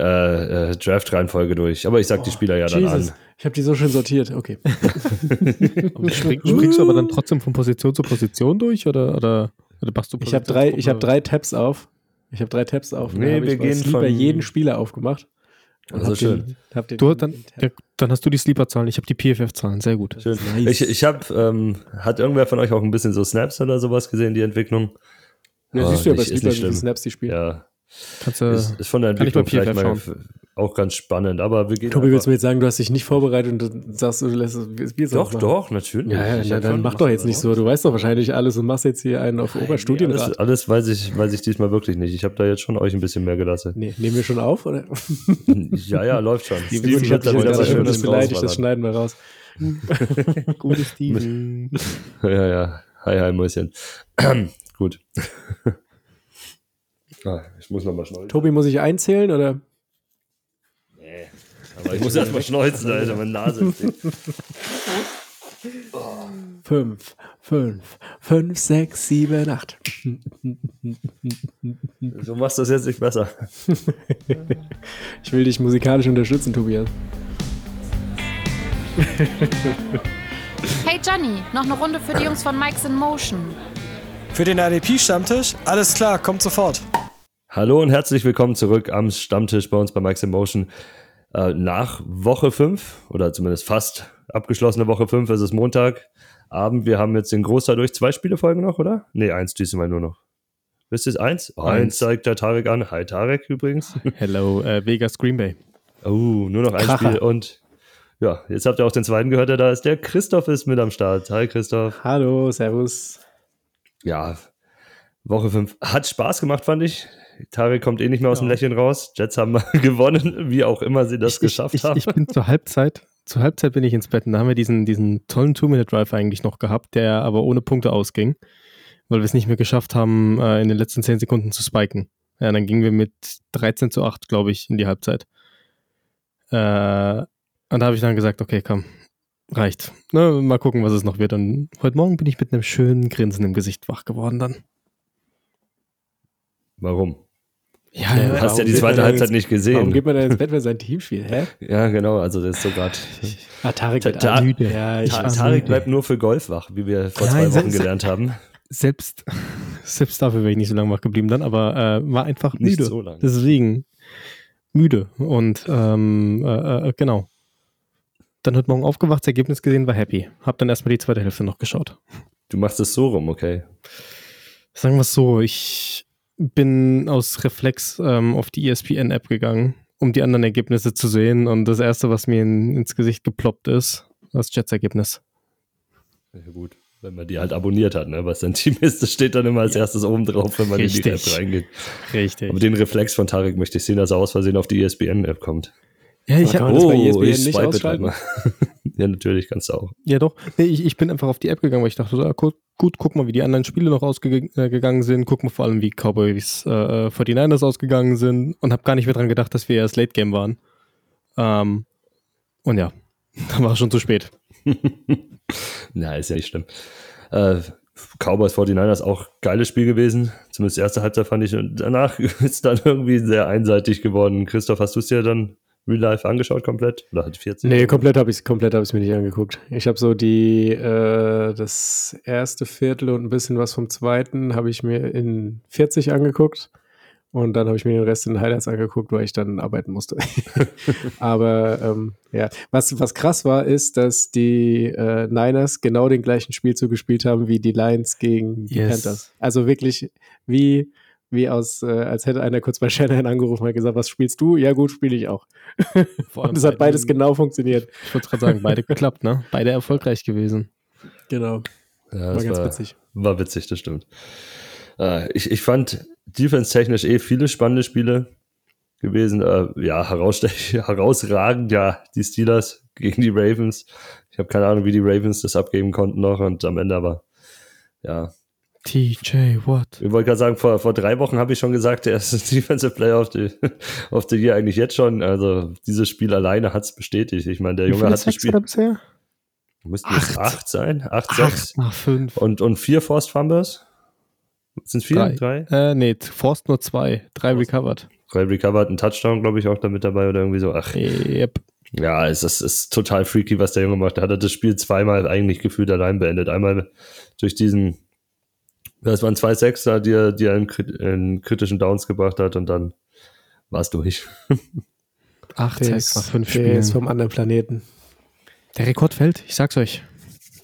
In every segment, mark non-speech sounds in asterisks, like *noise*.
äh, äh, Draft-Reihenfolge durch. Aber ich sag oh, die Spieler ja dann Jesus. an. Ich habe die so schön sortiert. Okay. *laughs* Spring, springst du aber dann trotzdem von Position zu Position durch oder, oder, oder machst du Ich habe drei, hab drei Tabs auf. Ich habe drei Tabs auf. Nee, wir gehen von jeden Spieler aufgemacht. Also schön. Den, du, dann, ja, dann hast du die Sleeper-Zahlen, ich habe die PFF-Zahlen, sehr gut. Schön. Nice. Ich, ich habe, ähm, hat irgendwer von euch auch ein bisschen so Snaps oder sowas gesehen, die Entwicklung? Ja, oh, siehst du ja bei Sleeper, wie Snaps die spielen. Ja. Kannst, äh, ist, ist von der Entwicklung vielleicht mal auch ganz spannend. Aber wir gehen. Tobi, willst du mir jetzt sagen, du hast dich nicht vorbereitet und du sagst, du lässt es Bier Doch, machen? doch, natürlich. Ja, ja, ja dann mach doch jetzt nicht so. Du weißt doch wahrscheinlich alles und machst jetzt hier einen auf Nein, Oberstudienrat. alles, alles weiß, ich, weiß ich diesmal wirklich nicht. Ich habe da jetzt schon euch ein bisschen mehr gelassen. Nee, nehmen wir schon auf, oder? ja, ja, läuft schon. Die Steven ich habe dich gerade schön das beleidigt, das schneiden wir raus. *laughs* Gute Steven. *laughs* ja, ja. Hi, hi, Mäuschen. *clears throat* Gut. Ah, ich muss nochmal schnell. Tobi, muss ich einzählen, oder? Aber ich muss erstmal schneuzen, Alter, meine Nase *laughs* ist dick. Fünf, fünf, fünf, sechs, sieben, acht. So machst du das jetzt nicht besser. *laughs* ich will dich musikalisch unterstützen, Tobias. Hey Johnny, noch eine Runde für die Jungs von Mike's in Motion. Für den RDP-Stammtisch? Alles klar, kommt sofort. Hallo und herzlich willkommen zurück am Stammtisch bei uns bei Mike's in Motion. Äh, nach Woche 5 oder zumindest fast abgeschlossene Woche 5 ist es Montagabend. Wir haben jetzt den Großteil durch zwei Spielefolgen noch, oder? Nee, eins diesmal nur noch. Wisst ihr es? Eins? Oh, eins zeigt der Tarek an. Hi Tarek übrigens. *laughs* Hello, äh, Vegas Green Bay. Oh, nur noch ein Kracher. Spiel und ja, jetzt habt ihr auch den zweiten gehört, der da ist. Der Christoph ist mit am Start. Hi Christoph. Hallo, servus. Ja, Woche 5 hat Spaß gemacht, fand ich. Tarek kommt eh nicht mehr aus ja. dem Lächeln raus. Jets haben *laughs* gewonnen, wie auch immer sie das ich, geschafft ich, haben. Ich bin zur Halbzeit, zur Halbzeit bin ich ins Bett und da haben wir diesen, diesen tollen Two-Minute-Drive eigentlich noch gehabt, der aber ohne Punkte ausging, weil wir es nicht mehr geschafft haben, äh, in den letzten 10 Sekunden zu spiken. Ja, dann gingen wir mit 13 zu 8, glaube ich, in die Halbzeit. Äh, und da habe ich dann gesagt, okay, komm, reicht. Ne, mal gucken, was es noch wird. Und heute Morgen bin ich mit einem schönen Grinsen im Gesicht wach geworden dann. Warum? Ja, du hast ja die zweite Halbzeit nicht gesehen. Warum geht man da ins Bett, wenn sein Team spielt? Hä? Ja, genau. Also, das ist so gerade. Ah, Tarek, ta ta müde. Ja, ta Tarek bleibt nur für Golf wach, wie wir vor Nein, zwei Wochen gelernt haben. Selbst, *laughs* selbst dafür wäre ich nicht so lange wach geblieben dann, aber äh, war einfach müde. Nicht so lange. Deswegen müde. Und ähm, äh, äh, genau. Dann heute Morgen aufgewacht, das Ergebnis gesehen, war happy. Hab dann erstmal die zweite Hälfte noch geschaut. Du machst es so rum, okay? Sagen wir es so, ich bin aus Reflex ähm, auf die ESPN-App gegangen, um die anderen Ergebnisse zu sehen. Und das erste, was mir in, ins Gesicht geploppt ist, das Jets-Ergebnis. Ja, gut. Wenn man die halt abonniert hat, ne? was sein Team ist, das steht dann immer als erstes oben drauf, wenn man Richtig. in die App reingeht. Richtig. Aber den Reflex von Tarek möchte ich sehen, dass er aus Versehen auf die ESPN-App kommt. Ja, ich habe oh, ich nicht ausschalten. Ja, natürlich kannst du auch. Ja, doch. Nee, ich, ich bin einfach auf die App gegangen, weil ich dachte, so, ja, gut, gut, guck mal, wie die anderen Spiele noch ausgegangen äh, sind. Guck mal vor allem, wie Cowboys äh, 49ers ausgegangen sind und habe gar nicht mehr dran gedacht, dass wir erst Late Game waren. Ähm, und ja, *laughs* dann war es schon zu spät. *laughs* Na, ist ja nicht schlimm. Äh, Cowboys 49ers auch geiles Spiel gewesen. Zumindest die erste Halbzeit fand ich. Und danach *laughs* ist es dann irgendwie sehr einseitig geworden. Christoph, hast du es dir dann Real Life angeschaut komplett? Oder hat 40? Nee, komplett habe ich es komplett hab mir nicht angeguckt. Ich habe so die äh, das erste Viertel und ein bisschen was vom zweiten habe ich mir in 40 angeguckt. Und dann habe ich mir den Rest in den Highlights angeguckt, weil ich dann arbeiten musste. *laughs* Aber ähm, ja, was, was krass war, ist, dass die äh, Niners genau den gleichen Spielzug gespielt haben wie die Lions gegen die yes. Panthers. Also wirklich wie wie aus, äh, als hätte einer kurz bei Shannon angerufen und gesagt, was spielst du? Ja gut, spiele ich auch. *laughs* und es hat beides genau funktioniert. Ich wollte gerade sagen, beide geklappt, ne? Beide erfolgreich gewesen. Genau. Ja, war ganz war, witzig. War witzig, das stimmt. Äh, ich, ich fand defense-technisch eh viele spannende Spiele gewesen. Äh, ja, *laughs* herausragend, ja, die Steelers gegen die Ravens. Ich habe keine Ahnung, wie die Ravens das abgeben konnten noch und am Ende aber, ja, TJ Watt. Ich wollte gerade sagen, vor, vor drei Wochen habe ich schon gesagt, er ist *laughs* Defensive Player of the, of the Year eigentlich jetzt schon. Also dieses Spiel alleine hat es bestätigt. Ich meine, der Junge hat das Spiel. bisher? Müssten acht. acht sein? Acht, acht sechs. Nach fünf. Und, und vier Forced Fumbles? Sind es vier? Drei? drei? Äh, nee, Forced nur zwei. Drei Forced. recovered. Drei recovered, ein Touchdown, glaube ich, auch damit dabei oder irgendwie so. Ach, Yep. ja, es ist, es ist total freaky, was der Junge macht. Da hat er das Spiel zweimal eigentlich gefühlt allein beendet. Einmal durch diesen, das waren zwei Sechser, die er, die er in, in kritischen Downs gebracht hat und dann war es durch. *laughs* Acht Der Sacks nach fünf der Spielen. ist vom anderen Planeten. Der Rekord fällt, ich sag's euch.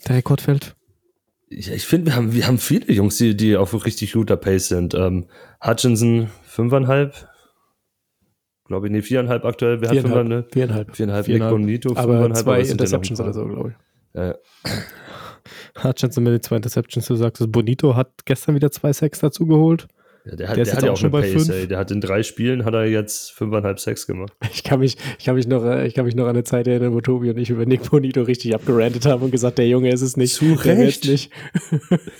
Der Rekord fällt. Ja, ich finde, wir haben, wir haben viele Jungs, die, die auf richtig guter Pace sind. Ähm, Hutchinson fünfeinhalb, glaube ich, nee, viereinhalb aktuell. Wer hat Viereinhalb. fünfeinhalb? Viereinhalb. Viereinhalb, Viereinhalb. Nick Bonito, Aber fünfeinhalb, zwei Interceptions oder so, glaube ich. Ja, Hutchinson mit den zwei Interceptions, du sagst. Bonito hat gestern wieder zwei Sacks dazu geholt. ja, der hat, Der der ist hat ja auch schon eine bei Pace, fünf. ey. Der hat in drei Spielen hat er jetzt fünfeinhalb Sex gemacht. *laughs* Ich kann mich, ich kann mich noch, ich kann mich noch an eine Zeit erinnern, wo Tobi und ich über Nick Bonito richtig abgerantet haben und gesagt, der Junge ist es nicht. Zu Recht. nicht.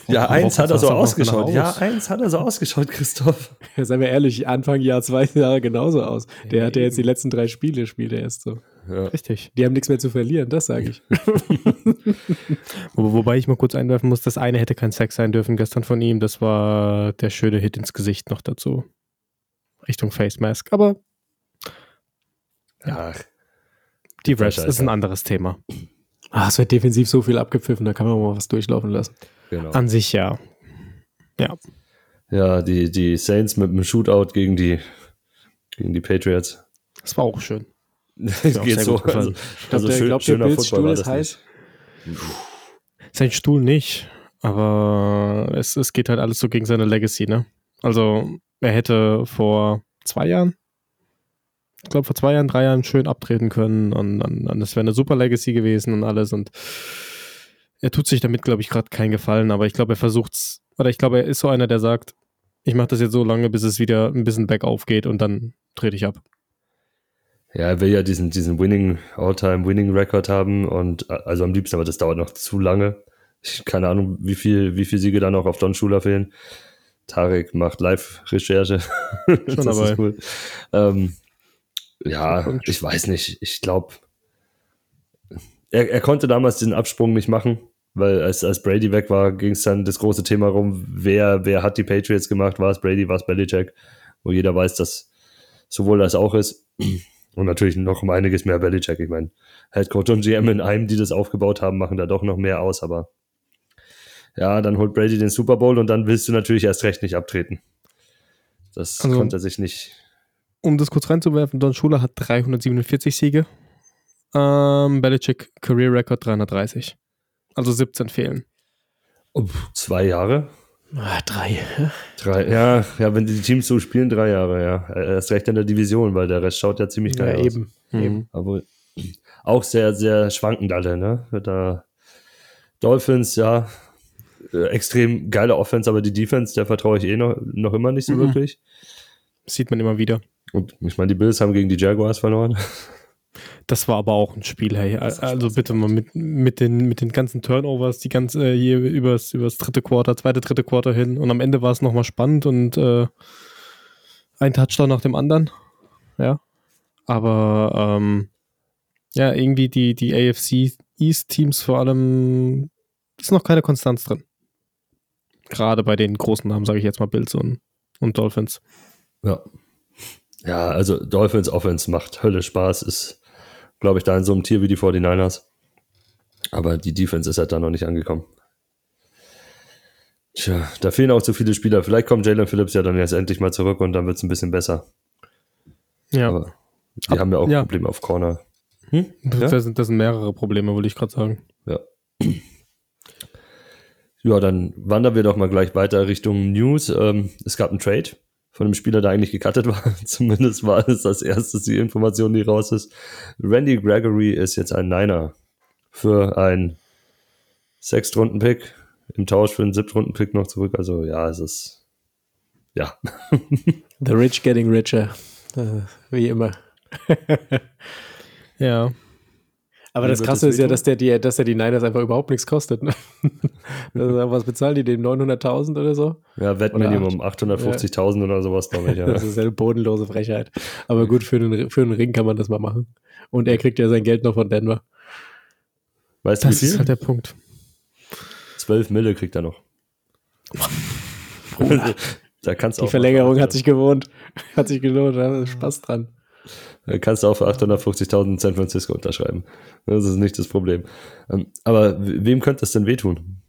Ja, eins hat er so ausgeschaut. Ja, eins hat er so ausgeschaut, Christoph. Ja, seien wir ehrlich, Anfang Jahr zwei Jahre genauso aus. Der Ja, hat ja jetzt die letzten drei Spiele, spielt er erst so. Ja. Richtig. Die haben nichts mehr zu verlieren, das sage ich. *laughs* Wo, wobei ich mal kurz einwerfen muss, das eine hätte kein Sex sein dürfen gestern von ihm. Das war der schöne Hit ins Gesicht noch dazu. Richtung Face Mask. Aber Ach, die Refs ist ein anderes Thema. Ah, es wird defensiv so viel abgepfiffen, da kann man mal was durchlaufen lassen. genau. An sich ja. Ja, die, die Saints mit dem Shootout gegen die, gegen die Patriots. Das war auch schön. Das geht so. Also, also der- schön, glaubt ihr, schöner Bills Football war Stuhl das ist nicht. Sein Stuhl nicht, aber es, es geht halt alles so gegen seine Legacy, ne? Also, er hätte vor zwei Jahren, ich glaube vor zwei Jahren, drei Jahren schön abtreten können und dann, dann das wäre eine super Legacy gewesen und alles und er tut sich damit, glaube ich, gerade keinen Gefallen, aber ich glaube, er versucht's, oder ich glaube, er ist so einer, der sagt, ich mache das jetzt so lange, bis es wieder ein bisschen bergauf geht und dann trete ich ab. Ja, er will ja diesen, diesen Winning, All-Time-Winning-Record haben und äh, also am liebsten, aber das dauert noch zu lange. Ich, keine Ahnung, wie viel, wie viel Siege da noch auf Don Schuler fehlen. Tarek macht Live-Recherche. *laughs* das dabei. ist cool. Ähm, ja, ich weiß nicht. Ich glaube, er, er konnte damals diesen Absprung nicht machen, weil als, als Brady weg war, ging es dann das große Thema rum, wer, wer hat die Patriots gemacht, war es Brady, war es Belichick, wo jeder weiß, dass sowohl das auch ist. Und natürlich noch um einiges mehr Belichick. Ich meine, Head Coach und GM in einem, die das aufgebaut haben, machen da doch noch mehr aus, aber ja, dann holt Brady den Super Bowl und dann willst du natürlich erst recht nicht abtreten. Das Also- konnte er sich nicht. Um das kurz reinzuwerfen, Don Schuler hat 347 Siege. Ähm, Belichick Career Record 330. Also 17 fehlen. Oh, zwei Jahre? Ah, drei. Drei, ja, ja, wenn die Teams so spielen, drei Jahre, ja. Erst recht in der Division, weil der Rest schaut ja ziemlich Ja, geil aus. eben. eben. Aber auch sehr, sehr schwankend alle, ne? Da Dolphins, ja, äh, extrem geile Offense, aber die Defense, der vertraue ich eh noch, noch immer nicht so Mhm. wirklich. Sieht man immer wieder. Und ich meine, die Bills haben gegen die Jaguars verloren. *laughs* Das war aber auch ein Spiel, hey. Also bitte mal mit, mit, den, mit den ganzen Turnovers, die ganze äh, hier übers, übers dritte Quarter, zweite, dritte Quarter hin. Und am Ende war es nochmal spannend und äh, ein Touchdown nach dem anderen. Ja. Aber ähm, ja, irgendwie die, die AFC East-Teams vor allem ist noch keine Konstanz drin. Gerade bei den großen Namen, sage ich jetzt mal, Bills und, und Dolphins. Ja. Ja, also Dolphins Offense macht Hölle Spaß, ist, glaube ich, da in so einem Tier wie die 49ers. Aber die Defense ist halt da noch nicht angekommen. Tja, da fehlen auch zu viele Spieler. Vielleicht kommt Jalen Phillips ja dann jetzt endlich mal zurück und dann wird es ein bisschen besser. Ja, Aber die Ab- haben ja auch ja. Probleme auf Corner. Hm? das, Ja? sind, das sind mehrere Probleme, wollte ich gerade sagen. Ja. Ja, dann wandern wir doch mal gleich weiter Richtung News. Ähm, es gab einen Trade von einem Spieler, der eigentlich gecuttet war. *laughs* Zumindest war es als erstes die Information, die raus ist. Randy Gregory ist jetzt ein Niner für ein Sechstrunden-Pick im Tausch für einen Siebtrunden-Pick noch zurück. Also ja, es ist ja. *laughs* The rich getting richer. Äh, wie immer. *laughs* Ja, Aber Wie das Krasse das ist ja, dass der, die, dass der die Niners einfach überhaupt nichts kostet. Ne? Ist, *laughs* was bezahlen die dem? 900.000 oder so? Ja, Wettminimum 850.000 oder sowas, glaube ich. Ja. *laughs* Das ist eine bodenlose Frechheit. Aber gut, für einen, für einen Ring kann man das mal machen. Und er kriegt ja sein Geld noch von Denver. Weißt du, wie das ist viel? halt der Punkt. 12 Mille kriegt er noch. *laughs* Da kannst Die Verlängerung hat sich gewohnt. Hat sich gelohnt, da Spaß dran. Kannst du auch für 850.000 in San Francisco unterschreiben. Das ist nicht das Problem. Ähm, aber wem könnte das denn wehtun?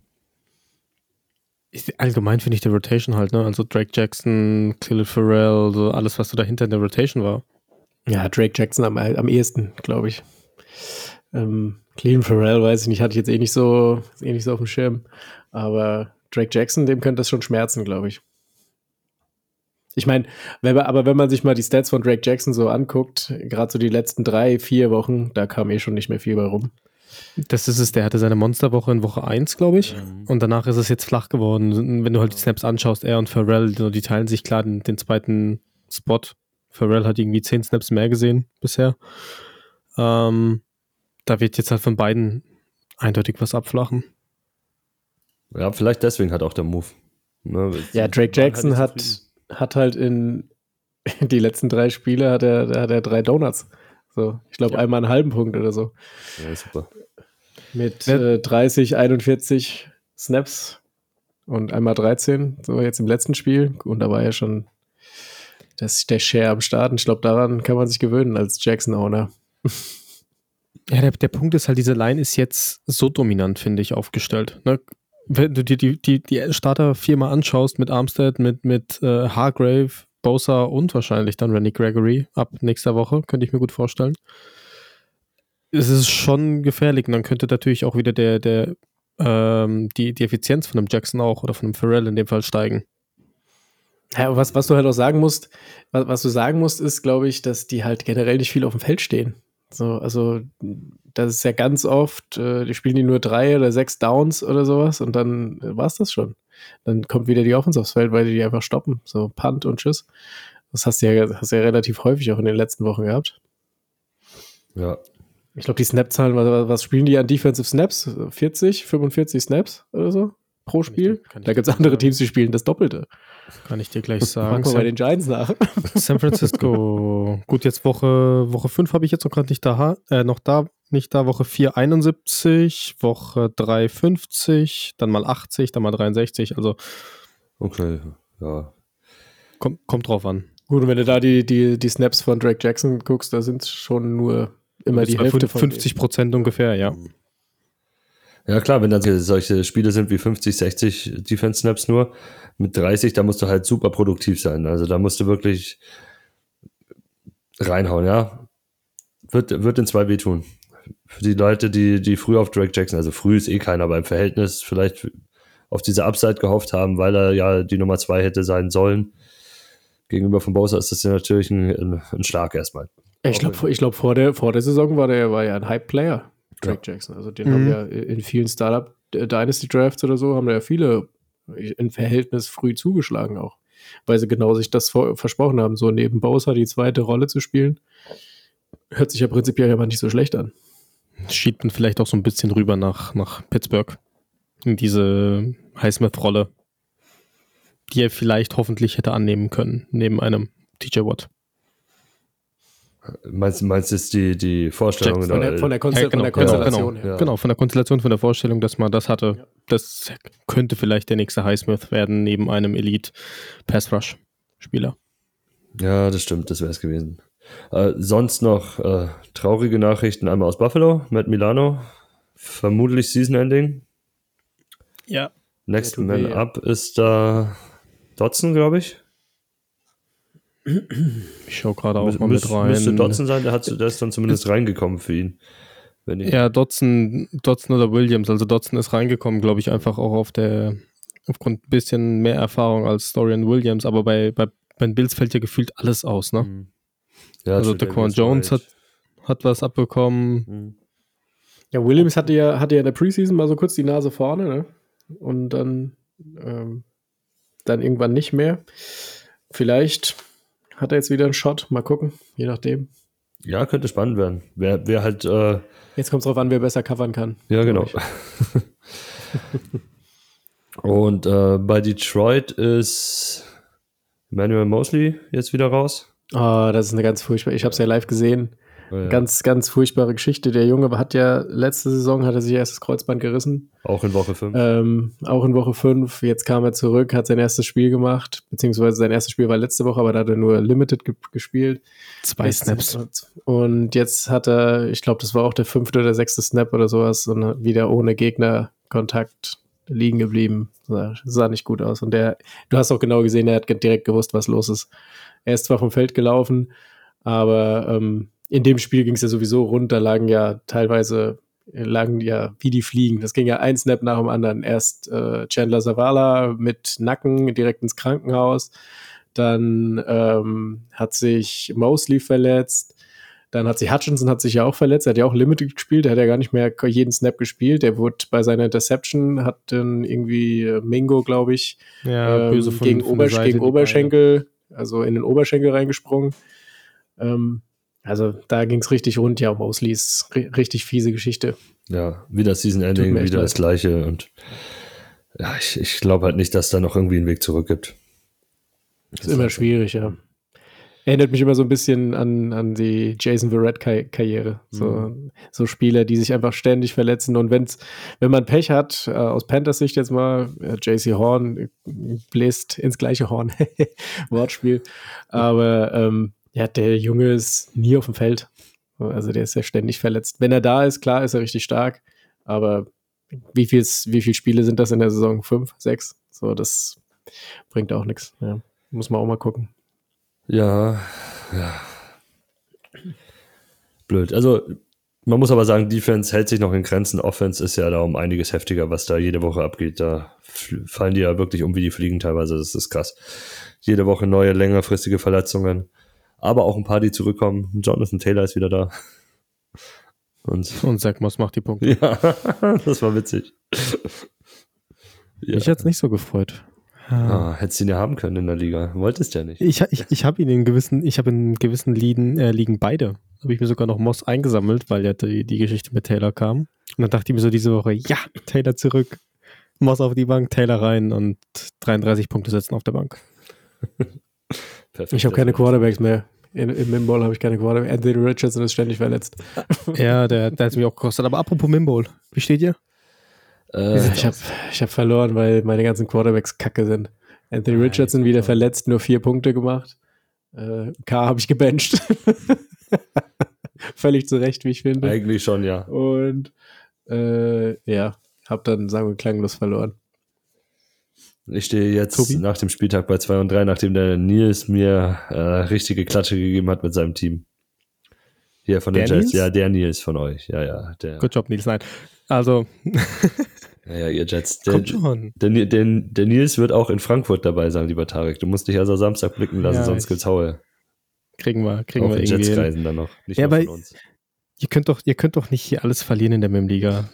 Ich, allgemein finde ich die Rotation halt, ne? Also Drake Jackson, Khalil Farrell, so alles, was so dahinter in der Rotation war. Ja, Drake Jackson am, am ehesten, glaube ich. Ähm, Clean Farrell, weiß ich nicht, hatte ich jetzt eh nicht so, eh nicht so auf dem Schirm. Aber Drake Jackson, dem könnte das schon schmerzen, glaube ich. Ich meine, wenn, aber wenn man sich mal die Stats von Drake Jackson so anguckt, gerade so die letzten drei, vier Wochen, da kam eh schon nicht mehr viel bei rum. Das ist es, der hatte seine Monsterwoche in Woche 1, glaube ich. Mhm. Und danach ist es jetzt flach geworden. Wenn du halt die Snaps anschaust, er und Pharrell, die teilen sich klar den, den zweiten Spot. Pharrell hat irgendwie 10 Snaps mehr gesehen bisher. Ähm, da wird jetzt halt von beiden eindeutig was abflachen. Ja, vielleicht deswegen hat auch der Move. Ne, ja, Drake Jackson hat, hat halt in *laughs* die letzten drei Spiele hat er, hat er drei Donuts. So, ich glaube ja. einmal einen halben Punkt oder so. Ja, super. Mit äh, 30, 41 Snaps und einmal 13, so jetzt im letzten Spiel. Und da war ja schon das, der Share am Start. Und ich glaube, daran kann man sich gewöhnen als Jackson-Owner. *laughs* Ja, der, der Punkt ist halt, diese Line ist jetzt so dominant, finde ich, aufgestellt. Ne? Wenn du dir die, die, die Starter viermal anschaust mit Armstead, mit, mit äh, Hargrave, Bosa und wahrscheinlich dann Randy Gregory ab nächster Woche, könnte ich mir gut vorstellen. Es ist schon gefährlich und dann könnte natürlich auch wieder der, der, ähm, die, die Effizienz von einem Jackson auch oder von einem Pharrell in dem Fall steigen. Ja, was, was du halt auch sagen musst, was, was du sagen musst, ist, glaube ich, dass die halt generell nicht viel auf dem Feld stehen. So, also das ist ja ganz oft, äh, die spielen die nur drei oder sechs Downs oder sowas und dann äh, war es das schon. Dann kommt wieder die Offense aufs Feld, weil die die einfach stoppen. So Punt und Tschüss. Das hast du ja, hast du ja relativ häufig auch in den letzten Wochen gehabt. Ja. Ich glaube, die Snap-Zahlen, was, was, spielen die an Defensive Snaps? 40, 45 Snaps oder so pro Spiel? da gibt es andere Teams, die spielen das Doppelte. Kann ich dir gleich sagen. Frag mal bei den Giants nach. *laughs* San Francisco. Gut, jetzt Woche, Woche 5 habe ich jetzt noch gerade nicht da, äh, noch da, nicht da. Woche 4 71, Woche 3 50, dann mal 80, dann mal 63. Also. Okay, ja. Kommt, kommt drauf an. Gut, und wenn du da die, die, die Snaps von Drake Jackson guckst, da sind es schon nur immer die Hälfte 50 von 50 Prozent ungefähr, ja. Mhm. Ja, klar, wenn dann solche Spiele sind wie 50, 60 Defense Snaps nur, mit 30, da musst du halt super produktiv sein. Also da musst du wirklich reinhauen, ja. Wird, wird in zwei wehtun. Für die Leute, die, die früh auf Drake Jackson, also früh ist eh keiner, aber im Verhältnis vielleicht auf diese Upside gehofft haben, weil er ja die Nummer zwei hätte sein sollen. Gegenüber von Bowser ist das ja natürlich ein, ein Schlag erstmal. Ich glaube, ich glaub, vor, der, vor der Saison war der war ja ein Hype-Player. Drake ja. Jackson. Also den mhm. haben ja in vielen Startup äh, Dynasty Drafts oder so, haben ja viele in Verhältnis früh zugeschlagen auch. Weil sie genau sich das versprochen haben, so neben Bowser die zweite Rolle zu spielen. Hört sich ja prinzipiell aber nicht so schlecht an. Schiebt man vielleicht auch so ein bisschen rüber nach, nach Pittsburgh. In diese Highsmith-Rolle, die er vielleicht hoffentlich hätte annehmen können, neben einem TJ Watt. Meinst, meinst du jetzt die, die Vorstellung? Von der, von der, ja, genau, von der genau, Konstellation genau, ja. genau, von der Konstellation, von der Vorstellung, dass man das hatte. Ja. Das könnte vielleicht der nächste Highsmith werden, neben einem Elite Pass Rush Spieler. Ja, das stimmt, das wäre es gewesen. Äh, sonst noch äh, traurige Nachrichten einmal aus Buffalo, Matt Milano, vermutlich Season Ending. Ja. Next Man Up ist da Dotson, glaube ich. Ich schaue gerade auch mal mit rein. Müsste Dotson sein, der, hat, der ist dann zumindest reingekommen für ihn. ja, Dotson, Dotson oder Williams. Also Dotson ist reingekommen, glaube ich, einfach auch auf der, aufgrund ein bisschen mehr Erfahrung als Dorian Williams, aber bei, bei, bei Bills fällt ja gefühlt alles aus, ne? Mhm. Ja, also Daquan Jones hat, hat was abbekommen. Mhm. Ja, Williams hatte ja, hatte ja in der Preseason mal so kurz die Nase vorne, ne? Und dann, ähm, dann irgendwann nicht mehr. Vielleicht hat er jetzt wieder einen Shot? Mal gucken, je nachdem. Ja, könnte spannend werden. Wer, wer halt. Äh, jetzt kommt es drauf an, wer besser covern kann. Ja, genau. *laughs* Und äh, bei Detroit ist Emmanuel Mosley jetzt wieder raus. Oh, das ist eine ganz furchtbar. Ich habe es ja live gesehen. Ja. Ganz, ganz furchtbare Geschichte. Der Junge hat ja letzte Saison hat er sich erst das Kreuzband gerissen. Auch in Woche 5. Ähm, auch in Woche 5. Jetzt kam er zurück, hat sein erstes Spiel gemacht, beziehungsweise sein erstes Spiel war letzte Woche, aber da hat er nur Limited ge gespielt. Zwei Snaps. Und jetzt hat er, ich glaube, das war auch der fünfte oder sechste Snap oder sowas, und wieder ohne Gegnerkontakt liegen geblieben. Sah, sah nicht gut aus. Und der, du hast auch genau gesehen, er hat direkt gewusst, was los ist. Er ist zwar vom Feld gelaufen, aber ähm, in dem Spiel ging es ja sowieso rund, da lagen ja teilweise lagen ja wie die Fliegen. Das ging ja ein Snap nach dem anderen. Erst äh, Chandler Zavala mit Nacken direkt ins Krankenhaus. Dann ähm, hat sich Mosley verletzt. Dann hat sich Hutchinson hat sich ja auch verletzt. Er hat ja auch Limited gespielt. Er hat ja gar nicht mehr jeden Snap gespielt. Er wurde bei seiner Interception, hat dann irgendwie äh, Mingo, glaube ich, Ja, ähm, böse von, gegen, von Obersch gegen Oberschenkel, also in den Oberschenkel reingesprungen. Ähm, also da ging es richtig rund. Ja, Mosley ist ri richtig fiese Geschichte. Ja, wieder Season Ending, wieder leid. das gleiche. Und ja, ich, ich glaube halt nicht, dass da noch irgendwie einen Weg zurück gibt. Ist immer schwierig, ja. Erinnert mich immer so ein bisschen an, an die Jason Verrett-Karriere. So, Mhm. so Spieler, die sich einfach ständig verletzen. Und wenn's, wenn man Pech hat, äh, aus Panthers Sicht jetzt mal, äh, JC Horn äh, bläst ins gleiche Horn. *laughs* Wortspiel. Aber ähm, ja, der Junge ist nie auf dem Feld. Also der ist ja ständig verletzt. Wenn er da ist, klar, ist er richtig stark. Aber wie viel, wie viele Spiele sind das in der Saison? Fünf, sechs? So, das bringt auch nichts. Ja, muss man auch mal gucken. Ja, ja. Blöd. Also, man muss aber sagen, Defense hält sich noch in Grenzen. Offense ist ja da um einiges heftiger, was da jede Woche abgeht. Da fallen die ja wirklich um wie die Fliegen teilweise. Das ist krass. Jede Woche neue, längerfristige Verletzungen. Aber auch ein paar, die zurückkommen. Jonathan Taylor ist wieder da. Und Und Zach Moss macht die Punkte. ja, *laughs* das war witzig. Ja. Mich hat's nicht so gefreut. Ah, hättest du ihn ja haben können in der Liga. Wolltest ja nicht. Ich, ich, ich habe ihn in gewissen, ich habe in gewissen Ligen, äh, Ligen beide. Habe ich mir sogar noch Moss eingesammelt, weil ja die, die Geschichte mit Taylor kam. Und dann dachte ich mir so diese Woche, ja, Taylor zurück, Moss auf die Bank, Taylor rein und 33 Punkte setzen auf der Bank. *laughs* Perfekt. Ich habe keine Quarterbacks mehr. In, Im Mimball habe ich keine Quarterbacks. Anthony Richardson ist ständig verletzt. *laughs* Ja, der, der hat mich auch gekostet. Aber apropos Mimbol, wie steht ihr? Äh, ich habe ich hab verloren, weil meine ganzen Quarterbacks kacke sind. Anthony Nein, Richardson wieder verletzt, nur vier Punkte gemacht. Äh, K habe ich gebencht. *laughs* Völlig zu Recht, wie ich finde. eigentlich schon, ja. Und äh, ja, habe dann sagen wir klanglos verloren. Ich stehe jetzt Tobi? nach dem Spieltag bei 2 und 3, nachdem der Nils mir äh, richtige Klatsche gegeben hat mit seinem Team. Hier von den Der Jets. Nils? Ja, der Nils von euch. Ja, ja. Der, Good job, Nils. Nein. Also, *laughs* ja, ja, ihr Jets. Der, kommt schon. der, der, der Nils wird auch in Frankfurt dabei sein, lieber Tarek. Du musst dich also Samstag blicken lassen, Ja, sonst gibt's Haue. Kriegen wir, kriegen Auch wir in irgendwie. Jets hin. kreisen dann noch. Nicht Ja, aber-. Ihr könnt doch, ihr könnt doch nicht hier alles verlieren in der MIM-Liga.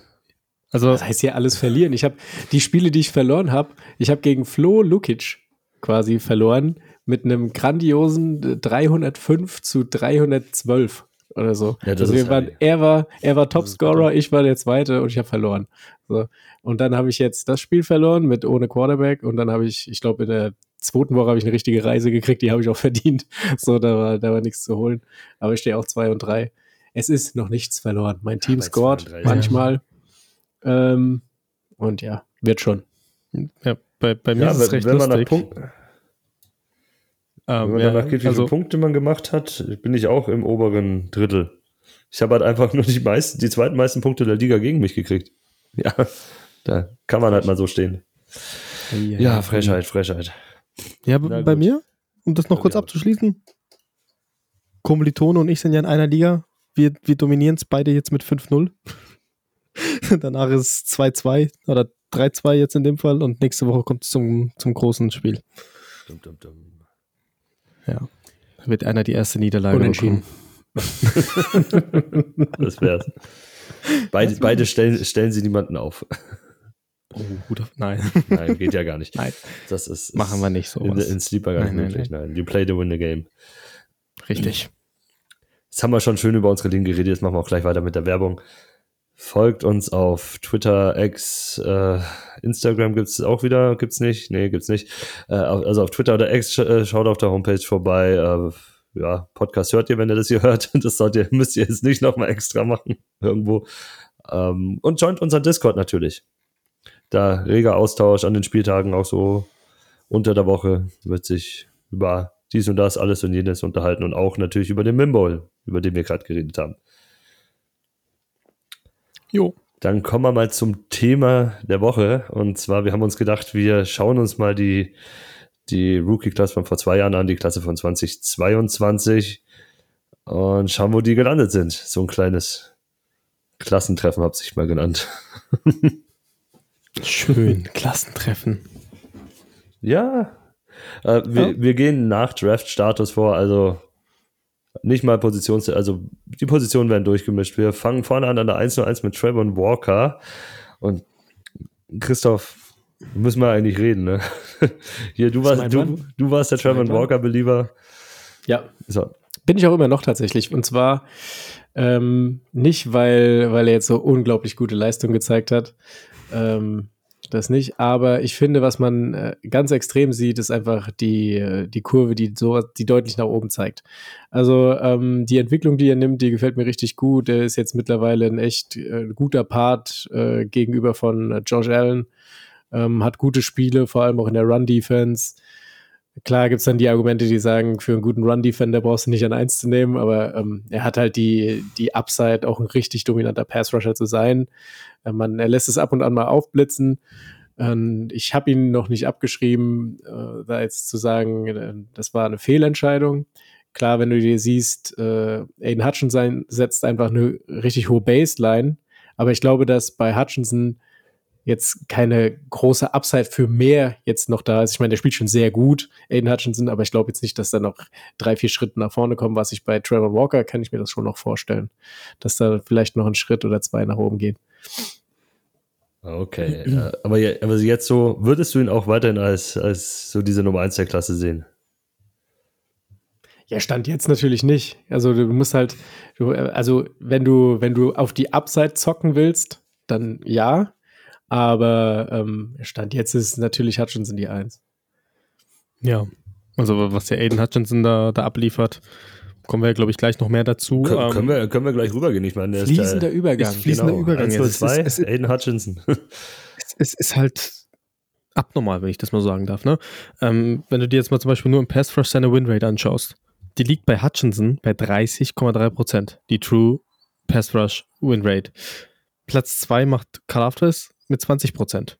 Also, Das heißt hier alles verlieren. Ich habe die Spiele, die ich verloren habe, ich habe gegen Flo Lukic quasi verloren mit einem grandiosen 305 zu 312 oder so. Ja, das also ist wir waren, er war, er war Topscorer, ich war der Zweite und ich habe verloren. So. Und dann habe ich jetzt das Spiel verloren mit ohne Quarterback und dann habe ich, ich glaube in der zweiten Woche habe ich eine richtige Reise gekriegt, die habe ich auch *laughs* verdient. So, da war, da war nichts zu holen. Aber ich stehe auch 2 und 3. Es ist noch nichts verloren. Mein Team bei scored 2 und 3, manchmal. Ähm, und ja, wird schon. ja, bei, bei mir Ja, ist es wenn, recht wenn man nach lustig. Punkten, wenn Ähm, man ja, danach geht, wie also, viele Punkte man gemacht hat, bin ich auch im oberen Drittel. Ich habe halt einfach *laughs* nur die meisten, die zweiten meisten Punkte der Liga gegen mich gekriegt. Ja, da kann man halt mal so stehen. ja, Ja, Frechheit, Frechheit. Ja, Na bei gut. mir, um das noch kurz abzuschließen. Kommilitone und ich sind ja in einer Liga. Wir, wir dominieren es beide jetzt mit 5-0. *laughs* Danach ist es 2-2 oder 3-2 jetzt in dem Fall und nächste Woche kommt es zum, zum großen Spiel. Dum, dum, dum. Ja. Da wird einer die erste Niederlage Unentschieden. *laughs* Das wär's. Beide, beide stellen, stellen sie niemanden auf. Oh, guter, nein, Nein, geht ja gar nicht. nein, Das ist, machen wir nicht in, sowas. in Sleeper gar nicht Nein, nein, möglich. Nein, you play to win the game. Richtig. Jetzt haben wir schon schön über unsere Ligen geredet, jetzt machen wir auch gleich weiter mit der Werbung. Folgt uns auf Twitter, X, äh, Instagram gibt's auch wieder, gibt's nicht? Nee, gibt's nicht. Äh, also auf Twitter oder X, äh, schaut auf der Homepage vorbei. Äh, ja, Podcast hört ihr, wenn ihr das hier hört. *laughs* Das sollt ihr, müsst ihr jetzt nicht nochmal extra machen *laughs* irgendwo. Ähm, und joint unseren Discord natürlich. Da reger Austausch an den Spieltagen auch so unter der Woche wird sich über dies und das, alles und jenes unterhalten und auch natürlich über den Mimball, über den wir gerade geredet haben. Jo. Dann kommen wir mal zum Thema der Woche. Und zwar, wir haben uns gedacht, wir schauen uns mal die, die Rookie-Klasse von vor zwei Jahren an, die Klasse von 2022 und schauen, wo die gelandet sind. So ein kleines Klassentreffen habe ich mal genannt. *laughs* Schön, Klassentreffen. Ja, äh, wir, Ja. wir gehen nach Draft-Status vor, also nicht mal Positions, also die Positionen werden durchgemischt. Wir fangen vorne an an der 1-1 mit Trevor Walker und Christoph, müssen wir eigentlich reden, ne? *laughs* Hier, du warst, du, du warst der Trevor. Walker-Belieber. Ja, So, bin ich auch immer noch tatsächlich. Und zwar ähm, nicht, weil, weil er jetzt so unglaublich gute Leistung gezeigt hat. Ähm, das nicht. Aber ich finde, was man äh, ganz extrem sieht, ist einfach die, äh, die Kurve, die so, die deutlich nach oben zeigt. Also ähm, die Entwicklung, die er nimmt, die gefällt mir richtig gut. Er ist jetzt mittlerweile ein echt äh, guter Part äh, gegenüber von äh, Josh Allen. Ähm, hat gute Spiele, vor allem auch in der Run-Defense. Klar gibt es dann die Argumente, die sagen, für einen guten Run-Defender brauchst du nicht an eins zu nehmen, aber ähm, er hat halt die, die Upside, auch ein richtig dominanter Pass-Rusher zu sein. Äh, man, er lässt es ab und an mal aufblitzen. Ich habe ihn noch nicht abgeschrieben, äh, da jetzt zu sagen, äh, das war eine Fehlentscheidung. Klar, wenn du dir siehst, Aiden Hutchinson setzt einfach eine richtig hohe Baseline, aber ich glaube, dass bei Hutchinson jetzt keine große Upside für mehr jetzt noch da ist. Ich meine, der spielt schon sehr gut, Aiden Hutchinson, aber ich glaube jetzt nicht, dass da noch drei, vier Schritte nach vorne kommen, was ich bei Trevor Walker kann ich mir das schon noch vorstellen, dass da vielleicht noch ein Schritt oder zwei nach oben geht. okay. aber, aber jetzt so, würdest du ihn auch weiterhin als, als so diese Nummer 1 der Klasse sehen? Ja, stand jetzt natürlich nicht. Also du musst halt, du, äh, also wenn du, wenn du auf die Upside zocken willst, dann ja. Aber ähm, Stand jetzt ist natürlich Hutchinson die Eins. Ja. Also was der Aiden Hutchinson da, da abliefert, kommen wir, glaube ich, gleich noch mehr dazu. Kön Ähm, können, wir, können wir gleich rübergehen? Ich meine, der Fließender ist Übergang. ist fließender Übergang. Genau, Es ist- 1-0-2, es ist- Aiden Hutchinson. *laughs* es, es ist halt abnormal, wenn ich das mal sagen darf. Ne? Ähm, wenn du dir jetzt mal zum Beispiel nur im Pass Rush seine Winrate anschaust, die liegt bei Hutchinson bei 30,3%, die True Pass Rush Winrate. Platz 2 macht Karl Aftres mit 20%.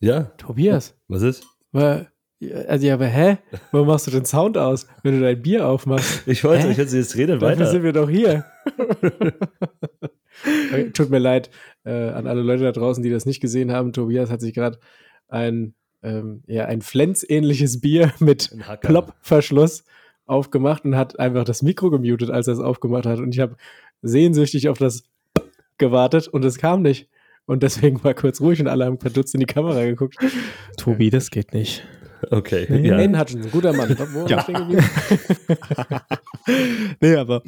ja, Tobias, was ist? ja, also ja, aber hä? Warum machst du den Sound aus, wenn du dein Bier aufmachst? Ich wollte, Hä? ich hätte jetzt redet Dafür weiter. sind wir doch hier. *laughs* Tut mir leid äh, an alle Leute da draußen, die das nicht gesehen haben. Tobias hat sich gerade ein, ähm, ja, ein Flens-ähnliches Bier *laughs* mit. Plop-Verschluss aufgemacht und hat einfach das Mikro gemutet, als er es aufgemacht hat. Und ich habe sehnsüchtig auf das gewartet und es kam nicht. Und deswegen war kurz ruhig und alle haben verdutzt in die Kamera geguckt. Tobi, das geht nicht. Okay, Nee, ja. Aiden Hutchinson, guter Mann. Wo Ja. *laughs* nee, aber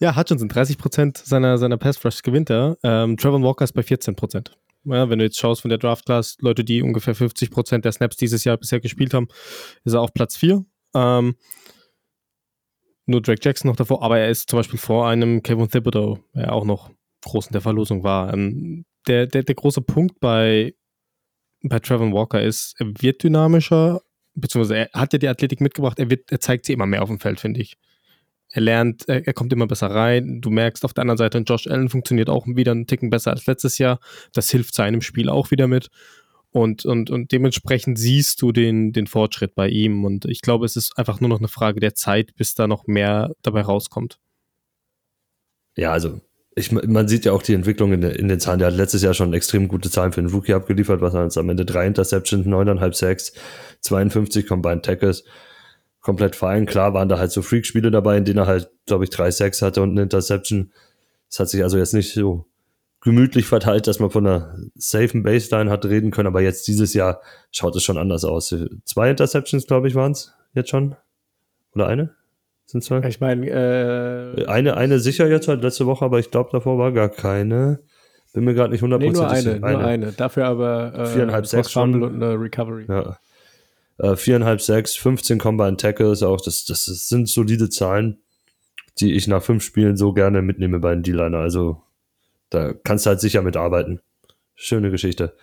ja, Hutchinson, 30% seiner, seiner Pass Rush gewinnt er. Ähm, Trevor Walker ist bei 14%. Ja, wenn du jetzt schaust von der Draft Class, Leute, die ungefähr 50% der Snaps dieses Jahr bisher gespielt haben, ist er auf Platz 4. Ähm, nur Drake Jackson noch davor, aber er ist zum Beispiel vor einem Kevin Thibodeau, der auch noch groß in der Verlosung war. Ähm, der, der, der große Punkt bei, bei Trevor Walker ist, er wird dynamischer, beziehungsweise er hat ja die Athletik mitgebracht, er, wird, er zeigt sie immer mehr auf dem Feld, finde ich. Er lernt, er, er kommt immer besser rein. Du merkst auf der anderen Seite, Josh Allen funktioniert auch wieder einen Ticken besser als letztes Jahr. Das hilft seinem Spiel auch wieder mit. Und, und, und dementsprechend siehst du den, den Fortschritt bei ihm. Und ich glaube, es ist einfach nur noch eine Frage der Zeit, bis da noch mehr dabei rauskommt. Ja, also ich, man sieht ja auch die Entwicklung in, in den Zahlen. Der hat letztes Jahr schon extrem gute Zahlen für den Rookie abgeliefert, was er jetzt am Ende drei Interceptions, neuneinhalb Sacks, 52 Combined Tackles. Komplett fein. Klar waren da halt so Freak-Spiele dabei, in denen er halt, glaube ich, drei Sacks hatte und eine Interception. Das hat sich also jetzt nicht so gemütlich verteilt, dass man von einer safen Baseline hat reden können, aber jetzt dieses Jahr schaut es schon anders aus. Zwei Interceptions, glaube ich, waren es jetzt schon. Oder eine? Sind zwei? Ich meine, äh, Eine, eine sicher jetzt halt letzte Woche, aber ich glaube, davor war gar keine. Bin mir gerade nicht nee, nur hundertprozentig eine, sicher. nur eine. Dafür aber äh, Viereinhalb, sechs schon. Fumble und eine Recovery. Ja. Äh, viereinhalb, sechs, 15 Combine Tackles, auch das, das sind solide Zahlen, die ich nach fünf Spielen so gerne mitnehme bei den D-Liner. Also da kannst du halt sicher mitarbeiten. Schöne Geschichte.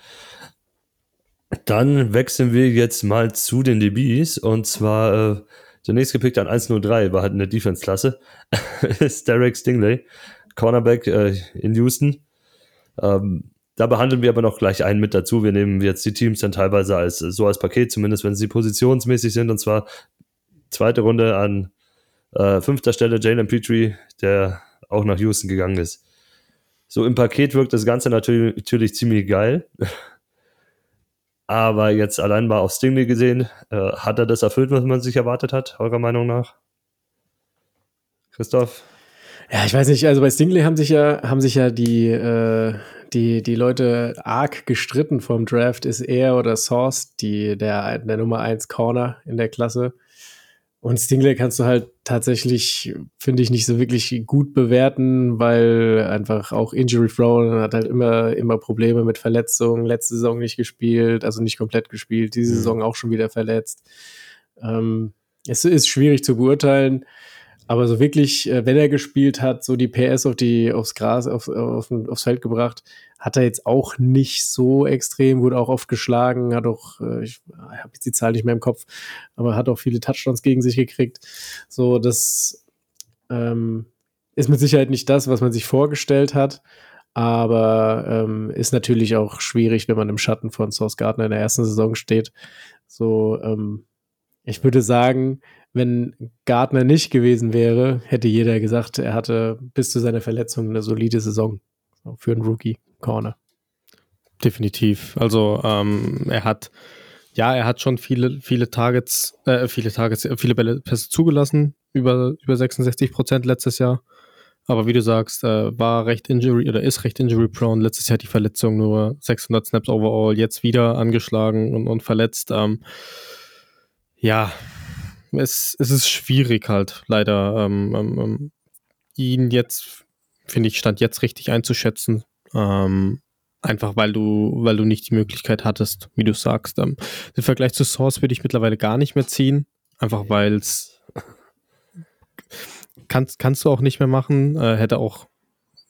Dann wechseln wir jetzt mal zu den DBs und zwar äh, der nächste gepickt an 103 war halt in der Defense-Klasse, *laughs* ist Derek Stingley, Cornerback äh, in Houston. Ähm, da behandeln wir aber noch gleich einen mit dazu. Wir nehmen jetzt die Teams dann teilweise als so als Paket, zumindest wenn sie positionsmäßig sind. Und zwar zweite Runde an äh, fünfter Stelle Jalen Petrie, der auch nach Houston gegangen ist. So im Paket wirkt das Ganze natürlich, natürlich ziemlich geil. Aber jetzt allein mal auf Stingley gesehen, äh, hat er das erfüllt, was man sich erwartet hat, eurer Meinung nach? Christoph? Ja, ich weiß nicht, also bei Stingley haben sich ja, haben sich ja die, äh, die, die Leute arg gestritten vom Draft. Ist er oder Source, die, der, der Nummer 1 Corner in der Klasse? Und Stingley kannst du halt tatsächlich, finde ich, nicht so wirklich gut bewerten, weil einfach auch Injury Thrown hat halt immer, immer Probleme mit Verletzungen. Letzte Saison nicht gespielt, also nicht komplett gespielt, diese mhm. Saison auch schon wieder verletzt. Ähm, es ist schwierig zu beurteilen. Aber so wirklich, äh, wenn er gespielt hat, so die PS auf die, aufs Gras, auf, auf, aufs Feld gebracht, hat er jetzt auch nicht so extrem, wurde auch oft geschlagen, hat auch, äh, ich habe jetzt die Zahl nicht mehr im Kopf, aber hat auch viele Touchdowns gegen sich gekriegt. So, das ähm, ist mit Sicherheit nicht das, was man sich vorgestellt hat, aber ähm, ist natürlich auch schwierig, wenn man im Schatten von Source Gardner in der ersten Saison steht. So, ähm, ich würde sagen, wenn Gardner nicht gewesen wäre, hätte jeder gesagt, er hatte bis zu seiner Verletzung eine solide Saison für einen Rookie-Corner. Definitiv. Also ähm, er hat, ja, er hat schon viele, viele Targets, äh, viele Targets, äh, viele Bälle Pässe zugelassen, über, über 66 Prozent letztes Jahr. Aber wie du sagst, äh, war recht injury oder ist recht injury prone. Letztes Jahr die Verletzung nur 600 Snaps overall, jetzt wieder angeschlagen und, und verletzt. Ähm, ja, es, es ist schwierig halt, leider, ähm, ähm, ähm, ihn jetzt, finde ich, stand jetzt richtig einzuschätzen. Ähm, einfach weil du, weil du nicht die Möglichkeit hattest, wie du sagst. Ähm, den Vergleich zu Source würde ich mittlerweile gar nicht mehr ziehen. Einfach weil es kannst, kannst du auch nicht mehr machen. Äh, hätte auch,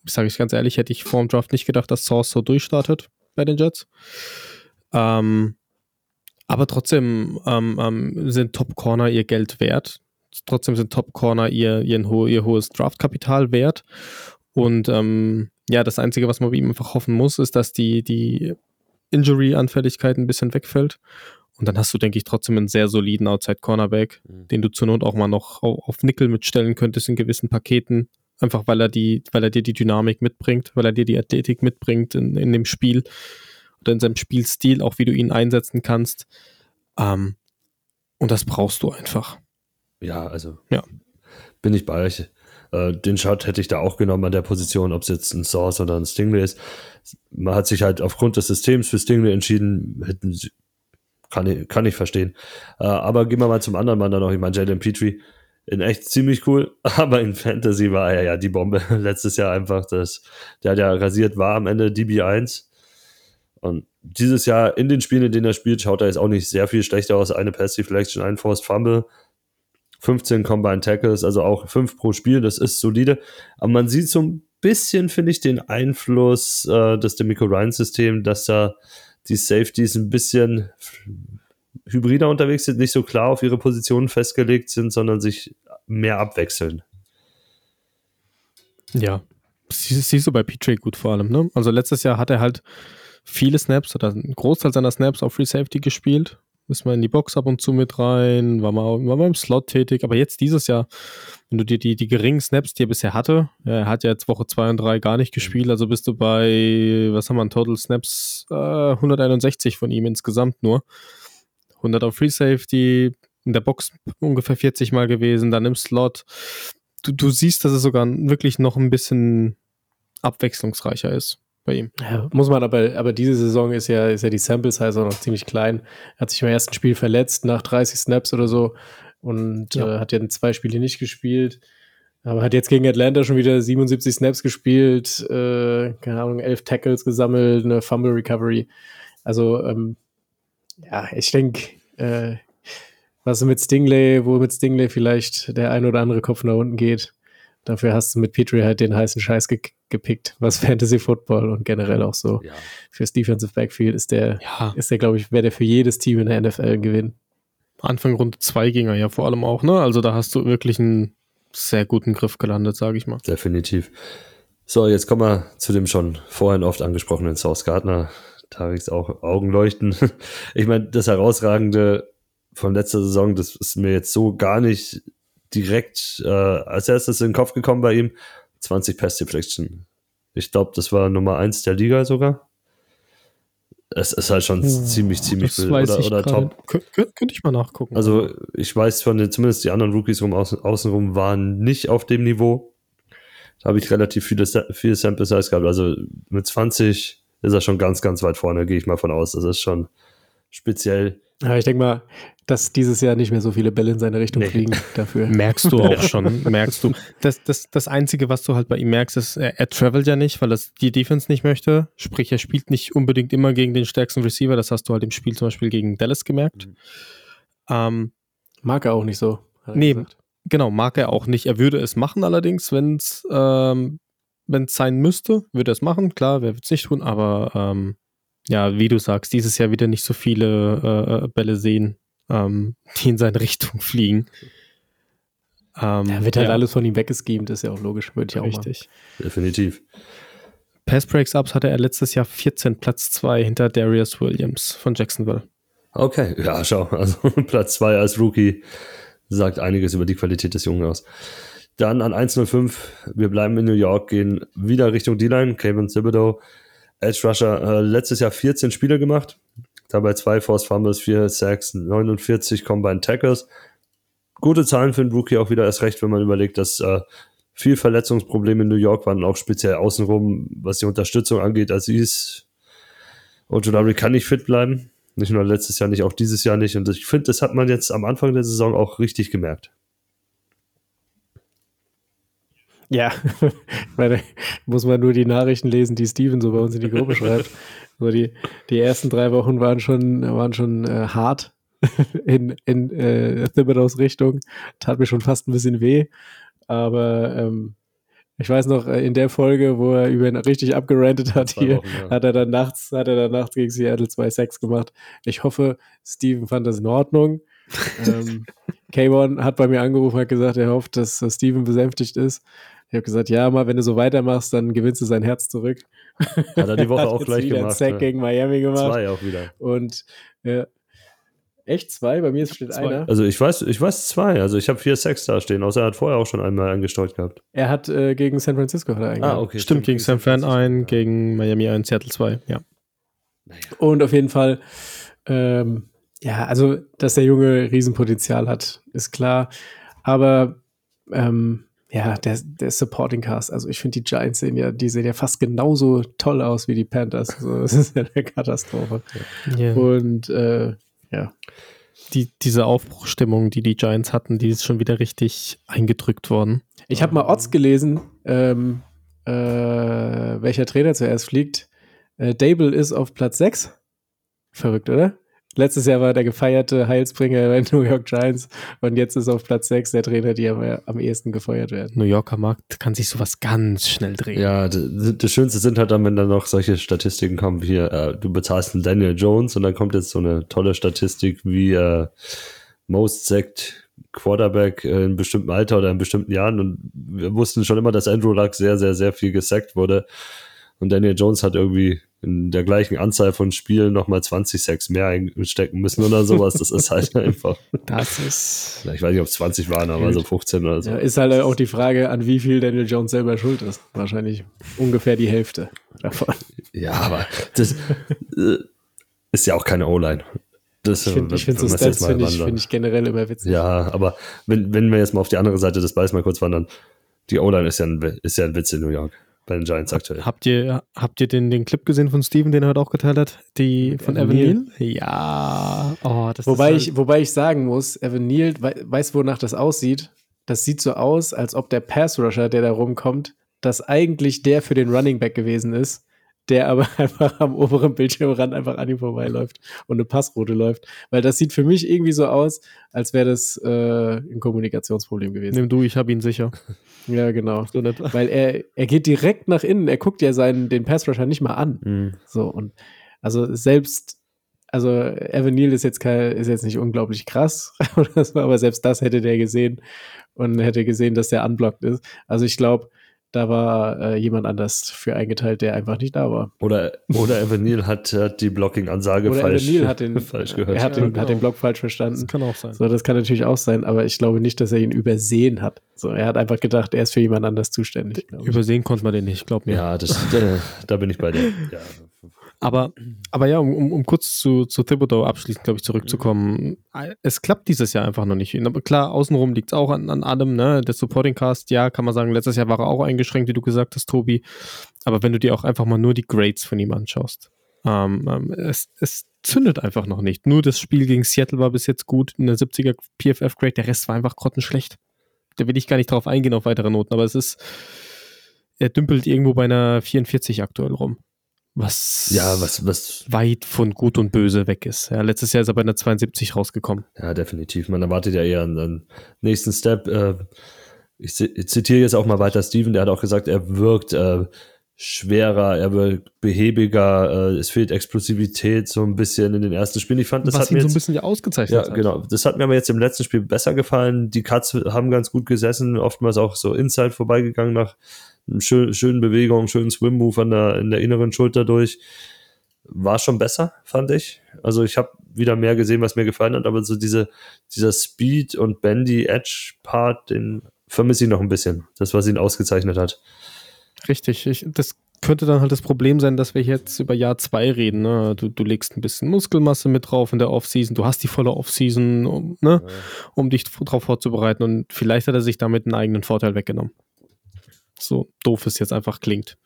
sage ich ganz ehrlich, hätte ich vor dem Draft nicht gedacht, dass Source so durchstartet bei den Jets. Ähm, aber trotzdem ähm, ähm, sind Top Corner ihr Geld wert. Trotzdem sind Top Corner ihr, ihr, ho ihr hohes Draftkapital wert. Und ähm, ja, das Einzige, was man bei ihm einfach hoffen muss, ist, dass die, die Injury-Anfälligkeit ein bisschen wegfällt. Und dann hast du, denke ich, trotzdem einen sehr soliden Outside-Cornerback, mhm. den du zur Not auch mal noch auf Nickel mitstellen könntest in gewissen Paketen. Einfach weil er die, weil er dir die Dynamik mitbringt, weil er dir die Athletik mitbringt in, in dem Spiel oder in seinem Spielstil, auch wie du ihn einsetzen kannst. Ähm, und das brauchst du einfach. Ja, also ja. bin ich bei euch. Äh, den Shot hätte ich da auch genommen an der Position, ob es jetzt ein Source oder ein Stingley ist. Man hat sich halt aufgrund des Systems für Stingley entschieden, hätten sie, kann ich, kann ich verstehen. Äh, aber gehen wir mal zum anderen Mann da noch. Ich meine, Jalen Petrie in echt ziemlich cool, *laughs* aber in Fantasy war er ja die Bombe *laughs* letztes Jahr einfach. Das, der hat ja rasiert, war am Ende DB1 und dieses Jahr in den Spielen, in denen er spielt, schaut er jetzt auch nicht sehr viel schlechter aus. Eine Pass Deflection, ein Forced Fumble, 15 Combined Tackles, also auch 5 pro Spiel, das ist solide. Aber man sieht so ein bisschen, finde ich, den Einfluss äh, des Demico Ryan-Systems, dass da die Safeties ein bisschen hybrider unterwegs sind, nicht so klar auf ihre Positionen festgelegt sind, sondern sich mehr abwechseln. Ja, siehst du bei Petrie gut vor allem, ne? Also letztes Jahr hat er halt viele Snaps oder einen Großteil seiner Snaps auf Free Safety gespielt. Ist mal in die Box ab und zu mit rein, war mal, war mal im Slot tätig. Aber jetzt dieses Jahr, wenn du dir die, die geringen Snaps, die er bisher hatte, er hat ja jetzt Woche 2 und 3 gar nicht gespielt, also bist du bei, was haben wir Total Snaps? Äh, 161 von ihm insgesamt nur. 100 auf Free Safety, in der Box ungefähr 40 Mal gewesen, dann im Slot. Du, du siehst, dass es sogar wirklich noch ein bisschen abwechslungsreicher ist bei ihm. Ja, muss man aber, aber diese Saison ist ja, ist ja die Sample Size auch noch ziemlich klein. Er hat sich im ersten Spiel verletzt nach 30 Snaps oder so und ja. äh, hat ja in zwei Spiele nicht gespielt. Aber hat jetzt gegen Atlanta schon wieder 77 Snaps gespielt, äh, keine Ahnung, elf Tackles gesammelt, eine Fumble Recovery. Also, ähm, ja, ich denke, äh, Was mit Stingley, wo mit Stingley vielleicht der ein oder andere Kopf nach unten geht. Dafür hast du mit Petrie halt den heißen Scheiß ge gepickt, was *laughs* Fantasy Football und generell auch so Ja. fürs Defensive Backfield ist der, Ja, ist der, glaube ich, wäre der für jedes Team in der NFL ein Gewinn. Anfang Runde 2 ging er ja vor allem auch, ne? Also da hast du wirklich einen sehr guten Griff gelandet, sage ich mal. Definitiv. So, jetzt kommen wir zu dem schon vorhin oft angesprochenen Source Gardner. Tariks auch Augenleuchten. *laughs* Ich meine, das Herausragende von letzter Saison, das ist mir jetzt so gar nicht direkt äh, als erstes in den Kopf gekommen bei ihm. 20 Pass Deflection. Ich glaube, das war Nummer 1 der Liga sogar. Es ist halt schon ziemlich, ziemlich Das wild. oder, oder top. Kön kön könnte ich mal nachgucken. Also ich weiß von den, zumindest die anderen Rookies rum, außen, außenrum waren nicht auf dem Niveau. Da habe ich relativ viele, viele Sample Size gehabt. Also mit 20 ist er schon ganz, ganz weit vorne, gehe ich mal von aus. Das ist schon speziell. Aber ich denke mal, dass dieses Jahr nicht mehr so viele Bälle in seine Richtung Nee. fliegen dafür. *laughs* Merkst du auch schon, merkst du. Das, das, das Einzige, was du halt bei ihm merkst, ist, er, er travelt ja nicht, weil das die Defense nicht möchte. Sprich, er spielt nicht unbedingt immer gegen den stärksten Receiver. Das hast du halt im Spiel zum Beispiel gegen Dallas gemerkt. Ähm, Mag er auch nicht so. er Nee. gesagt. genau, mag er auch nicht. Er würde es machen allerdings, wenn es ähm, wenn's sein müsste, würde er es machen. Klar, wer wird es nicht tun, aber ähm, ja, wie du sagst, dieses Jahr wieder nicht so viele äh, Bälle sehen, ähm, *laughs* die in seine Richtung fliegen. Ähm, Da wird halt ja, alles von ihm weggeschemt, ist ja auch logisch, würde ich auch machen. richtig. Definitiv. Pass Breaks Ups hatte er letztes Jahr 14, Platz 2 hinter Darius Williams von Jacksonville. Okay, ja, schau. *laughs* Also Platz 2 als Rookie sagt einiges über die Qualität des Jungen aus. Dann an 105, wir bleiben in New York, gehen wieder Richtung D-Line, Kevin Thibodeau, Edge Rusher, äh, letztes Jahr 14 Spiele gemacht, dabei zwei Force Fumbles, 4 Sacks, 49 Combined Tackles. Gute Zahlen für einen Rookie auch wieder erst recht, wenn man überlegt, dass äh, viel Verletzungsprobleme in New York waren, auch speziell außenrum, was die Unterstützung angeht. Aziz Ojolari kann nicht fit bleiben. Nicht nur letztes Jahr nicht, auch dieses Jahr nicht. Und ich finde, das hat man jetzt am Anfang der Saison auch richtig gemerkt. Ja, *laughs* ich meine, muss man nur die Nachrichten lesen, die Steven so bei uns in die Gruppe schreibt. *laughs* So die, die ersten drei Wochen waren schon, waren schon äh, hart *laughs* in, in äh, Thibodeaus Richtung. Tat mir schon fast ein bisschen weh. Aber ähm, ich weiß noch, äh, in der Folge, wo er über ihn richtig abgerantet hat, hier, Wochen, ja. hat er dann nachts, hat er dann nachts gegen Seattle zwei Sacks gemacht. Ich hoffe, Steven fand das in Ordnung. ähm, K1 hat bei mir angerufen, hat gesagt, er hofft, dass Steven besänftigt ist. Ich habe gesagt, ja, mal, wenn du so weitermachst, dann gewinnst du sein Herz zurück. Hat er die Woche auch gleich wieder gemacht. Einen Sack Ne? gegen Miami gemacht. Zwei auch wieder. Und äh, echt zwei? Bei mir steht Zwei. einer. Also ich weiß, ich weiß zwei. Also ich habe vier Sacks da stehen, außer er hat vorher auch schon einmal eingesteuert gehabt. Er hat äh, gegen San Francisco hat er. Ah, okay. Stimmt, gegen San Fran ein, Ja. gegen Miami ein, Seattle 2, ja. Und auf jeden Fall, ähm, ja, also, dass der Junge Riesenpotenzial hat, ist klar. Aber ähm, ja, der, der Supporting Cast, also ich finde, die Giants sehen ja, die sehen ja fast genauso toll aus wie die Panthers. So, das ist ja eine Katastrophe. Und äh, ja, Die, diese Aufbruchstimmung, die die Giants hatten, die ist schon wieder richtig eingedrückt worden. ich habe mal Odds gelesen, ähm, äh, welcher Trainer zuerst fliegt. Äh, Dable ist auf Platz 6. Verrückt, oder? Letztes Jahr war der gefeierte Heilsbringer bei den New York Giants und jetzt ist auf Platz 6 der Trainer, die am, am ehesten gefeuert werden. New Yorker Markt kann sich sowas ganz schnell drehen. Ja, das Schönste sind halt dann, wenn dann noch solche Statistiken kommen wie hier, äh, du bezahlst einen Daniel Jones und dann kommt jetzt so eine tolle Statistik wie äh, Most Sacked Quarterback in einem bestimmten Alter oder in bestimmten Jahren und wir wussten schon immer, dass Andrew Luck sehr, sehr, sehr viel gesackt wurde und Daniel Jones hat irgendwie in der gleichen Anzahl von Spielen nochmal 20 Sacks mehr einstecken müssen oder sowas. Das ist halt *laughs* einfach, Das ist. ich weiß nicht, ob es 20 waren, aber so 15 oder so. Ja, ist halt auch die Frage, an wie viel Daniel Jones selber schuld ist. Wahrscheinlich ungefähr die Hälfte davon. Ja, aber das äh, ist ja auch keine O-Line. Das, Ich finde ich find so Stats finde ich, find ich generell immer witzig. Ja, aber wenn, wenn wir jetzt mal auf die andere Seite des Balls mal kurz wandern, die O-Line ist, ja ein, ist ja ein Witz in New York, bei den Giants aktuell. Habt ihr, habt ihr den, den Clip gesehen von Steven, den er heute auch geteilt hat? Die von Evan Evan Neal? Ja. Oh, das Wobei, ist ich, wobei ich sagen muss, Evan Neal, wei weiß, wonach das aussieht. Das sieht so aus, als ob der Pass-Rusher, der da rumkommt, das eigentlich der für den Running Back gewesen ist, der aber *laughs* einfach am oberen Bildschirmrand einfach an ihm vorbeiläuft und eine Passroute läuft. Weil das sieht für mich irgendwie so aus, als wäre das äh, ein Kommunikationsproblem gewesen. Nimm du, ich habe ihn sicher. *laughs* Ja, genau. So *laughs* Weil er, er geht direkt nach innen, er guckt ja seinen, den Passrusher nicht mal an. Mhm. So, und also selbst, also Evan Neal ist jetzt kein, ist jetzt nicht unglaublich krass, aber selbst das hätte der gesehen und hätte gesehen, dass der unblockt ist. Also ich glaube, da war äh, jemand anders für eingeteilt, der einfach nicht da war. Oder, oder Evan Neal hat, hat die Blocking-Ansage falsch, hat *laughs* den, falsch gehört. Er hat, den, ja, genau. hat den Block falsch verstanden. Das kann auch sein. So, das kann natürlich auch sein, aber ich glaube nicht, dass er ihn übersehen hat. So, er hat einfach gedacht, er ist für jemand anders zuständig. Übersehen konnte man den nicht, glaub mir. Ja, das, da, da bin ich bei dir. Ja, aber, aber ja, um, um kurz zu, zu Thibodeau abschließend, glaube ich, zurückzukommen. Es klappt dieses Jahr einfach noch nicht. Aber klar, außenrum liegt es auch an, an allem. Ne? Der Supporting Cast, ja, kann man sagen, letztes Jahr war er auch eingeschränkt, wie du gesagt hast, Tobi. Aber wenn du dir auch einfach mal nur die Grades von ihm anschaust, ähm, ähm, es, es zündet einfach noch nicht. Nur das Spiel gegen Seattle war bis jetzt gut, eine 70er PFF-Grade, der Rest war einfach grottenschlecht. Da will ich gar nicht drauf eingehen auf weitere Noten, aber es ist, er dümpelt irgendwo bei einer 44 aktuell rum was, ja, was, was weit von Gut und Böse weg ist. Ja, letztes Jahr ist er bei einer 72 rausgekommen. Ja, definitiv. Man erwartet ja eher einen, nächsten Step. Äh, ich zitiere jetzt auch mal weiter Steven, der hat auch gesagt, er wirkt äh, schwerer, er wirkt behäbiger, äh, es fehlt Explosivität so ein bisschen in den ersten Spielen. Ich fand, das Was hat ihn mir so ein bisschen ja ausgezeichnet ja, hat. genau. Das hat mir aber jetzt im letzten Spiel besser gefallen. Die Cuts haben ganz gut gesessen, oftmals auch so inside vorbeigegangen nach schön, schönen Bewegung, schönen Swim-Move an der, in der inneren Schulter durch. War schon besser, fand ich. Also ich habe wieder mehr gesehen, was mir gefallen hat, aber so diese, dieser Speed und Bendy Edge Part, den vermisse ich noch ein bisschen. Das, was ihn ausgezeichnet hat. Richtig. Ich, das könnte dann halt das Problem sein, dass wir jetzt über Jahr zwei reden. Ne? Du, du legst ein bisschen Muskelmasse mit drauf in der Offseason, du hast die volle Offseason, um, ne? Ja. um dich darauf vorzubereiten und vielleicht hat er sich damit einen eigenen Vorteil weggenommen. So doof es jetzt einfach klingt.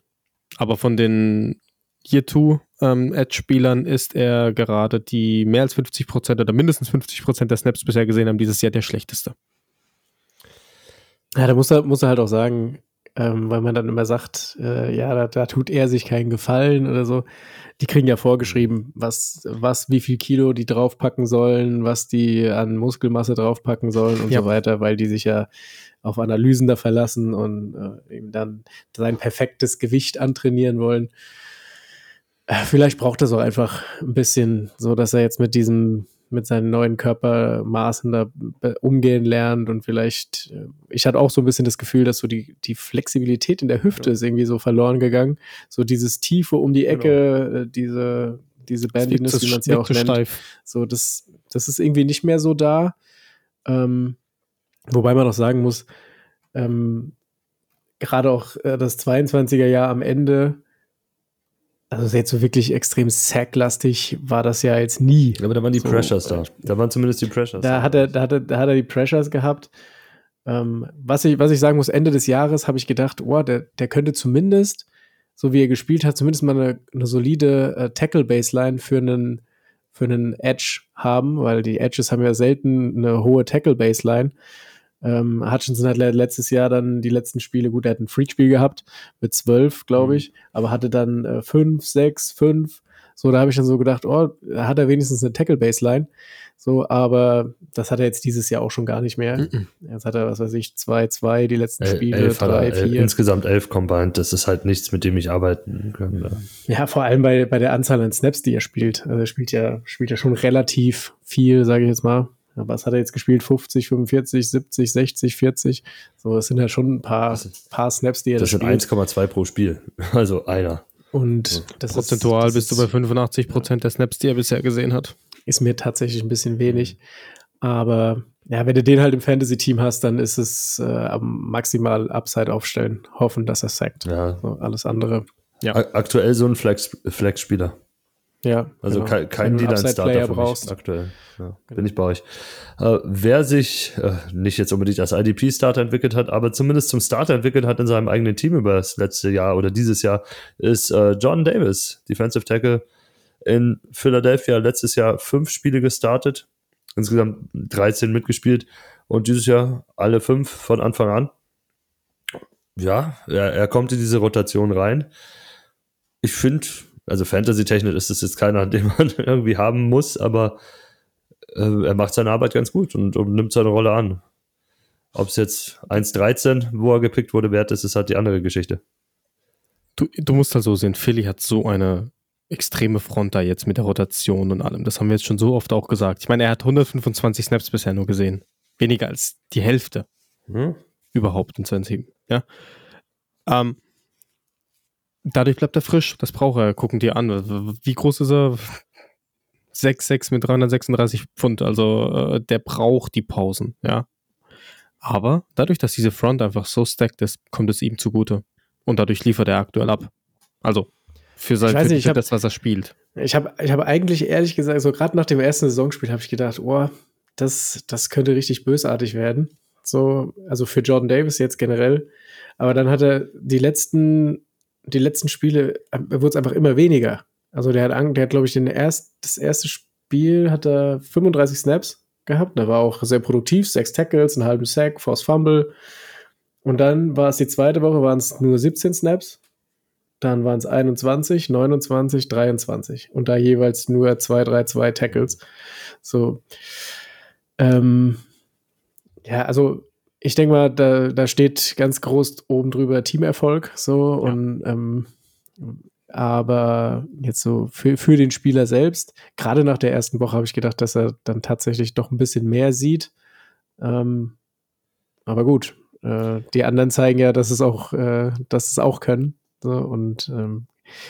Aber von den Year 2 ähm, Edge-Spielern ist er gerade die mehr als 50% oder mindestens 50% der Snaps bisher gesehen haben, dieses Jahr der schlechteste. Ja, da muss er, muss er halt auch sagen, ähm, weil man dann immer sagt, äh, ja, da, da, tut er sich keinen Gefallen oder so. Die kriegen ja vorgeschrieben, was, was, wie viel Kilo die draufpacken sollen, was die an Muskelmasse draufpacken sollen und ja. so weiter, weil die sich ja auf Analysen da verlassen und äh, eben dann sein perfektes Gewicht antrainieren wollen. Äh, vielleicht braucht er so einfach ein bisschen, so dass er jetzt mit diesem, mit seinen neuen Körpermaßen da umgehen lernt und vielleicht, äh, ich hatte auch so ein bisschen das Gefühl, dass so die, die Flexibilität in der Hüfte ja. ist irgendwie so verloren gegangen. So dieses Tiefe um die Ecke, genau. Diese, diese Bandiness, wie man es ja auch nennt. Steif. So, das, das ist irgendwie nicht mehr so da. Ähm, Wobei man auch sagen muss, ähm, gerade auch äh, das 22er Jahr am Ende, also jetzt so wirklich extrem sacklastig war das ja jetzt nie. Aber da waren die so, Pressures da. Da waren zumindest die Pressures. Da, hat er, da, hat er, da hat er die Pressures gehabt. Ähm, was, ich, was ich sagen muss, Ende des Jahres habe ich gedacht, oh, der, der könnte zumindest, so wie er gespielt hat, zumindest mal eine, eine solide äh, Tackle-Baseline für einen, für einen Edge haben, weil die Edges haben ja selten eine hohe Tackle-Baseline. Ähm, Hutchinson hat letztes Jahr dann die letzten Spiele, gut, er hat ein Freak-Spiel gehabt mit zwölf, glaube mhm. ich, mhm. aber hatte dann äh, fünf, sechs, fünf. So, da habe ich dann so gedacht, oh, hat er wenigstens eine Tackle-Baseline. So, aber das hat er jetzt dieses Jahr auch schon gar nicht mehr. Mhm. Jetzt hat er, was weiß ich, zwei, zwei die letzten El Spiele, elf drei, vier. Insgesamt elf combined, das ist halt nichts, mit dem ich arbeiten kann. Ja, vor allem bei, bei der Anzahl an Snaps, die er spielt. Also er spielt ja, spielt ja schon relativ viel, sage ich jetzt mal was hat er jetzt gespielt? 50, 45, 70, 60, 40? So, das sind ja schon ein paar, ist, paar Snaps, die er das, das sind 1,2 pro Spiel. *laughs* Also einer. Und das prozentual ist, das bist du bei 85 Prozent der Snaps, die er bisher gesehen hat. Ist mir tatsächlich ein bisschen wenig. Aber ja, wenn du den halt im Fantasy-Team hast, dann ist es äh, maximal Upside aufstellen. Hoffen, dass er sackt. Ja. So, alles andere. Ja. Aktuell so ein Flex-Spieler. Ja. Also genau. kein, kein Dealer-Starter für mich aktuell. Ja, genau. Bin ich bei euch. Äh, wer sich äh, nicht jetzt unbedingt als IDP-Starter entwickelt hat, aber zumindest zum Starter entwickelt hat in seinem eigenen Team über das letzte Jahr oder dieses Jahr, ist äh, John Davis, Defensive Tackle in Philadelphia. Letztes Jahr fünf Spiele gestartet, insgesamt 13 mitgespielt und dieses Jahr alle fünf von Anfang an. Ja, er, er kommt in diese Rotation rein ich finde, also Fantasy-technisch ist es jetzt keiner, *laughs* den man irgendwie haben muss, aber äh, er macht seine Arbeit ganz gut und, und nimmt seine Rolle an. Ob es jetzt 1,13, wo er gepickt wurde, wert ist, ist halt die andere Geschichte. Du, du musst halt so sehen, Philly hat so eine extreme Front da jetzt mit der Rotation und allem. Das haben wir jetzt schon so oft auch gesagt. Ich meine, er hat 125 Snaps bisher nur gesehen. Weniger als die Hälfte Hm? überhaupt in seinem Team. Ja. Ähm, dadurch bleibt er frisch. Das braucht er. Gucken die an. Wie groß ist er? 6,6 mit 336 Pfund. Also äh, der braucht die Pausen. Ja. Aber dadurch, dass diese Front einfach so stacked ist, kommt es ihm zugute. Und dadurch liefert er aktuell ab. Also für, sein, Ich für, nicht, ich für hab- das, was er spielt. Ich habe ich hab eigentlich ehrlich gesagt, so gerade nach dem ersten Saisonspiel habe ich gedacht, oh, das, das könnte richtig bösartig werden. So, also für Jordan Davis jetzt generell. Aber dann hat er die letzten, die letzten Spiele, äh, wurde es einfach immer weniger. Also der hat, der hat glaube ich, den erst, das erste Spiel hat er 35 Snaps gehabt. Da war auch sehr produktiv, sechs Tackles, einen halben Sack, Force Fumble. Und dann war es die zweite Woche, waren es nur 17 Snaps. Dann waren es 21, 29, 23 und da jeweils nur 2, 3, 2 Tackles. So. Ähm, ja, also ich denke mal, da, da steht ganz groß oben drüber Teamerfolg. So und ähm, aber jetzt so für, für den Spieler selbst, gerade nach der ersten Woche habe ich gedacht, dass er dann tatsächlich doch ein bisschen mehr sieht. Ähm, aber gut, äh, die anderen zeigen ja, dass es auch, äh, dass es auch können. So, und, ähm,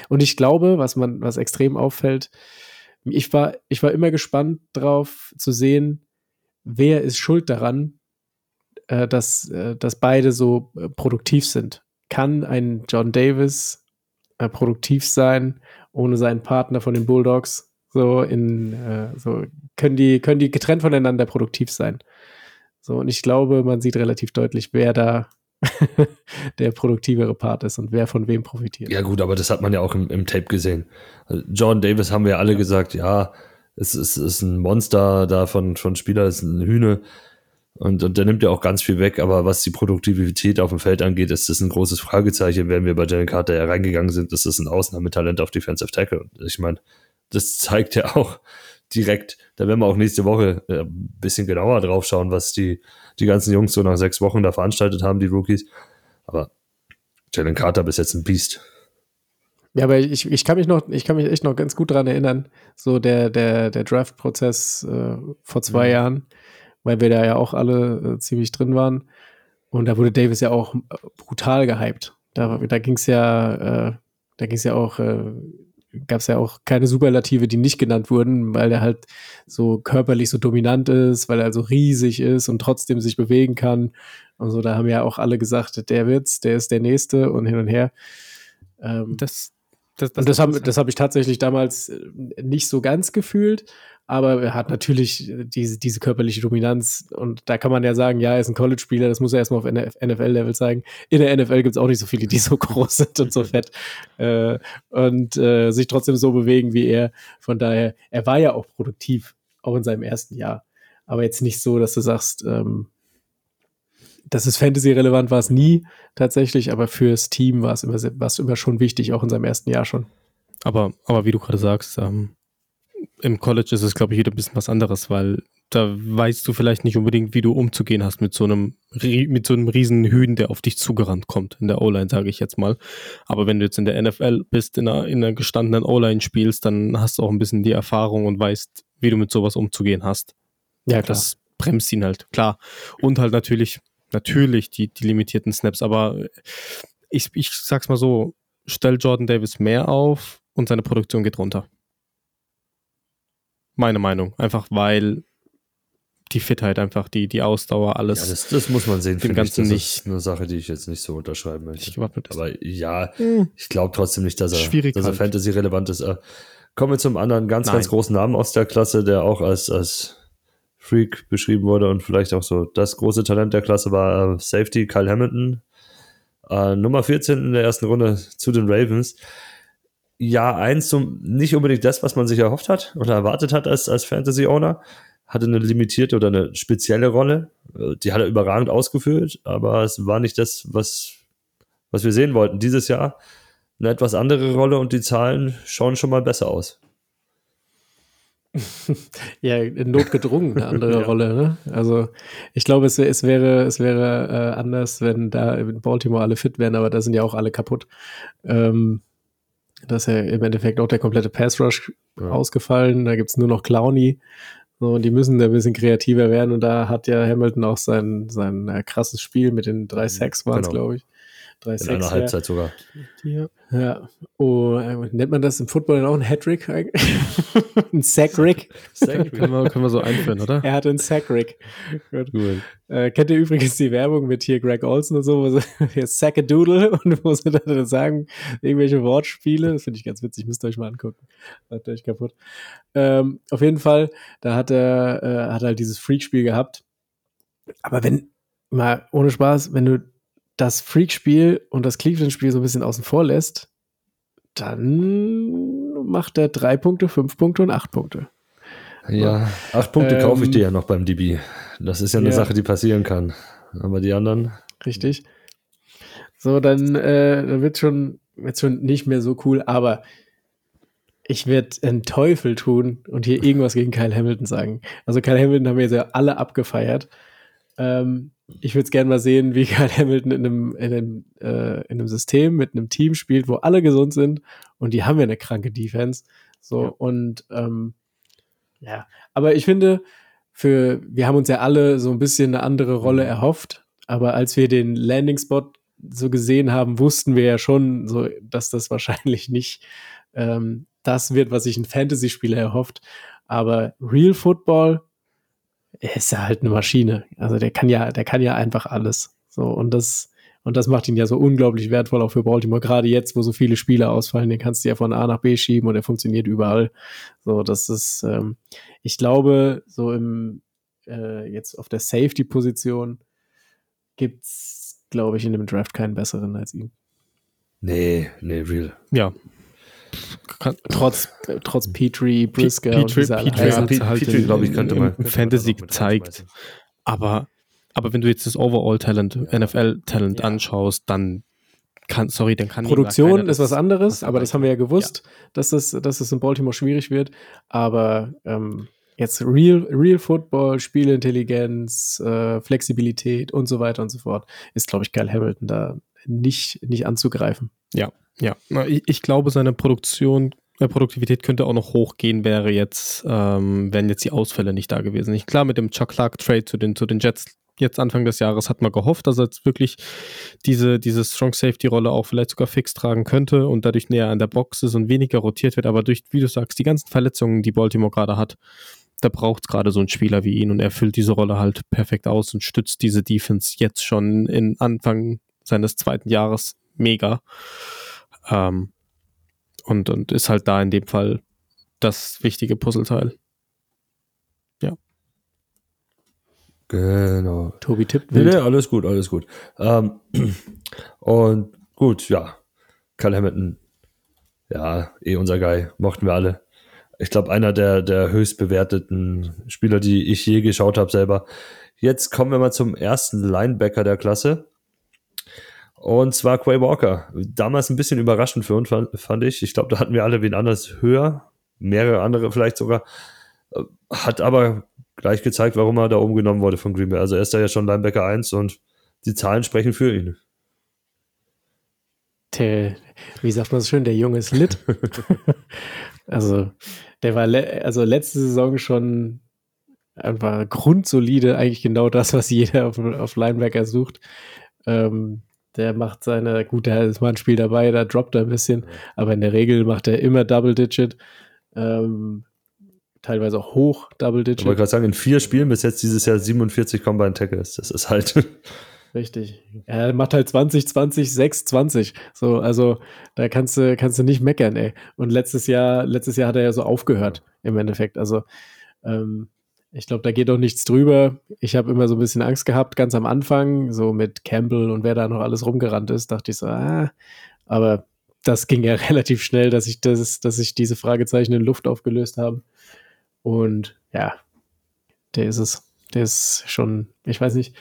und ich glaube, was man, was extrem auffällt, ich war, ich war immer gespannt drauf zu sehen, wer ist schuld daran, äh, dass, äh, dass beide so äh, produktiv sind. Kann ein John Davis äh, produktiv sein, ohne seinen Partner von den Bulldogs? So in, äh, so können die, können die getrennt voneinander produktiv sein? So, und ich glaube, man sieht relativ deutlich, wer da *laughs* der produktivere Part ist und wer von wem profitiert. Ja, gut, aber das hat man ja auch im, im Tape gesehen. Also John Davis haben wir ja alle gesagt, ja, es ist, es ist ein Monster da von, von Spieler, es ist ein Hühne. Und, und der nimmt ja auch ganz viel weg, aber was die Produktivität auf dem Feld angeht, ist das ein großes Fragezeichen, wenn wir bei Jalen Carter ja reingegangen sind. Das ist ein Ausnahmetalent auf Defensive Tackle. Und ich meine, das zeigt ja auch direkt, da werden wir auch nächste Woche äh, ein bisschen genauer drauf schauen, was die, die ganzen Jungs so nach sechs Wochen da veranstaltet haben, die Rookies. Aber Jalen Carter bis jetzt ein Biest. Ja, aber ich, ich kann mich noch, ich kann mich echt noch ganz gut dran erinnern, so der, der, der Draft-Prozess äh, vor zwei Mhm. Jahren, weil wir da ja auch alle äh, ziemlich drin waren. Und da wurde Davis ja auch äh, brutal gehypt. Da, da ging es ja, äh, da ging es ja auch, äh, gab es ja auch keine Superlative, die nicht genannt wurden, weil er halt so körperlich so dominant ist, weil er so riesig ist und trotzdem sich bewegen kann. Und so, da haben ja auch alle gesagt, der wird's, der ist der Nächste und hin und her. Ähm, Das, das, und das habe das hab ich tatsächlich damals äh, nicht so ganz gefühlt, aber er hat natürlich äh, diese, diese körperliche Dominanz und da kann man ja sagen, ja, er ist ein College-Spieler, das muss er erstmal auf NFL-Level zeigen. In der NFL gibt es auch nicht so viele, die so *laughs* groß sind und so fett äh, und äh, sich trotzdem so bewegen wie er. Von daher, er war ja auch produktiv, auch in seinem ersten Jahr. Aber jetzt nicht so, dass du sagst, ähm, das ist Fantasy-relevant, war es nie tatsächlich, aber fürs Team war es immer, es immer schon wichtig, auch in seinem ersten Jahr schon. Aber, aber wie du gerade sagst, ähm, im College ist es, glaube ich, wieder ein bisschen was anderes, weil da weißt du vielleicht nicht unbedingt, wie du umzugehen hast mit so einem, mit so einem riesen Hühn, der auf dich zugerannt kommt, in der O-Line, sage ich jetzt mal. Aber wenn du jetzt in der NFL bist, in einer, in einer gestandenen O-Line spielst, dann hast du auch ein bisschen die Erfahrung und weißt, wie du mit sowas umzugehen hast. Ja, Das bremst ihn halt, klar. Und halt natürlich, natürlich die, die limitierten Snaps, aber ich, ich sag's mal so, stell Jordan Davis mehr auf und seine Produktion geht runter. Meine Meinung. Einfach weil die Fitheit einfach, die, die Ausdauer, alles. Ja, das, das muss man sehen, dem finde ich. Ganzen Das nicht. ist eine Sache, die ich jetzt nicht so unterschreiben möchte. Aber ja, Hm. ich glaube trotzdem nicht, dass er, Schwierig dass er halt. Fantasy-relevant ist. Äh, Kommen wir zum anderen ganz, Nein. ganz großen Namen aus der Klasse, der auch als, als Freak beschrieben wurde und vielleicht auch so das große Talent der Klasse war äh, Safety Kyle Hamilton. Äh, Nummer 14 in der ersten Runde zu den Ravens. Ja, eins zum, nicht unbedingt das, was man sich erhofft hat oder erwartet hat als, als Fantasy-Owner. Hatte eine limitierte oder eine spezielle Rolle. Äh, Die hat er überragend ausgeführt, aber es war nicht das, was, was wir sehen wollten dieses Jahr. eine etwas andere Rolle und die Zahlen schauen schon mal besser aus. *laughs* ja, notgedrungen eine andere *laughs* ja. Rolle. Ne? Also ich glaube, es, es wäre, es wäre äh, anders, wenn da in Baltimore alle fit wären, aber da sind ja auch alle kaputt. Ähm, da ist ja im Endeffekt auch der komplette Pass Rush ja. ausgefallen. Da gibt es nur noch Clowny. So, und die müssen da ein bisschen kreativer werden. Und da hat ja Hamilton auch sein, sein äh, krasses Spiel mit den drei mhm. Sacks, waren es, genau. glaube ich. Drei In Sacks, einer Halbzeit sogar. Ja. Ja. Oh, nennt man das im Football dann auch ein Hattrick eigentlich? *laughs* ein Sackrick? Sackrick. *laughs* können, wir, können wir so einführen, oder? Er hatte einen Sackrick. Gut. Cool. Äh, kennt ihr übrigens die Werbung mit hier Greg Olson und so, wo sie *laughs* hier Sackadoodle und wo sie dann sagen, irgendwelche Wortspiele? Das finde ich ganz witzig, müsst ihr euch mal angucken. Hat euch kaputt. Ähm, auf jeden Fall, da hat er äh, hat halt dieses Freak-Spiel gehabt. Aber wenn, mal ohne Spaß, wenn du das Freak-Spiel und das Cleveland-Spiel so ein bisschen außen vor lässt, dann macht er drei Punkte, fünf Punkte und acht Punkte. Ja, acht Punkte ähm, kaufe ich dir ja noch beim DB. Das ist ja eine ja. Sache, die passieren kann. Aber die anderen. Richtig. So, dann, äh, dann wird schon, schon nicht mehr so cool, aber ich werde einen Teufel tun und hier irgendwas gegen Kyle Hamilton sagen. Also Kyle Hamilton haben wir jetzt ja alle abgefeiert. Ähm, ich würde es gerne mal sehen, wie *laughs* Kyle Hamilton in einem, in, einem, äh, in einem System mit einem Team spielt, wo alle gesund sind und die haben ja eine kranke Defense. So, ja. und ähm, ja, aber ich finde, für, wir haben uns ja alle so ein bisschen eine andere Rolle mhm. erhofft, aber als wir den Landing-Spot so gesehen haben, wussten wir ja schon, so, dass das wahrscheinlich nicht ähm, das wird, was sich ein Fantasy-Spieler erhofft. Aber Real Football er ist ja halt eine Maschine. Also der kann ja, der kann ja einfach alles. So, und das, und das macht ihn ja so unglaublich wertvoll auch für Baltimore. Gerade jetzt, wo so viele Spieler ausfallen, den kannst du ja von A nach B schieben und er funktioniert überall. So, das ist, ähm, ich glaube, so im, äh, jetzt auf der Safety-Position gibt's, glaube ich, in dem Draft keinen besseren als ihn. Nee, nee, real. Ja, trotz, trotz Petrie, Brisker Petrie, Petrie, ja, Petrie, glaube ich, könnte man. Fantasy zeigt. Aber, aber wenn du jetzt das Overall-Talent, NFL-Talent ja. anschaust, dann kann, sorry, dann kann Produktion ist was anderes, aber das haben wir ja gewusst, ja. dass es, dass es in Baltimore schwierig wird. Aber ähm, jetzt Real, Real Football, Spielintelligenz, äh, Flexibilität und so weiter und so fort, ist, glaube ich, Kyle Hamilton da nicht, nicht anzugreifen. Ja, ja, ich, ich glaube, seine Produktion, äh, Produktivität könnte auch noch hochgehen, wäre jetzt, ähm, wären jetzt die Ausfälle nicht da gewesen. Ich, klar, mit dem Chuck Clark Trade zu den, zu den Jets jetzt Anfang des Jahres hat man gehofft, dass er jetzt wirklich diese, diese Strong Safety Rolle auch vielleicht sogar fix tragen könnte und dadurch näher an der Box ist und weniger rotiert wird. Aber durch, wie du sagst, die ganzen Verletzungen, die Baltimore gerade hat, da braucht es gerade so einen Spieler wie ihn und er füllt diese Rolle halt perfekt aus und stützt diese Defense jetzt schon in Anfang seines zweiten Jahres mega. Ähm, und, und ist halt da in dem Fall das wichtige Puzzleteil. Ja. Genau. Tobi tippt. Nee, nee, alles gut, alles gut. Ähm, *clears throat* und gut, ja. Kyle Hamilton, ja, eh unser Guy, mochten wir alle. Ich glaube, einer der, der höchst bewerteten Spieler, die ich je geschaut habe selber. Jetzt kommen wir mal zum ersten Linebacker der Klasse. Und zwar Quay Walker. Damals ein bisschen überraschend für uns, fand ich. Ich glaube, da hatten wir alle wen anders höher. Mehrere andere vielleicht sogar. Äh, hat aber gleich gezeigt, warum er da oben genommen wurde von Green Bay. Also er ist da ja schon Linebacker 1 und die Zahlen sprechen für ihn. Der, wie sagt man so schön, der Junge ist lit. *laughs* also, der war le also letzte Saison schon einfach grundsolide, eigentlich genau das, was jeder auf, auf Linebacker sucht. Ähm, der macht seine, gut, da ist mal ein Spiel dabei, da droppt er ein bisschen, aber in der Regel macht er immer Double Digit. Ähm, teilweise auch hoch Double Digit. Ich wollte gerade sagen, in vier Spielen bis jetzt dieses Jahr 47 Combine Tackles. Das ist halt. *laughs* Richtig. Er macht halt 20, 20, 6, 20. So, also da kannst du, kannst du nicht meckern, ey. Und letztes Jahr, letztes Jahr hat er ja so aufgehört, im Endeffekt. Also, ähm, ich glaube, da geht auch nichts drüber. Ich habe immer so ein bisschen Angst gehabt, ganz am Anfang, so mit Campbell und wer da noch alles rumgerannt ist, dachte ich so, ah, aber das ging ja *laughs* relativ schnell, dass ich das, dass ich diese Fragezeichen in Luft aufgelöst habe. Und ja, der ist es. Der ist schon, ich weiß nicht,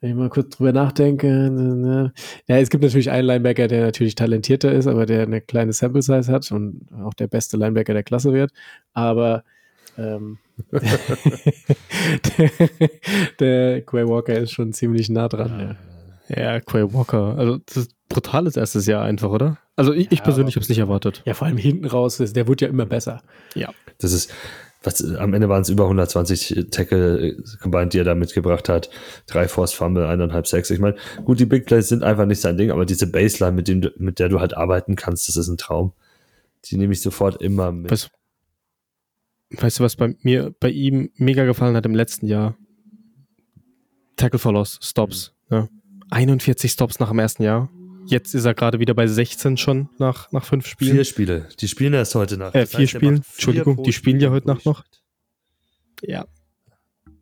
wenn ich mal kurz drüber nachdenke. Ne, ja, es gibt natürlich einen Linebacker, der natürlich talentierter ist, aber der eine kleine Sample Size hat und auch der beste Linebacker der Klasse wird. Aber ähm, der, *laughs* der Quay Walker ist schon ziemlich nah dran. Ja, ja Quay Walker. Also, das ist brutales erstes Jahr einfach, oder? Also, ich, ich persönlich habe es nicht erwartet. Ja, vor allem hinten raus, der wird ja immer besser. Ja. Das ist, was, am Ende waren es über 120 Tackle äh, combined, die er da mitgebracht hat. Drei Force Fumble, eineinhalb Sechs. Ich meine, gut, die Big Plays sind einfach nicht sein Ding, aber diese Baseline, mit, dem, mit der du halt arbeiten kannst, das ist ein Traum. Die nehme ich sofort immer mit. Weißt, weißt du, was bei mir, bei ihm mega gefallen hat im letzten Jahr? Tackle for Loss, Stops. Mhm. Ja. 41 Stops nach dem ersten Jahr. Jetzt ist er gerade wieder bei 16 schon nach, nach fünf Spielen. Vier Spiele. Die spielen erst heute Nacht. Äh, vier heißt, Spiele. Entschuldigung, die spielen ja heute Nacht noch. Ja.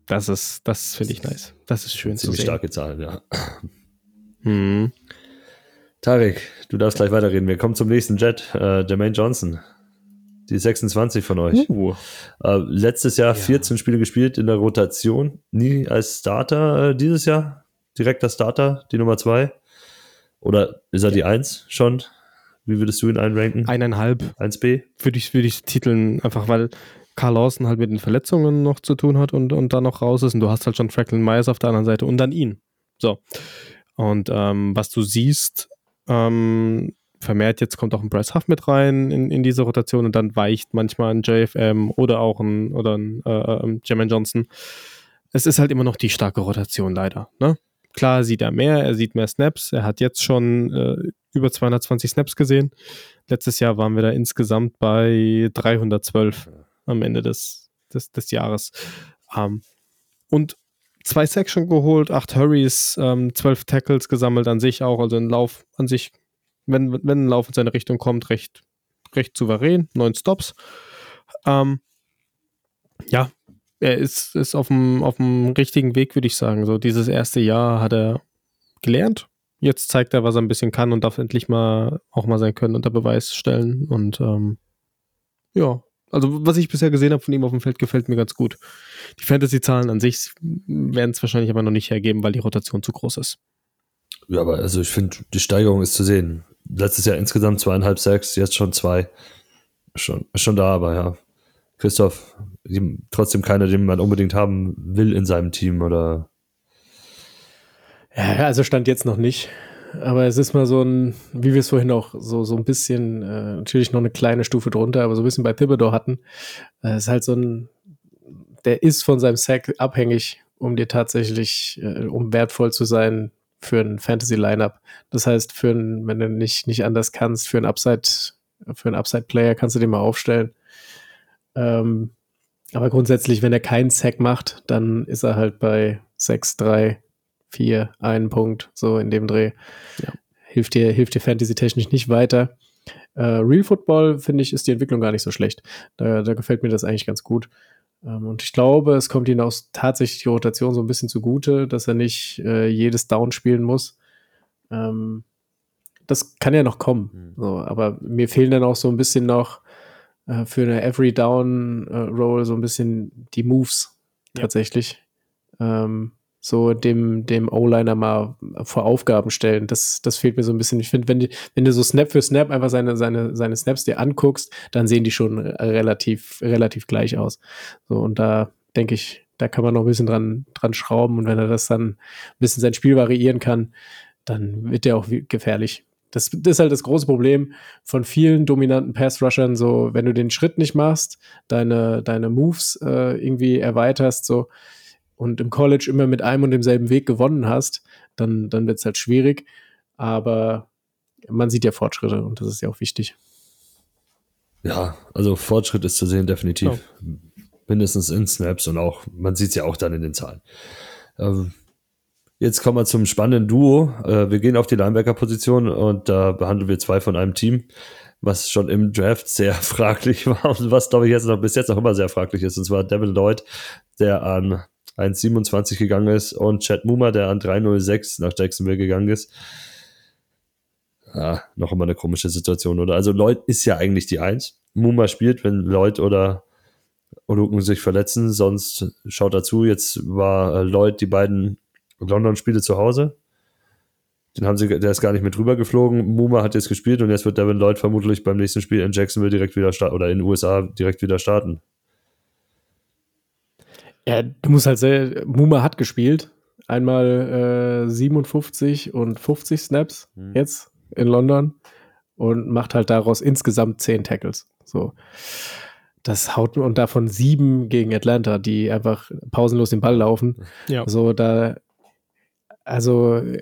Das ist, das finde ich nice. Das ist schön Ziemlich zu sehen. starke Zahlen, ja. Hm. Tarek, du darfst gleich weiterreden. Wir kommen zum nächsten Jet, äh, Jermaine Johnson. Die 26 von euch. Uh. Äh, letztes Jahr ja. 14 Spiele gespielt in der Rotation. Nie als Starter äh, dieses Jahr. Direkter Starter, die Nummer 2. Oder ist er ja. die 1 schon? Wie würdest du ihn einranken? Eineinhalb. 1b? Würde ich, würde ich titeln, einfach weil Carl Lawson halt mit den Verletzungen noch zu tun hat und, und dann noch raus ist. Und du hast halt schon Franklin Myers auf der anderen Seite und dann ihn. So. Und ähm, was du siehst, ähm, vermehrt jetzt kommt auch ein Bryce Huff mit rein in, in diese Rotation und dann weicht manchmal ein JFM oder auch ein, oder ein äh, äh, Jermaine Johnson. Es ist halt immer noch die starke Rotation leider. Ne? Klar sieht er mehr, er sieht mehr Snaps. Er hat jetzt schon äh, über 220 Snaps gesehen. Letztes Jahr waren wir da insgesamt bei 312 am Ende des, des, des Jahres. Ähm, und zwei Sacks geholt, acht Hurries, ähm, zwölf Tackles gesammelt an sich auch. Also ein Lauf an sich, wenn, wenn ein Lauf in seine Richtung kommt, recht, recht souverän. Neun Stops. Ähm, ja, er ist, ist auf, dem, auf dem richtigen Weg, würde ich sagen. So dieses erste Jahr hat er gelernt. Jetzt zeigt er, was er ein bisschen kann und darf endlich mal auch mal sein Können unter Beweis stellen. Und ähm, ja, also was ich bisher gesehen habe von ihm auf dem Feld, gefällt mir ganz gut. Die Fantasy-Zahlen an sich werden es wahrscheinlich aber noch nicht hergeben, weil die Rotation zu groß ist. Ja, aber also ich finde, die Steigerung ist zu sehen. Letztes Jahr insgesamt zweieinhalb Sacks, jetzt schon zwei. Schon, schon da, aber ja, Christoph, trotzdem keiner, den man unbedingt haben will in seinem Team oder? Ja, also stand jetzt noch nicht. Aber es ist mal so ein, wie wir es vorhin auch so, so ein bisschen, äh, natürlich noch eine kleine Stufe drunter, aber so ein bisschen bei Thibodeau hatten. Äh, ist halt so ein, der ist von seinem Sack abhängig, um dir tatsächlich, äh, um wertvoll zu sein für ein Fantasy-Lineup. Das heißt, für ein, wenn du nicht, nicht anders kannst, für ein Upside, für einen Upside-Player kannst du den mal aufstellen. Ähm, aber grundsätzlich, wenn er keinen Sack macht, dann ist er halt bei 6, 3, 4, 1 Punkt, so in dem Dreh. Ja. Hilft dir, hilft dir Fantasy-technisch nicht weiter. Äh, Real Football, finde ich, ist die Entwicklung gar nicht so schlecht. Da, da gefällt mir das eigentlich ganz gut. Ähm, und ich glaube, es kommt ihm auch tatsächlich die Rotation so ein bisschen zugute, dass er nicht äh, jedes Down spielen muss. Ähm, das kann ja noch kommen. Mhm. So, aber mir fehlen dann auch so ein bisschen noch äh, für eine Every Down äh, Roll so ein bisschen die Moves ja. tatsächlich. Ähm, so dem, dem O-Liner mal vor Aufgaben stellen. Das, das fehlt mir so ein bisschen. Ich finde, wenn, die, wenn du so Snap für Snap einfach seine, seine, seine Snaps dir anguckst, dann sehen die schon relativ, relativ gleich aus. So, und da denke ich, da kann man noch ein bisschen dran, dran schrauben. Und wenn er das dann ein bisschen sein Spiel variieren kann, dann wird der auch gefährlich. Das, das ist halt das große Problem von vielen dominanten Pass-Rushern, so wenn du den Schritt nicht machst, deine, deine Moves äh, irgendwie erweiterst, so und im College immer mit einem und demselben Weg gewonnen hast, dann, dann wird es halt schwierig. Aber man sieht ja Fortschritte und das ist ja auch wichtig. Ja, also Fortschritt ist zu sehen, definitiv. Ja. Mindestens in Snaps und auch, man sieht es ja auch dann in den Zahlen. Ähm, Jetzt kommen wir zum spannenden Duo. Äh, wir gehen auf die Linebacker-Position und da behandeln wir zwei von einem Team, was schon im Draft sehr *laughs* fraglich war und was, glaube ich, jetzt noch bis jetzt noch immer sehr fraglich ist. Und zwar Devin Lloyd, der an 1,27 gegangen ist und Chad Muma, der an 3,06 nach Jacksonville gegangen ist. Ja, noch immer eine komische Situation, oder? Also Lloyd ist ja eigentlich die Eins. Muma spielt, wenn Lloyd oder Olukun sich verletzen, sonst schaut dazu. Jetzt war äh, Lloyd die beiden London-Spiele zu Hause. Den haben sie, der ist gar nicht mit drüber geflogen. Muma hat jetzt gespielt und jetzt wird Devin Lloyd vermutlich beim nächsten Spiel in Jacksonville direkt wieder starten oder in den USA direkt wieder starten. Ja, du musst halt sehr, Muma hat gespielt. Einmal äh, 57 und 50 Snaps Hm. jetzt in London und macht halt daraus insgesamt 10 Tackles. So. Das haut und davon sieben gegen Atlanta, die einfach pausenlos den Ball laufen. Ja. So, da, also äh,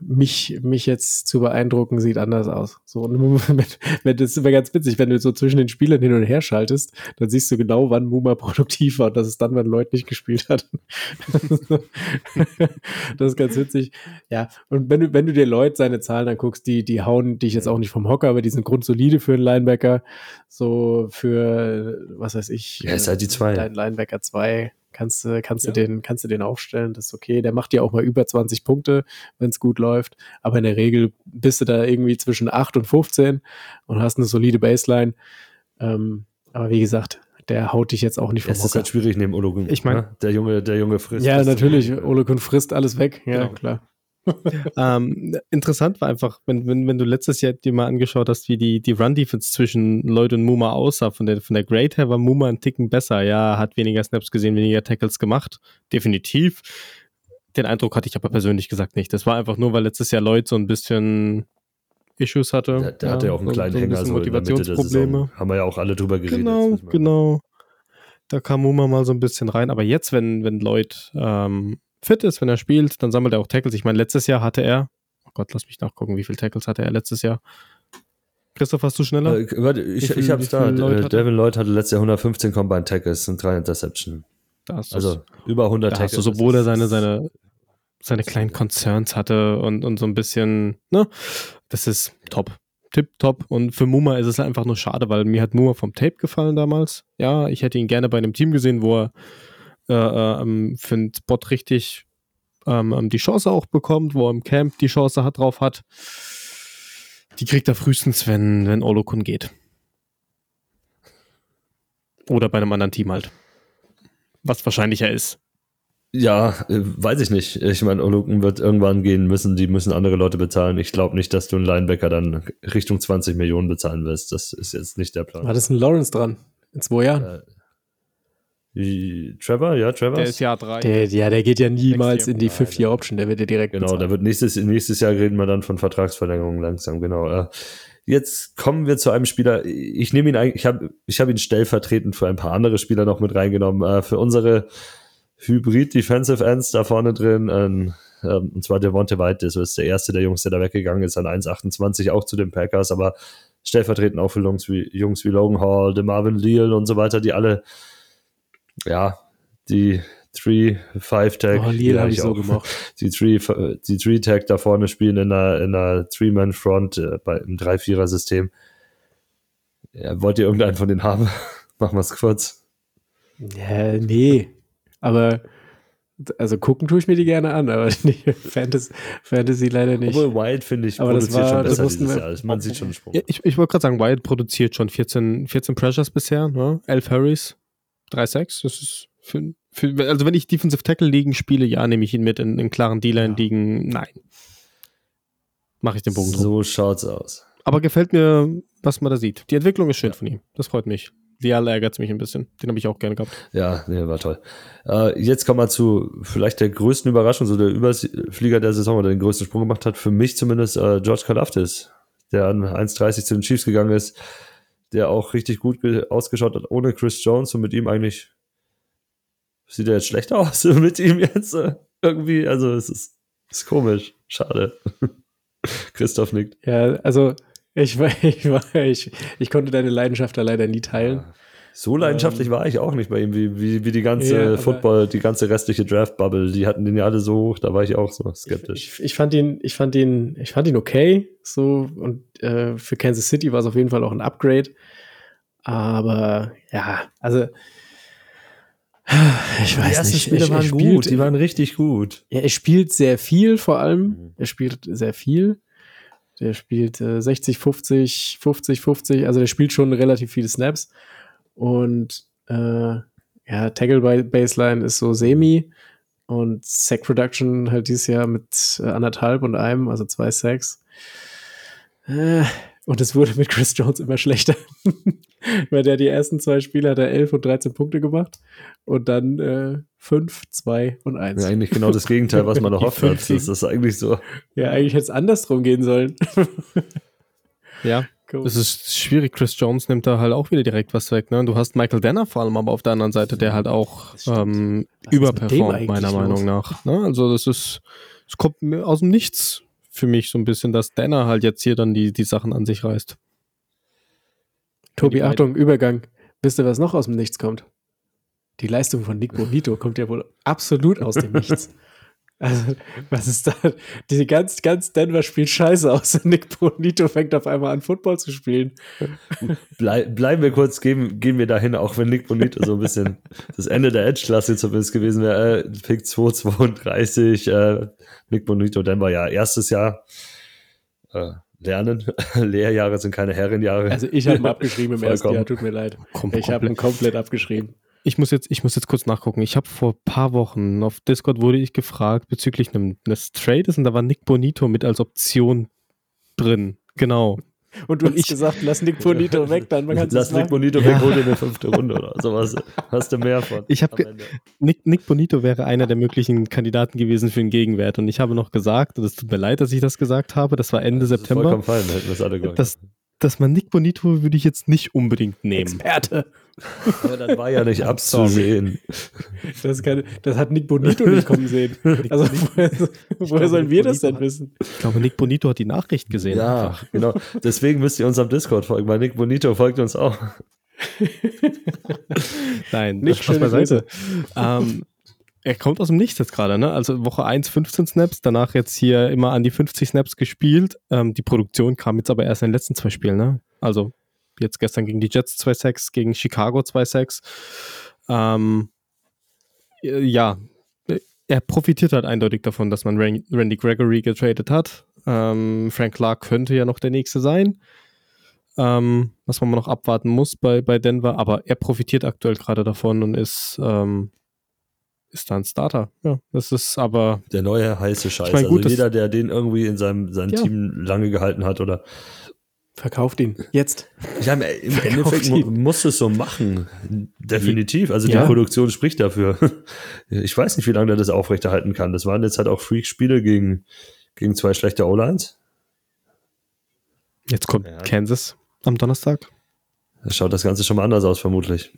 mich, mich jetzt zu beeindrucken, sieht anders aus. So, und *laughs* das ist immer ganz witzig, wenn du so zwischen den Spielern hin und her schaltest, dann siehst du genau, wann Muma *laughs* produktiv war und das ist dann, wenn Lloyd nicht gespielt hat. *laughs* das ist ganz witzig. Ja, und wenn du, wenn du dir Lloyd seine Zahlen anguckst, die, die hauen dich jetzt auch nicht vom Hocker, aber die sind grundsolide für einen Linebacker. So für, was weiß ich, Ja, ist halt die zwei. Dein Linebacker 2 kannst du, kannst Ja. du den, kannst du den aufstellen, das ist okay. Der macht dir auch mal über 20 Punkte, wenn es gut läuft. Aber in der Regel bist du da irgendwie zwischen 8 und 15 und hast eine solide Baseline. Ähm, aber wie gesagt, der haut dich jetzt auch nicht vom Es ist halt schwierig neben Olukun. Ich mein- ne? der Junge, der Junge frisst. Ja, natürlich. Ole Kun frisst alles weg. Ja, Genau. klar. *laughs* Ähm, interessant war einfach, wenn, wenn, wenn du letztes Jahr dir mal angeschaut hast, wie die, die Run-Defense zwischen Lloyd und Muma aussah, von der, von der Grade her war Muma ein Ticken besser. Ja, hat weniger Snaps gesehen, weniger Tackles gemacht. Definitiv. Den Eindruck hatte ich aber persönlich gesagt nicht. Das war einfach nur, weil letztes Jahr Lloyd so ein bisschen Issues hatte. Der, der hatte ja auch einen kleinen so ein Hänger, so Motivationsprobleme. Haben wir ja auch alle drüber geredet. Genau, genau. Da kam Muma mal so ein bisschen rein. Aber jetzt, wenn, wenn Lloyd ähm, fit ist, wenn er spielt, dann sammelt er auch Tackles. Ich meine, letztes Jahr hatte er, oh Gott, lass mich nachgucken, wie viele Tackles hatte er letztes Jahr? Christoph, hast du schneller? Äh, warte, ich, viel- ich hab's da. Lloyd Äh? Devin Lloyd hatte letztes Jahr 115 Combined Tackles und drei Interception. Also über 100 da hast du, Tackles. obwohl er seine, seine, seine kleinen Concerns hatte und, und so ein bisschen, ne? Das ist top. Tipp top. Und für Muma ist es einfach nur schade, weil mir hat Muma vom Tape gefallen damals. Ja, ich hätte ihn gerne bei einem Team gesehen, wo er äh, ähm, für einen Spot richtig ähm, ähm, die Chance auch bekommt, wo er im Camp die Chance hat, drauf hat. Die kriegt er frühestens, wenn, wenn Olokun geht. Oder bei einem anderen Team halt. Was wahrscheinlicher ist. Ja, äh, weiß ich nicht. Ich meine, Olukun wird irgendwann gehen müssen. Die müssen andere Leute bezahlen. Ich glaube nicht, dass du einen Linebacker dann Richtung 20 Millionen bezahlen wirst. Das ist jetzt nicht der Plan. War das ein Lawrence dran? In zwei Jahren? Äh, Trevor, ja, Trevor. Der ist Jahr drei. Der, ja, der geht ja niemals in die Fifth-Year-Option, der wird ja direkt Genau, da bezahlt. wird nächstes, nächstes Jahr reden wir dann von Vertragsverlängerung langsam, genau. Äh, Jetzt kommen wir zu einem Spieler, ich nehme ihn eigentlich, ich habe ich hab ihn stellvertretend für ein paar andere Spieler noch mit reingenommen. Äh, für unsere Hybrid-Defensive Ends da vorne drin, ähm, ähm, und zwar Devonte White, das ist der erste der Jungs, der da weggegangen ist, an 1,28 auch zu den Packers, aber stellvertretend auch für Jungs wie, Jungs wie Logan Hall, DeMarvin Leal und so weiter, die alle, ja, die 3-5-Tag. Oh, Lil habe ich so gemocht. *laughs* Die 3 die Three Tag da vorne spielen in einer, in einer Three-Man-Front äh, bei im 3-4er-System. Ja, wollt ihr irgendeinen von denen haben? *laughs* Machen wir es kurz. Ja, nee. Aber, also gucken tue ich mir die gerne an, aber *laughs* nicht Fantasy, Fantasy leider nicht. Obwohl Wild, finde ich, Aber das produziert war- schon besser dieses wir- Jahr. Man sieht schon einen Sprung. Ich ich wollte gerade sagen, Wyatt produziert schon 14, 14 Pressures bisher, ne? 11 Hurries, 3 Sacks. Das ist für, für, also wenn ich Defensive Tackle Ligen spiele, ja, nehme ich ihn mit. In, in klaren D-Line Ligen, nein. Mache ich den Bogen drum. So schaut's aus. Aber gefällt mir, was man da sieht. Die Entwicklung ist schön von ihm. Das freut mich. Vial ärgert mich ein bisschen. Den habe ich auch gerne gehabt. Ja, nee, war toll. Äh, jetzt kommen wir zu vielleicht der größten Überraschung, so der Überflieger der Saison oder den größten Sprung gemacht hat. Für mich zumindest äh, George Kalaftis, der an 1,30 zu den Chiefs gegangen ist, der auch richtig gut ge- ausgeschaut hat ohne Chris Jones und mit ihm eigentlich sieht er jetzt schlechter *laughs* aus mit ihm jetzt äh, irgendwie. Also es ist, ist komisch. Schade. *laughs* Christoph nickt. Ja, also ich, war- *laughs* ich, war- ich, ich konnte deine Leidenschaft da leider nie teilen. So leidenschaftlich Ähm, war ich auch nicht bei ihm, wie, wie, wie die ganze Ja, Football, die ganze restliche Draft-Bubble, die hatten den ja alle so hoch, da war ich auch so skeptisch. Ich, ich fand ihn, ich fand ihn, ich fand ihn okay, so und äh, für Kansas City war es auf jeden Fall auch ein Upgrade. Aber ja, also *sighs* ich weiß nicht. er- er spielt- waren richtig gut. Ja, er spielt sehr viel vor allem. Mhm. Er spielt sehr viel. Der spielt äh, 60, 50, 50, 50. Also der spielt schon relativ viele Snaps. Und Äh, ja, Tackle by Baseline ist so semi und Sack Production halt dieses Jahr mit äh, anderthalb und einem, also zwei Sacks. Äh, und es wurde mit Chris Jones immer schlechter. *laughs* Weil der die ersten zwei Spiele hat er 11 und 13 Punkte gemacht und dann äh, 5, 2 und 1. Ja, eigentlich genau das Gegenteil, was man erhofft hat. 50. Das ist eigentlich so. Ja, eigentlich hätte es andersrum gehen sollen. Ja, *laughs* Cool. es ist schwierig. Chris Jones nimmt da halt auch wieder direkt was weg. Ne? Du hast Michael Danner vor allem aber auf der anderen Seite, der halt auch Das ähm, überperformt, meiner los? Meinung nach. Ne? Also das ist, es kommt mir aus dem Nichts für mich so ein bisschen, dass Danner halt jetzt hier dann die, die Sachen an sich reißt. Tobi, Achtung, Übergang. Wisst ihr, was noch aus dem Nichts kommt? Die Leistung von Nick Bonito kommt ja wohl absolut aus dem Nichts. *laughs* Also, was ist da? Die ganz, ganz Denver spielt scheiße aus. und Nick Bonito fängt auf einmal an, Football zu spielen. Blei bleiben wir kurz, gehen, gehen wir dahin, auch wenn Nick Bonito so ein bisschen das Ende der Edge-Klasse zumindest gewesen wäre. Äh, Pick 232, äh, Nick Bonito, Denver, ja, erstes Jahr. Äh, lernen. *laughs* Lehrjahre sind keine Herrenjahre. Also, ich habe ihn *laughs* abgeschrieben im ersten. Jahr, tut mir leid. Kom Ich habe ihn komplett abgeschrieben. Ich muss jetzt, ich muss jetzt kurz nachgucken. Ich habe vor ein paar Wochen auf Discord wurde ich gefragt bezüglich einem, eines Trades und da war Nick Bonito mit als Option drin. Genau. Und du Und hast ich- gesagt, lass Nick Bonito weg, dann man kann Lass Nick machen. Bonito weg, hol dir eine fünfte Runde oder sowas. Hast du mehr von. Ich hab am ge- Ende. Nick, Nick Bonito wäre einer der möglichen Kandidaten gewesen für den Gegenwert. Und ich habe noch gesagt, und es tut mir leid, dass ich das gesagt habe, das war Ende Das ist September, Vollkommen fein, hätten wir es alle gesagt. Dass, man Nick Bonito würde ich jetzt nicht unbedingt nehmen. Experte. Aber dann war ja nicht *laughs* abzusehen. Das, kann, das hat Nick Bonito nicht kommen sehen. *laughs* Also, woher, woher sollen wir das denn wissen? Ich glaube, Nick Bonito hat die Nachricht gesehen. Ja, einfach. genau. Deswegen müsst ihr unserem Discord folgen, weil Nick Bonito folgt uns auch. *laughs* Nein, Nick, Spaß beiseite. ähm, er kommt aus dem Nichts jetzt gerade, ne? Also Woche 1 15 Snaps, danach jetzt hier immer an die 50 Snaps gespielt. Ähm, die Produktion kam jetzt aber erst in den letzten zwei Spielen, ne? Also jetzt gestern gegen die Jets 2 Sacks, gegen Chicago 2 Sacks. Ähm, äh, ja, er profitiert halt eindeutig davon, dass man Ran- Randy Gregory getradet hat. Ähm, Frank Clark könnte ja noch der nächste sein. Ähm, was man noch abwarten muss bei, bei Denver, aber er profitiert aktuell gerade davon und ist, ähm, ist da ein Starter. Ja, das ist aber, Der neue heiße Scheiß. Ich mein, gut, also jeder, der den irgendwie in seinem, seinem Ja. Team lange gehalten hat oder Verkauft ihn. Jetzt. Ja, im, im Endeffekt mu ihn. muss es so machen. Definitiv. Also Ja. die Produktion spricht dafür. *laughs* Ich weiß nicht, wie lange der das aufrechterhalten kann. Das waren jetzt halt auch Freak-Spiele gegen, gegen zwei schlechte O-Lines. jetzt kommt Ja. Kansas am Donnerstag. Da schaut das Ganze schon mal anders aus, vermutlich.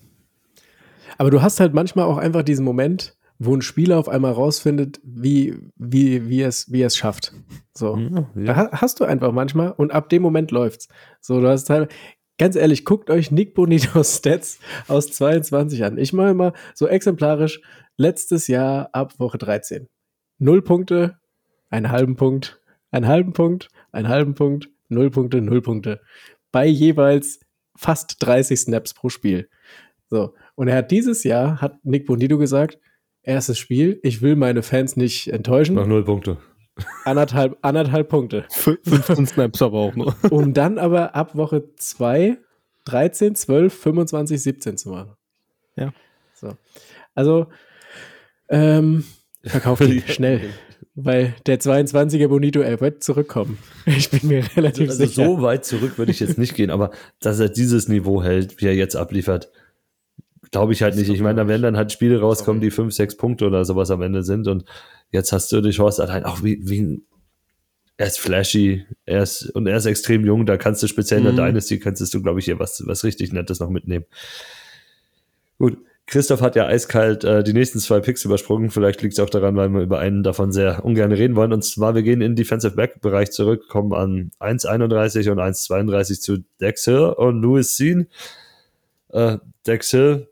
Aber du hast halt manchmal auch einfach diesen Moment, wo ein Spieler auf einmal rausfindet, wie, wie, wie, es, wie es schafft. So. Da ha- hast du einfach manchmal und ab dem Moment läuft's. So, du hast halt, ganz ehrlich, guckt euch Nick Bonitos Stats aus 22 an. Ich mache mal so exemplarisch letztes Jahr ab Woche 13. Null Punkte, einen halben Punkt, einen halben Punkt, einen halben Punkt, null Punkte, null Punkte. Bei jeweils fast 30 Snaps pro Spiel. So. Und er hat dieses Jahr, hat Nick Bonito gesagt, erstes Spiel, ich will meine Fans nicht enttäuschen. Noch null Punkte. Anderthalb, anderthalb Punkte. F 15 Snaps aber auch nur. Um dann aber ab Woche 2 13, 12, 25, 17 zu machen. Ja. So. Also, ähm, verkauft ihn *laughs* schnell. Weil der 22er Bonito, er wird zurückkommen. Ich bin mir relativ Also sicher. so weit zurück würde ich jetzt nicht gehen, aber dass er dieses Niveau hält, wie er jetzt abliefert, glaube ich halt nicht. Ich meine, da werden dann halt Spiele rauskommen, die fünf, sechs Punkte oder sowas am Ende sind und jetzt hast du die Chance, allein auch wie, wie ein, er ist flashy, er ist, und er ist extrem jung, da kannst du speziell in der Mhm. Dynasty, kannst du, glaube ich, hier was, was richtig Nettes noch mitnehmen. Gut, Christoph hat ja eiskalt äh, die nächsten zwei Picks übersprungen. Vielleicht liegt es auch daran, weil wir über einen davon sehr ungern reden wollen. Und zwar, wir gehen in den Defensive Back-Bereich zurück, kommen an 1,31 und 1,32 zu Dex Hill und Louis Sean. Äh, Dex Hill,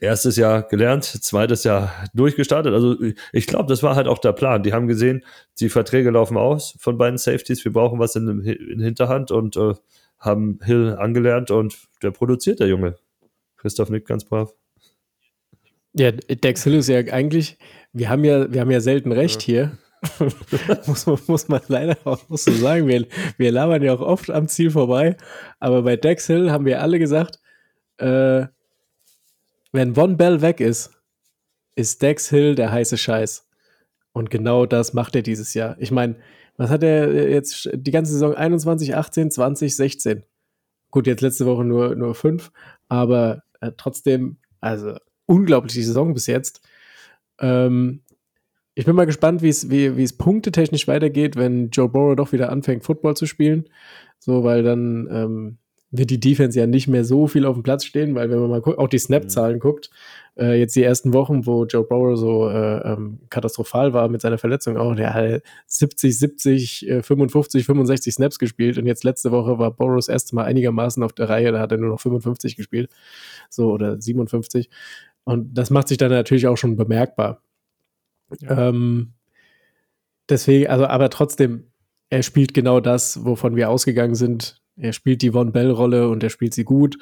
erstes Jahr gelernt, zweites Jahr durchgestartet. Also ich glaube, das war halt auch der Plan. Die haben gesehen, die Verträge laufen aus von beiden Safeties. Wir brauchen was in, in Hinterhand und äh, haben Hill angelernt und der produziert, der Junge. Christoph nickt ganz brav. Ja, Dex Hill ist ja eigentlich, wir haben ja, wir haben ja selten recht hier. *laughs* muss, man, muss man leider auch so sagen. Wir, wir labern ja auch oft am Ziel vorbei. Aber bei Dex Hill haben wir alle gesagt, äh, wenn Von Bell weg ist, ist Dex Hill der heiße Scheiß. Und genau das macht er dieses Jahr. Ich meine, was hat er jetzt die ganze Saison 21, 18, 20, 16? Gut, jetzt letzte Woche nur, nur fünf, aber äh, trotzdem, also unglaublich die Saison bis jetzt. Ähm, ich bin mal gespannt, wie es wie, es punktetechnisch weitergeht, wenn Joe Burrow doch wieder anfängt, Football zu spielen. So, weil dann ähm, wird die Defense ja nicht mehr so viel auf dem Platz stehen, weil wenn man mal auch die Snap-Zahlen mhm. guckt, äh, jetzt die ersten Wochen, wo Joe Burrow so äh, ähm, katastrophal war mit seiner Verletzung auch, der hat 70, 70, äh, 55, 65 Snaps gespielt und jetzt letzte Woche war Burrow das erste Mal einigermaßen auf der Reihe, da hat er nur noch 55 gespielt, so oder 57 und das macht sich dann natürlich auch schon bemerkbar. Ja. Ähm, deswegen, also aber trotzdem, er spielt genau das, wovon wir ausgegangen sind, er spielt die Von Bell-Rolle und er spielt sie gut.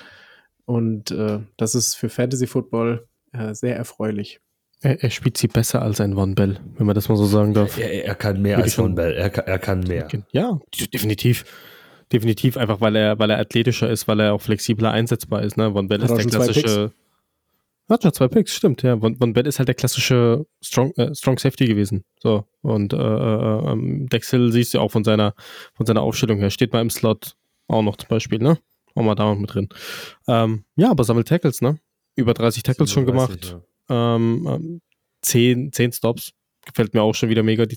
Und äh, das ist für Fantasy Football äh, sehr erfreulich. Er, er, spielt sie besser als ein Von Bell, wenn man das mal so sagen darf. Er, er kann mehr Würde als Von Bell. Er, er kann mehr. Ja, definitiv. Definitiv, einfach weil er, weil er athletischer ist, weil er auch flexibler einsetzbar ist. Ne? Von Bell ist der klassische. Hat schon zwei Picks, stimmt, ja. Von, Von Bell ist halt der klassische Strong, äh, Strong Safety gewesen. So. Und äh, äh, ähm, Dex Hill siehst du auch von seiner, von seiner Aufstellung her. Steht mal im Slot, auch noch zum Beispiel, ne? Auch mal da mit drin. Ähm, ja, aber sammelt Tackles, ne? Über 30 Tackles 37, schon gemacht. Ja. Ähm, ähm, 10, 10 Stops. Gefällt mir auch schon wieder mega. Die,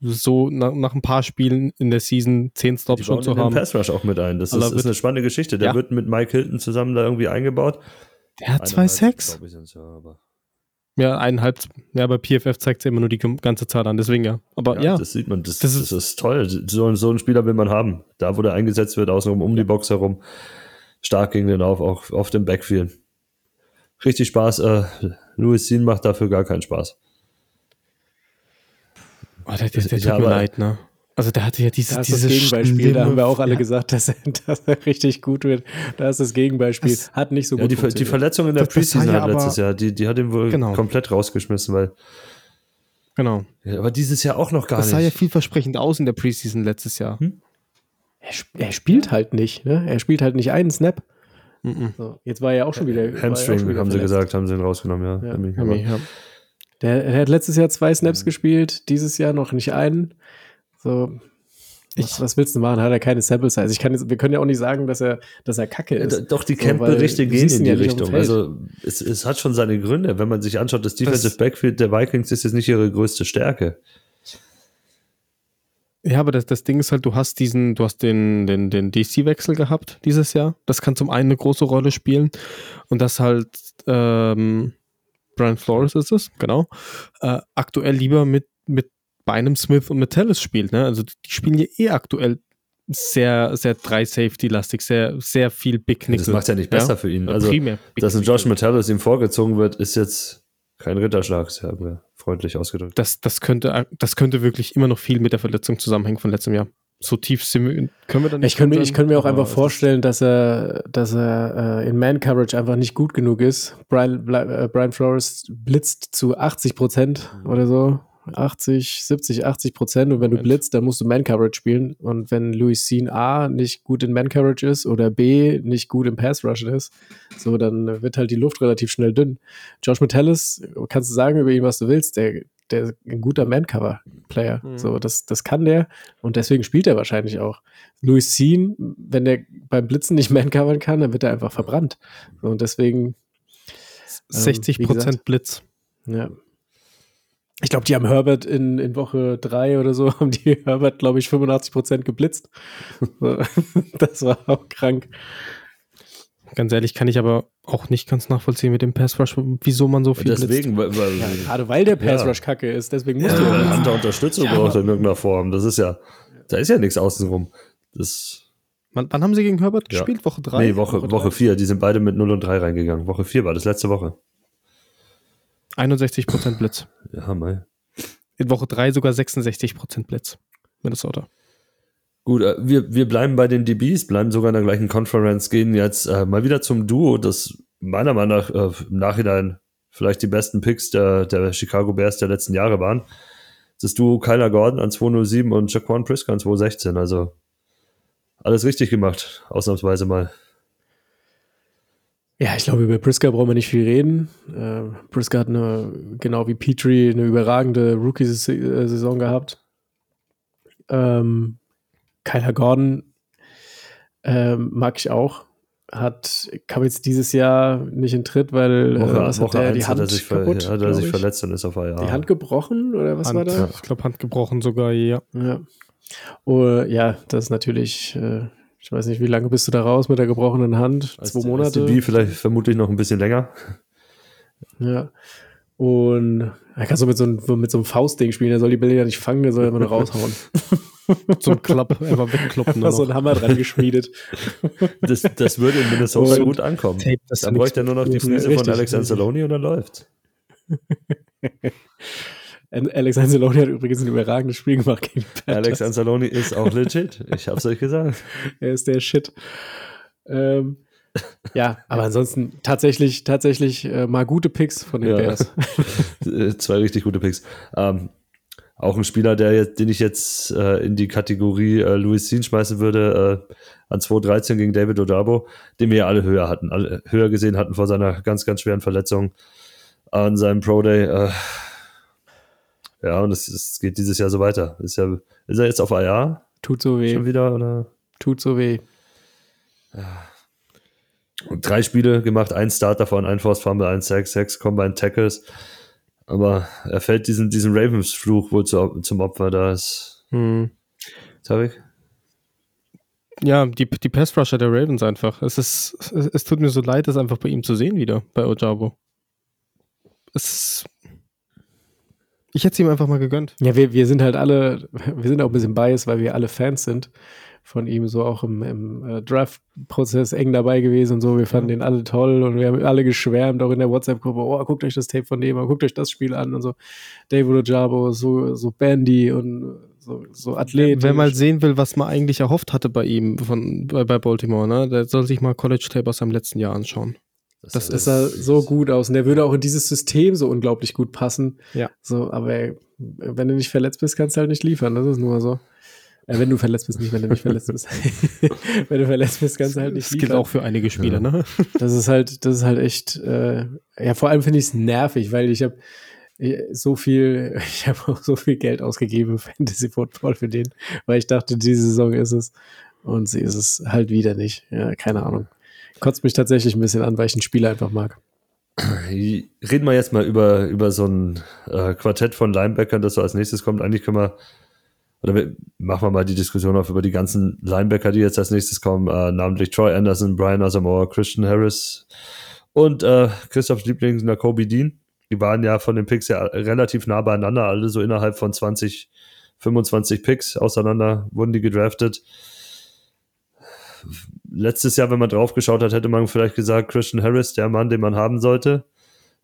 so nach, nach, ein paar Spielen in der Season 10 Stops die schon zu haben. Den Pass Rush auch mit ein. Das ist, ist, eine spannende Geschichte. Der ja. wird mit Mike Hilton zusammen da irgendwie eingebaut. Der hat zwei Sex. Ja, ja, eineinhalb. Ja, bei PFF zeigt es immer nur die ganze Zahl an, deswegen ja. Aber ja. ja das sieht man. Das, das, ist, das ist, toll. So, so einen Spieler will man haben. Da, wo der eingesetzt wird, außenrum um die Box herum. Stark gegen den Lauf, auch auf dem Backfield. Richtig Spaß. Äh, Louis Sean macht dafür gar keinen Spaß. Oh, der, der, der tut mir leid, ne? Also der hatte ja diese, da ist dieses Gegenbeispiel, da haben wir auch alle ja. gesagt, *laughs* dass er, dass er, richtig gut wird. Da ist das Gegenbeispiel. Das, hat nicht so gut ja, die, die Verletzung in der Preseason ja letztes Jahr, die, die hat ihn wohl genau. komplett rausgeschmissen, weil Genau. Ja, aber dieses Jahr auch noch gar das nicht. Das sah ja vielversprechend aus in der Preseason letztes Jahr. Hm? Er, er, spielt halt nicht. Ne? Er spielt halt nicht einen Snap. Mhm. So, jetzt war er ja auch schon wieder. Hamstring, schon wieder haben verletzt. sie gesagt, haben sie ihn rausgenommen, ja. ja. ja. Der, der, hat letztes Jahr zwei Snaps mhm. gespielt, dieses Jahr noch nicht einen. So, was, was, willst du machen? Hat er keine Sample Size? Ich kann jetzt, wir können ja auch nicht sagen, dass er, dass er kacke ist. Doch, die Camp-Berichte so, gehen in die ja Richtung. Also, es, es hat schon seine Gründe. Wenn man sich anschaut, das Defensive das, Backfield der Vikings ist jetzt nicht ihre größte Stärke. Ja, aber das, das Ding ist halt, du hast diesen, du hast den, den, den DC-Wechsel gehabt dieses Jahr. Das kann zum einen eine große Rolle spielen. Und das halt, ähm, Brian Flores ist es, genau, äh, aktuell lieber mit, mit Bynum Smith und Metellus spielt. Ne? Also die spielen ja eh aktuell sehr, sehr drei Safety-lastig, sehr, sehr viel Big Nickel. Das macht ja nicht besser ja? für ihn. Also, dass ein Josh Metellus ihm vorgezogen wird, ist jetzt kein Ritterschlag, das haben wir freundlich ausgedrückt. Das, das, könnte, das könnte wirklich immer noch viel mit der Verletzung zusammenhängen von letztem Jahr. So tief sind wir, können wir dann nicht. Ich könnte mir, ich könnte mir auch einfach vorstellen, dass er, dass er äh, in Man-Coverage einfach nicht gut genug ist. Brian, äh, Brian Flores blitzt zu 80 Prozent mhm. oder so 80, 70, 80 Prozent. Und wenn du blitzt, dann musst du Man-Coverage spielen. Und wenn Louis Sean A nicht gut in Man-Coverage ist oder B nicht gut im Pass-Rush ist, so, dann wird halt die Luft relativ schnell dünn. Josh Metellus, kannst du sagen über ihn, was du willst, der, der ist ein guter Man-Cover-Player. Mhm. So, das, das kann der und deswegen spielt er wahrscheinlich auch. Louis Sean, wenn der beim Blitzen nicht Man-Covern kann, dann wird er einfach verbrannt. So, und deswegen. 60 ähm, Prozent Blitz. Ja, ich glaube, die haben Herbert in, in Woche drei oder so, *laughs* haben die Herbert, glaube ich, 85 Prozent geblitzt. *laughs* das war auch krank. Ganz ehrlich, kann ich aber auch nicht ganz nachvollziehen mit dem Pass Rush, wieso man so viel deswegen, blitzt. Weil, weil, ja, gerade weil der Pass Rush ja. kacke ist, deswegen muss ja, du ja Hunter Unterstützung ja, braucht in irgendeiner Form. Das ist ja, da ist ja nichts außenrum. Das wann, wann haben sie gegen Herbert ja. gespielt? Woche drei? Nee, Woche, Woche, vier. Die sind beide mit 0 und 3 reingegangen. Woche vier war das letzte Woche. 61% Blitz. Ja, mal. In Woche 3 sogar 66% Blitz. Minnesota. Gut, äh, wir, wir bleiben bei den DBs, bleiben sogar in der gleichen Conference, gehen jetzt äh, mal wieder zum Duo, das meiner Meinung nach äh, im Nachhinein vielleicht die besten Picks der, der Chicago Bears der letzten Jahre waren. Das Duo Kyler Gordon an 207 und Jaquan Priska an 216. Also alles richtig gemacht, ausnahmsweise mal. Ja, ich glaube, über Priska brauchen wir nicht viel reden. Äh, Priska hat eine, genau wie Petrie, eine überragende Rookie-Saison gehabt. Ähm, Kyler Gordon ähm, mag ich auch. Hat, kam jetzt dieses Jahr nicht in Tritt, weil Woche, äh, was Woche hat der, die Hand hat er sich, ver kaputt, ja, hat er sich ich. verletzt und ist auf IR. Die Hand gebrochen oder was Hand, war da? Ich glaube, Hand gebrochen sogar, ja. Ja. Oh, ja, das ist natürlich, äh, ich weiß nicht, wie lange bist du da raus mit der gebrochenen Hand? Als- Zwei als Monate. DB vielleicht vermutlich noch ein bisschen länger. Ja. Und er kann so mit so einem, mit so einem Faustding spielen, er soll die Bälle ja nicht fangen, der soll immer nur raushauen. *laughs* Zum Klapp, einfach wegkloppen. Einfach so ein Hammer dran geschmiedet. Das, das würde in Minnesota Und gut ankommen. Tape, Dann bräuchte er nur noch die. Prise von Alex. Anzalone und dann läuft. *laughs* Alex Anzalone hat übrigens ein überragendes Spiel gemacht gegen die Alex Panthers. Anzalone ist auch legit. Ich hab's euch gesagt. *laughs* Er ist der Shit. Ähm, ja, aber ansonsten tatsächlich, tatsächlich äh, mal gute Picks von den Ja. Bears. *laughs* Äh, Zwei richtig gute Picks. Ähm, auch ein Spieler, der jetzt, den ich jetzt äh, in die Kategorie äh, Louis Sean schmeißen würde, äh, an 2.13 gegen David Odabo, den wir ja alle höher hatten, alle höher gesehen hatten vor seiner ganz, ganz schweren Verletzung an seinem Pro Day. Äh, ja, und es, es geht dieses Jahr so weiter. Ist, ja, ist er jetzt auf IR Tut so weh. schon wieder? Oder? Tut so weh. Und drei Spiele gemacht, ein Start davon, ein Force Fumble, ein Sack, sechs Combine Tackles. Aber er fällt diesen, diesen Ravens-Fluch wohl zu, zum Opfer. Da ist Hm. Tarek? Ja, die, die Pass-Rusher der Ravens einfach. Es, ist, es, es tut mir so leid, das einfach bei ihm zu sehen wieder, bei Ojabo. Es ist, ich hätte es ihm einfach mal gegönnt. Ja, wir, wir sind halt alle, *laughs* wir sind auch ein bisschen biased, weil wir alle Fans sind von ihm, so auch im, im äh, Draft-Prozess eng dabei gewesen und so. Wir fanden den alle toll und wir haben alle geschwärmt, auch in der WhatsApp-Gruppe, oh, guckt euch das Tape von dem an, guckt euch das Spiel an und so. David Ojabo, so, so Bandy und so, so Athleten. Wer mal sehen will, was man eigentlich erhofft hatte bei ihm von, bei, bei Baltimore, ne, der soll sich mal College Tape aus seinem letzten Jahr anschauen. Das das sah so gut aus und der würde auch in dieses System so unglaublich gut passen. Ja. So, aber ey, wenn du nicht verletzt bist, kannst du halt nicht liefern. Das ist nur so. Äh, wenn du verletzt bist, nicht wenn du nicht verletzt bist. *laughs* *laughs* wenn du verletzt bist, kannst du halt nicht Das gilt liefern. auch für einige Spieler, ne? Das ist halt, das ist halt echt, äh, ja, vor allem finde ich es nervig, weil ich habe so viel, *laughs* ich habe auch so viel Geld ausgegeben für Fantasy Football für den, weil ich dachte, diese Saison ist es und sie ist es halt wieder nicht. Ja, keine Ahnung. Kotzt mich tatsächlich ein bisschen an, weil ich den Spieler einfach mag. Reden wir jetzt mal über, über so ein äh, Quartett von Linebackern, das so als nächstes kommt. Eigentlich können wir, oder wir, machen wir mal die Diskussion auf über die ganzen Linebacker, die jetzt als nächstes kommen, äh, namentlich Troy Anderson, Brian Asamoah, Christian Harris und äh, Christophs Liebling, Kobe Dean. Die waren ja von den Picks ja relativ nah beieinander, alle so innerhalb von 20, 25 Picks auseinander wurden die gedraftet. Letztes Jahr, wenn man drauf geschaut hat, hätte man vielleicht gesagt, Christian Harris, der Mann, den man haben sollte.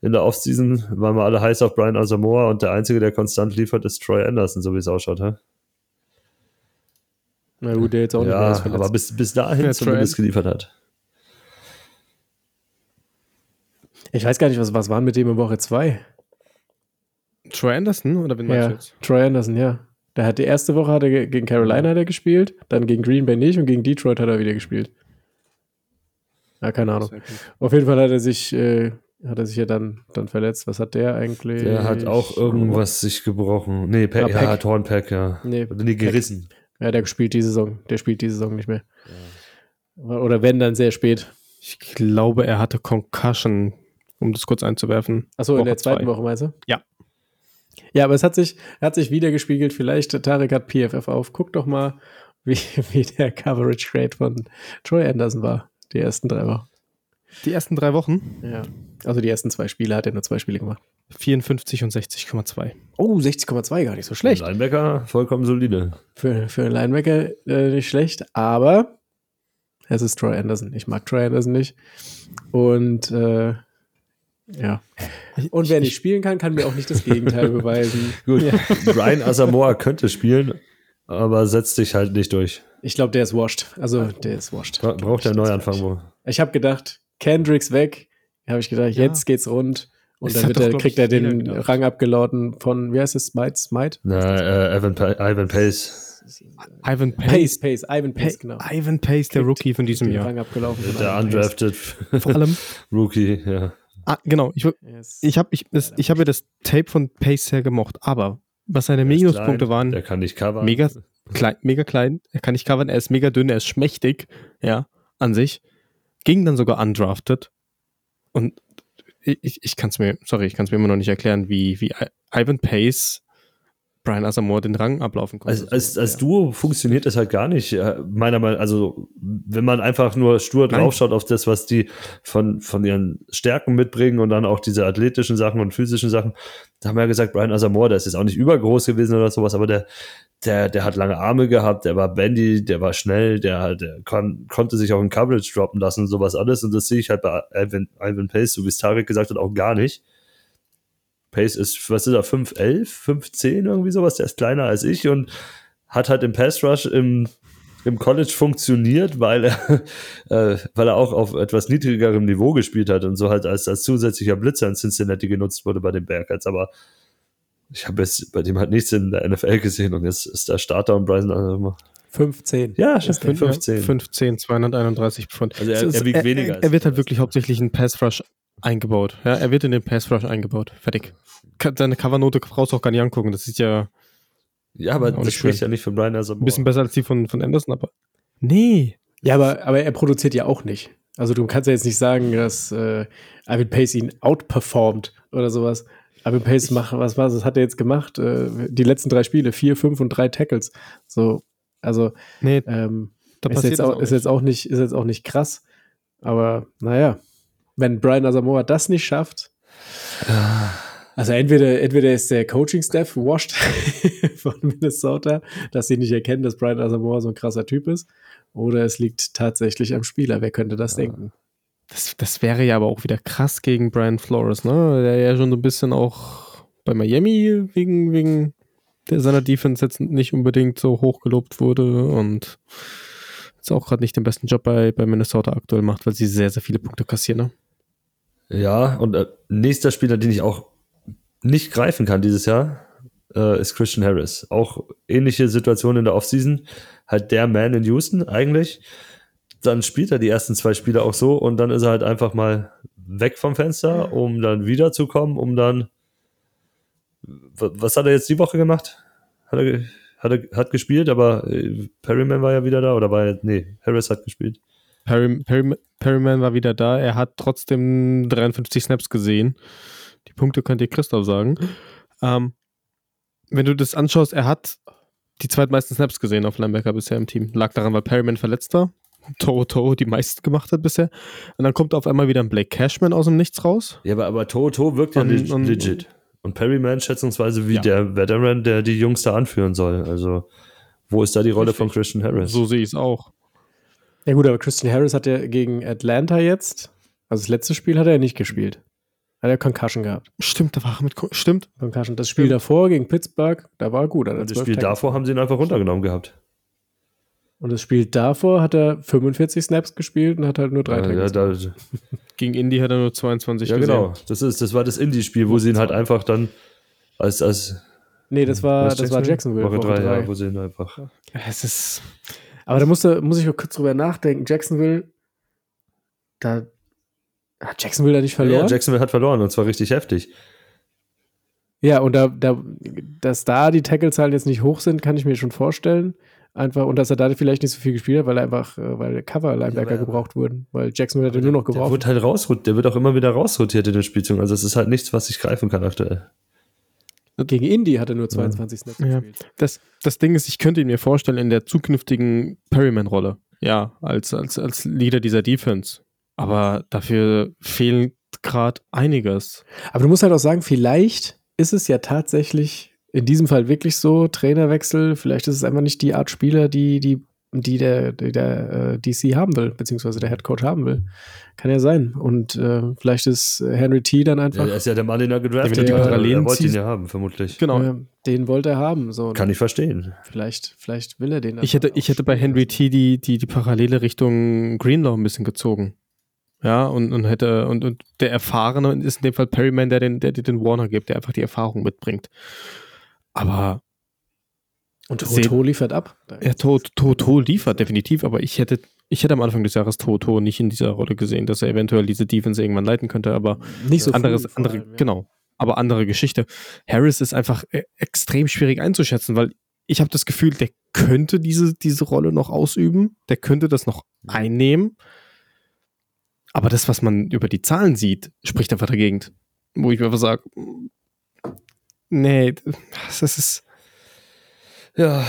In der Offseason waren wir alle heiß auf Brian Asamoah und der Einzige, der konstant liefert, ist Troy Anderson, so wie es ausschaut. Hä? Na gut, der jetzt auch nicht mehr Ja, ist verletzt. aber bis, bis dahin Ja, zumindest geliefert hat. ich weiß gar nicht, was, was waren mit dem in Woche 2? Troy Anderson, oder wen meinst du Ja, jetzt? Troy Anderson, ja. Der hat die erste Woche hat er ge- gegen Carolina hat er gespielt, dann gegen Green Bay nicht und gegen Detroit hat er wieder gespielt. Ja, keine Ahnung. Auf jeden Fall hat er sich, äh, hat er sich ja dann, dann verletzt. Was hat der eigentlich? Der hat auch irgendwas sich gebrochen. Nee, Pack, Ja, ja, Pack. Tornpack, ja. Nee, nee, gerissen. Ja, der spielt die Saison. Der spielt die Saison nicht mehr. Oder wenn, dann sehr spät. Ich glaube, er hatte Concussion, um das kurz einzuwerfen. Achso, in der zweiten zwei. Woche meinst du? Ja. Ja, aber es hat sich, hat sich wieder gespiegelt. Vielleicht, Tarek hat PFF auf. Guck doch mal, *laughs* wie, wie der Coverage Rate von Troy Anderson war. Die ersten drei Wochen. Die ersten drei Wochen Ja. Also die ersten zwei Spiele hat er nur zwei Spiele gemacht. 54 und 60,2. Oh, 60,2 gar nicht so schlecht. Linebacker, vollkommen solide. Für, für einen Linebacker äh, nicht schlecht, aber es ist Troy Anderson. Ich mag Troy Anderson nicht. Und äh, ja. Und wer nicht spielen kann, kann mir auch nicht das Gegenteil *laughs* beweisen. Gut, Brian Asamoah könnte spielen, aber setzt sich halt nicht durch. Ich glaube, der ist washed. Also, der ist washed. Bra braucht er einen Neuanfang wohl. Ich habe gedacht, Kendricks weg. Habe ich gedacht, Ja. jetzt geht's rund. Und dann hat wird doch, er, kriegt er den gedacht. Rang abgelauten von, wie heißt es, Smite? Smite? Na, äh, Evan pa Ivan Pace. Ivan Pace, Pace. Pace, Ivan Pace, genau. Ivan Pace, der Rookie von diesem Jahr. Rang abgelaufen von Der Ivan undrafted Vor allem, *laughs* Rookie, ja. Ah, genau, ich, Yes. ich habe ich, ich hab ja das Tape von Pace sehr gemocht, aber was seine Minuspunkte waren, Der kann nicht covern. mega klein, mega klein, er kann nicht covern, er ist mega dünn, er ist schmächtig, ja, an sich. Ging dann sogar undrafted. Und ich, ich, kann es mir, sorry, ich kann es mir immer noch nicht erklären, wie, wie Ivan Pace Brian Asamoah den Rang ablaufen konnte. Als, als, als ja. Duo funktioniert das halt gar nicht. Meiner Meinung also wenn man einfach nur stur Nein. draufschaut auf das, was die von, von ihren Stärken mitbringen und dann auch diese athletischen Sachen und physischen Sachen, da haben wir ja gesagt, Brian Asamoah, der ist jetzt auch nicht übergroß gewesen oder sowas, aber der, der, der hat lange Arme gehabt, der war bendy, der war schnell, der, halt, der kon, konnte sich auch in Coverage droppen lassen und sowas alles. Und das sehe ich halt bei Ivan, Ivan Pace, so wie es Tarek gesagt hat, auch gar nicht. Pace ist, was ist er, 5'11, 5'10 irgendwie sowas, der ist kleiner als ich und hat halt im Pass Rush im, im College funktioniert, weil er, *laughs* äh, weil er auch auf etwas niedrigerem Niveau gespielt hat und so halt als, als zusätzlicher Blitzer in Cincinnati genutzt wurde bei den Bearcats, aber ich habe jetzt bei dem halt nichts in der NFL gesehen und jetzt ist der Starter und Bryson also immer. 15. Ja, Ist der- 15. 15, 231 Pfund. Also er- ist- er wiegt weniger als Er, wird halt wirklich hauptsächlich in Pass Rush eingebaut. Ja, er wird in den Pass Rush eingebaut. Fertig. Seine Covernote brauchst du auch gar nicht angucken. Das ist ja Ja, aber das spricht schön. ja nicht für Brian ein Asamoah. bisschen besser als die von, von Anderson, aber. Nee. Ja, aber, aber er produziert ja auch nicht. Also du kannst ja jetzt nicht sagen, dass äh, Ivan Pace ihn outperformt oder sowas. Ivan Pace macht, was war das, hat er jetzt gemacht? Äh, die letzten drei Spiele, vier, fünf und drei Tackles. So, also Nee, ähm, da ist, passiert jetzt das auch, ist jetzt auch nicht, ist jetzt auch nicht krass. Aber naja, wenn Brian Asamoah das nicht schafft, also entweder, entweder ist der Coaching-Staff washed *laughs* von Minnesota, dass sie nicht erkennen, dass Brian Asamoah so ein krasser Typ ist, oder es liegt tatsächlich am Spieler. Wer könnte das denken? Das, das wäre ja aber auch wieder krass gegen Brian Flores, ne? Der ja schon so ein bisschen auch bei Miami wegen, wegen der seiner Defense jetzt nicht unbedingt so hoch gelobt wurde und jetzt auch gerade nicht den besten Job bei, bei Minnesota aktuell macht, weil sie sehr, sehr viele Punkte kassieren, ne? Ja, und äh, nächster Spieler, den ich auch nicht greifen kann dieses Jahr, äh, ist Christian Harris. Auch ähnliche Situation in der Offseason. Halt der Man in Houston eigentlich. Dann spielt er die ersten zwei Spiele auch so und dann ist er halt einfach mal weg vom Fenster, um dann wiederzukommen, um dann. Was hat er jetzt die Woche gemacht? Hat er, hat er hat gespielt, aber äh, Perryman war ja wieder da oder war er, nee, Harris hat gespielt. Perry, Perry, Perryman war wieder da. Er hat trotzdem 53 Snaps gesehen. Die Punkte könnt ihr Christoph sagen. Ähm, wenn du das anschaust, er hat die zweitmeisten Snaps gesehen auf Linebacker bisher im Team. Lag daran, weil Perryman verletzt war. Toro Toro die meisten gemacht hat bisher. Und dann kommt auf einmal wieder ein Blake Cashman aus dem Nichts raus. Ja, aber, aber Toto wirkt ja Und- und- legit. Und Perryman schätzungsweise wie Ja. der Veteran, der die Jungs da anführen soll. Also, wo ist da die Rolle Richtig. von Christian Harris? So sehe ich es auch. Ja gut, aber Christian Harris hat ja gegen Atlanta jetzt, also das letzte Spiel hat er ja nicht gespielt. Hat er Concussion gehabt. Stimmt, da war er mit. Stimmt. Concussion. Das Spiel davor gegen Pittsburgh, da war er gut. hat er Und das 12 Spiel Tackles davor haben sie ihn einfach runtergenommen gehabt. Und das Spiel davor hat er 45 Snaps gespielt und hat halt nur drei Ja, ja, Tackles. da, *laughs* Gegen Indy hat er nur 22 ja gesehen. genau. Das, ist, das war das Indie-Spiel, wo sie ihn halt einfach dann als. als nee, das war, was das war Jacksonville. Woche drei, drei. ja, wo sie ihn einfach. Es ist. Aber da musste, muss ich auch kurz drüber nachdenken. Jacksonville, da hat Jacksonville da nicht Ja, verloren? Jacksonville hat verloren und zwar richtig heftig. Ja, und da, da, dass da die Tacklezahlen jetzt nicht hoch sind, kann ich mir schon vorstellen. Einfach, und dass er da vielleicht nicht so viel gespielt hat, weil er einfach, äh, weil Cover-Linebacker Ja, gebraucht wurden. Weil Jacksonville hat ihn nur noch Der gebraucht. wird halt rausrotiert, der wird auch immer wieder rausrotiert in den Spielzügen. Also, es ist halt nichts, was ich greifen kann aktuell. Gegen Indy hat er nur 22 Snaps Ja. gespielt. Das, das Ding ist, ich könnte ihn mir vorstellen in der zukünftigen Perryman-Rolle. Ja, als, als, als Leader dieser Defense. Aber dafür fehlt gerade einiges. Aber du musst halt auch sagen, vielleicht ist es ja tatsächlich in diesem Fall wirklich so, Trainerwechsel, vielleicht ist es einfach nicht die Art Spieler, die, die, die der, die der äh, DC haben will, beziehungsweise der Head Coach haben will. Kann ja sein. Und äh, vielleicht ist Henry T dann Ja, einfach, er ist ja der Mann, den er gedraftet hat. Parallelen Er wollte ihn ja haben, vermutlich. Genau. äh, den wollte er haben. So. Kann ich verstehen. vielleicht, vielleicht will er den. Ich hätte, ich hätte bei Henry. T die, die, die Parallele Richtung Greenlaw ein bisschen gezogen. Ja, und, und hätte, und, und der Erfahrene ist in dem Fall Perryman, der den, der dir den Warner gibt, der einfach die Erfahrung mitbringt. Aber Und Toto liefert ab. Ja, Toto to liefert definitiv, aber ich hätte, ich hätte am Anfang des Jahres Toto nicht in dieser Rolle gesehen, dass er eventuell diese Defense irgendwann leiten könnte, aber Nicht so anderes, früh andere, allem, ja. genau. Aber andere Geschichte. Harris ist einfach äh, extrem schwierig einzuschätzen, weil ich habe das Gefühl, der könnte diese, diese Rolle noch ausüben, der könnte das noch einnehmen. Aber das, was man über die Zahlen sieht, spricht einfach dagegen. Wo ich mir einfach sage, nee, das ist, Ja,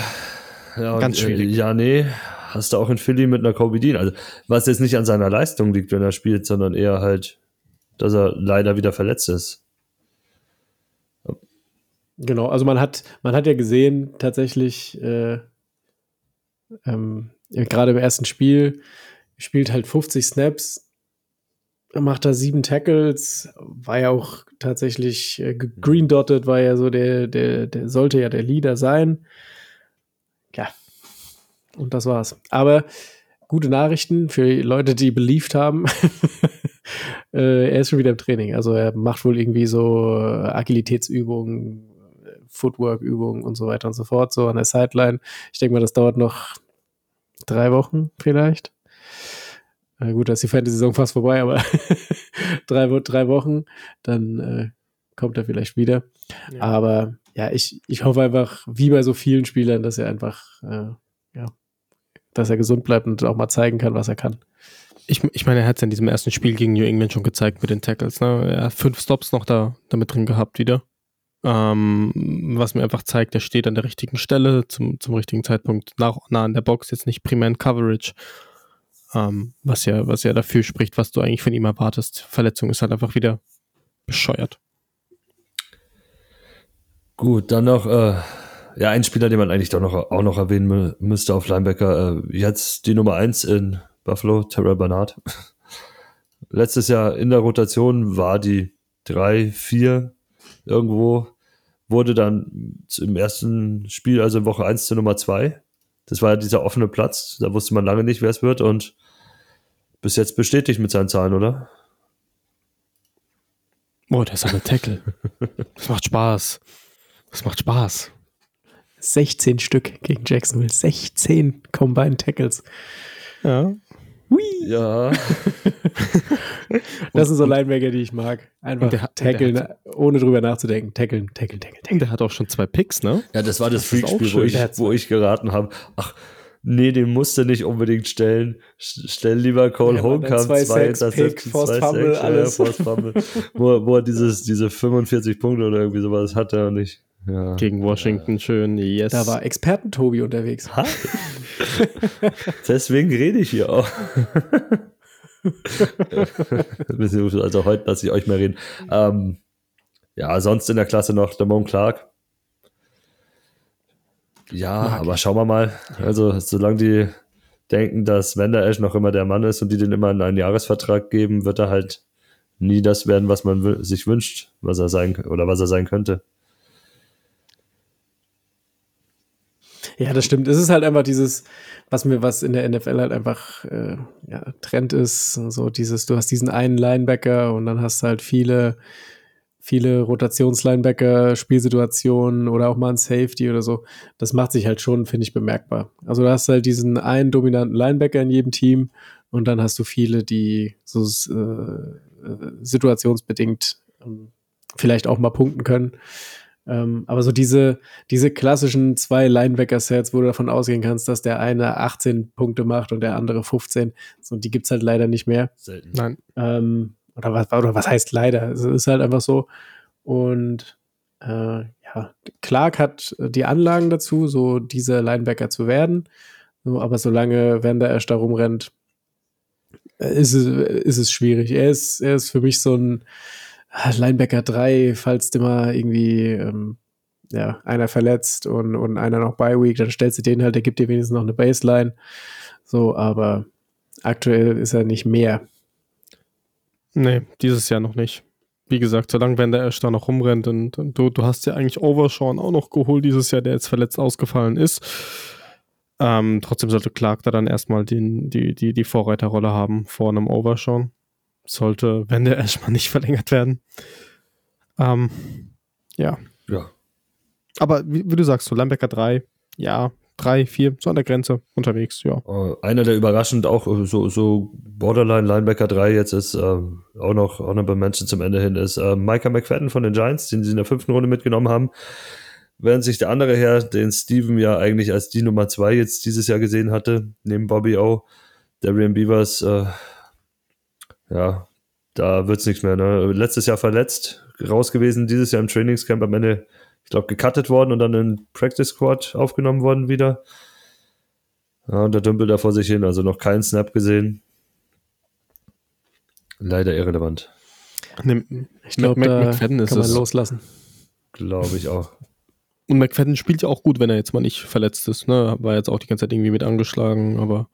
ja Ganz und, schwierig. Äh, ja, nee, hast du auch in Philly mit einer Kobe Dean. Also, was jetzt nicht an seiner Leistung liegt, wenn er spielt, sondern eher halt, dass er leider wieder verletzt ist. Genau, also man hat, man hat ja gesehen, tatsächlich, äh, ähm, gerade im ersten Spiel, spielt halt 50 Snaps, macht da sieben Tackles, war ja auch tatsächlich äh, ge- green dotted, war ja so der, der, der sollte ja der Leader sein. Ja. Und das war's. Aber gute Nachrichten für Leute, die beliebt haben. *laughs* äh, er ist schon wieder im Training. Also er macht wohl irgendwie so äh, Agilitätsübungen, äh, Footwork-Übungen und so weiter und so fort, so an der Sideline. Ich denke mal, das dauert noch drei Wochen vielleicht. Äh, gut, da ist die Fantasy-Saison fast vorbei, aber *laughs* drei, drei Wochen, dann äh, kommt er vielleicht wieder. Ja. Aber ja, ich, ich hoffe einfach, wie bei so vielen Spielern, dass er einfach, äh, ja, dass er gesund bleibt und auch mal zeigen kann, was er kann. Ich, ich meine, er hat es in diesem ersten Spiel gegen New England schon gezeigt mit den Tackles. Ne? Er hat fünf Stops noch da damit drin gehabt wieder. Ähm, was mir einfach zeigt, er steht an der richtigen Stelle zum, zum richtigen Zeitpunkt nach, nah an der Box, jetzt nicht primär in Coverage. Ähm, was, ja, was ja dafür spricht, was du eigentlich von ihm erwartest. Verletzung ist halt einfach wieder bescheuert. Gut, dann noch, äh, ja, ein Spieler, den man eigentlich doch noch, auch noch erwähnen mü müsste auf Linebacker. Äh, jetzt die Nummer eins in Buffalo, Terrell Bernard. *laughs* Letztes Jahr in der Rotation war die drei, vier irgendwo, wurde dann im ersten Spiel, also in Woche eins zur Nummer zwei. Das war ja dieser offene Platz, da wusste man lange nicht, wer es wird und bis jetzt bestätigt mit seinen Zahlen, oder? Oh, der ist eine Tackle. *laughs* Das macht Spaß. Das macht Spaß. 16 Stück gegen Jacksonville. 16 Combined Tackles. Ja. Hui. Ja, *laughs* Das sind so Linebacker, die ich mag. Einfach der hat- der tackeln, ohne drüber nachzudenken. Tackeln, tackeln, tackeln, tackeln. der hat auch schon zwei Picks, ne? Ja, das war das, Das Freakspiel, wo ich, wo ich geraten habe. Ach, nee, den musst du nicht unbedingt stellen. Stell lieber Cole Ja, Holcomb, zwei zwei Interceptions, zwei Fumble, Sacks, ja, alles. Forced Fumble. wo, wo er dieses, diese 45 Punkte oder irgendwie sowas hatte und ich. Ja. Gegen Washington schön. Yes. Da war Experten-Tobi unterwegs. Ha? *laughs* Deswegen rede ich hier auch. *laughs* also heute lasse ich euch mal reden. Ähm, ja, sonst in der Klasse noch Damon Clark. Ja, Mag aber schauen wir mal. Also, solange die denken, dass Vander Esch noch immer der Mann ist und die den immer einen Jahresvertrag geben, wird er halt nie das werden, was man sich wünscht, was er sein oder was er sein könnte. Ja, das stimmt. Es ist halt einfach dieses, was mir, was in der NFL halt einfach äh, ja, Trend ist, so dieses, du hast diesen einen Linebacker und dann hast du halt viele, viele Rotationslinebacker, Spielsituationen oder auch mal ein Safety oder so. Das macht sich halt schon, finde ich, bemerkbar. Also du hast halt diesen einen dominanten Linebacker in jedem Team und dann hast du viele, die so äh, äh, situationsbedingt ähm, vielleicht auch mal punkten können. Ähm, aber so diese, diese klassischen zwei Linebacker-Sets, wo du davon ausgehen kannst, dass der eine 18 Punkte macht und der andere 15, so, die gibt's halt leider nicht mehr. Selten. Nein. Ähm, oder, was, oder was heißt leider? Es ist halt einfach so. Und äh, ja, Clark hat die Anlagen dazu, so dieser Linebacker zu werden. So, aber solange Vander Esch da rumrennt, äh, ist es, ist es schwierig. Er ist, er ist für mich so ein Linebacker 3, falls du mal irgendwie ähm, ja, einer verletzt und, und einer noch bei Week, dann stellst du den halt, der gibt dir wenigstens noch eine Baseline. So, aber aktuell ist er nicht mehr. Nee, dieses Jahr noch nicht. Wie gesagt, solange Van der Esch da noch rumrennt und, und du, du hast ja eigentlich Overshawn auch noch geholt dieses Jahr, der jetzt verletzt ausgefallen ist. Ähm, trotzdem sollte Clark da dann erstmal den, die, die, die Vorreiterrolle haben vor einem Overshawn. Sollte Van der Esch mal nicht verlängert werden. Ähm, ja. Ja. Aber wie, wie du sagst, so Linebacker 3, ja, drei, vier, so an der Grenze unterwegs, ja. Äh, einer, der überraschend auch äh, so, so Borderline Linebacker 3 jetzt ist, äh, auch noch Honorable Mention zum Ende hin, ist äh, Micah McFadden von den Giants, den sie in der fünften Runde mitgenommen haben. Während sich der andere Herr, den Steven ja eigentlich als die Nummer zwei jetzt dieses Jahr gesehen hatte, neben Bobby O, Darian Beavers, äh, ja, da wird's nichts mehr. Ne? Letztes Jahr verletzt, raus gewesen, dieses Jahr im Trainingscamp am Ende, ich glaube, gecuttet worden und dann in Practice Squad aufgenommen worden wieder. Ja, und der dümpelt da vor sich hin, also noch keinen Snap gesehen. Leider irrelevant, Ne, Ich glaube, da McFadden ist kann man es. loslassen. glaube ich auch. Und McFadden spielt ja auch gut, wenn er jetzt mal nicht verletzt ist. Ne? War jetzt auch die ganze Zeit irgendwie mit angeschlagen, aber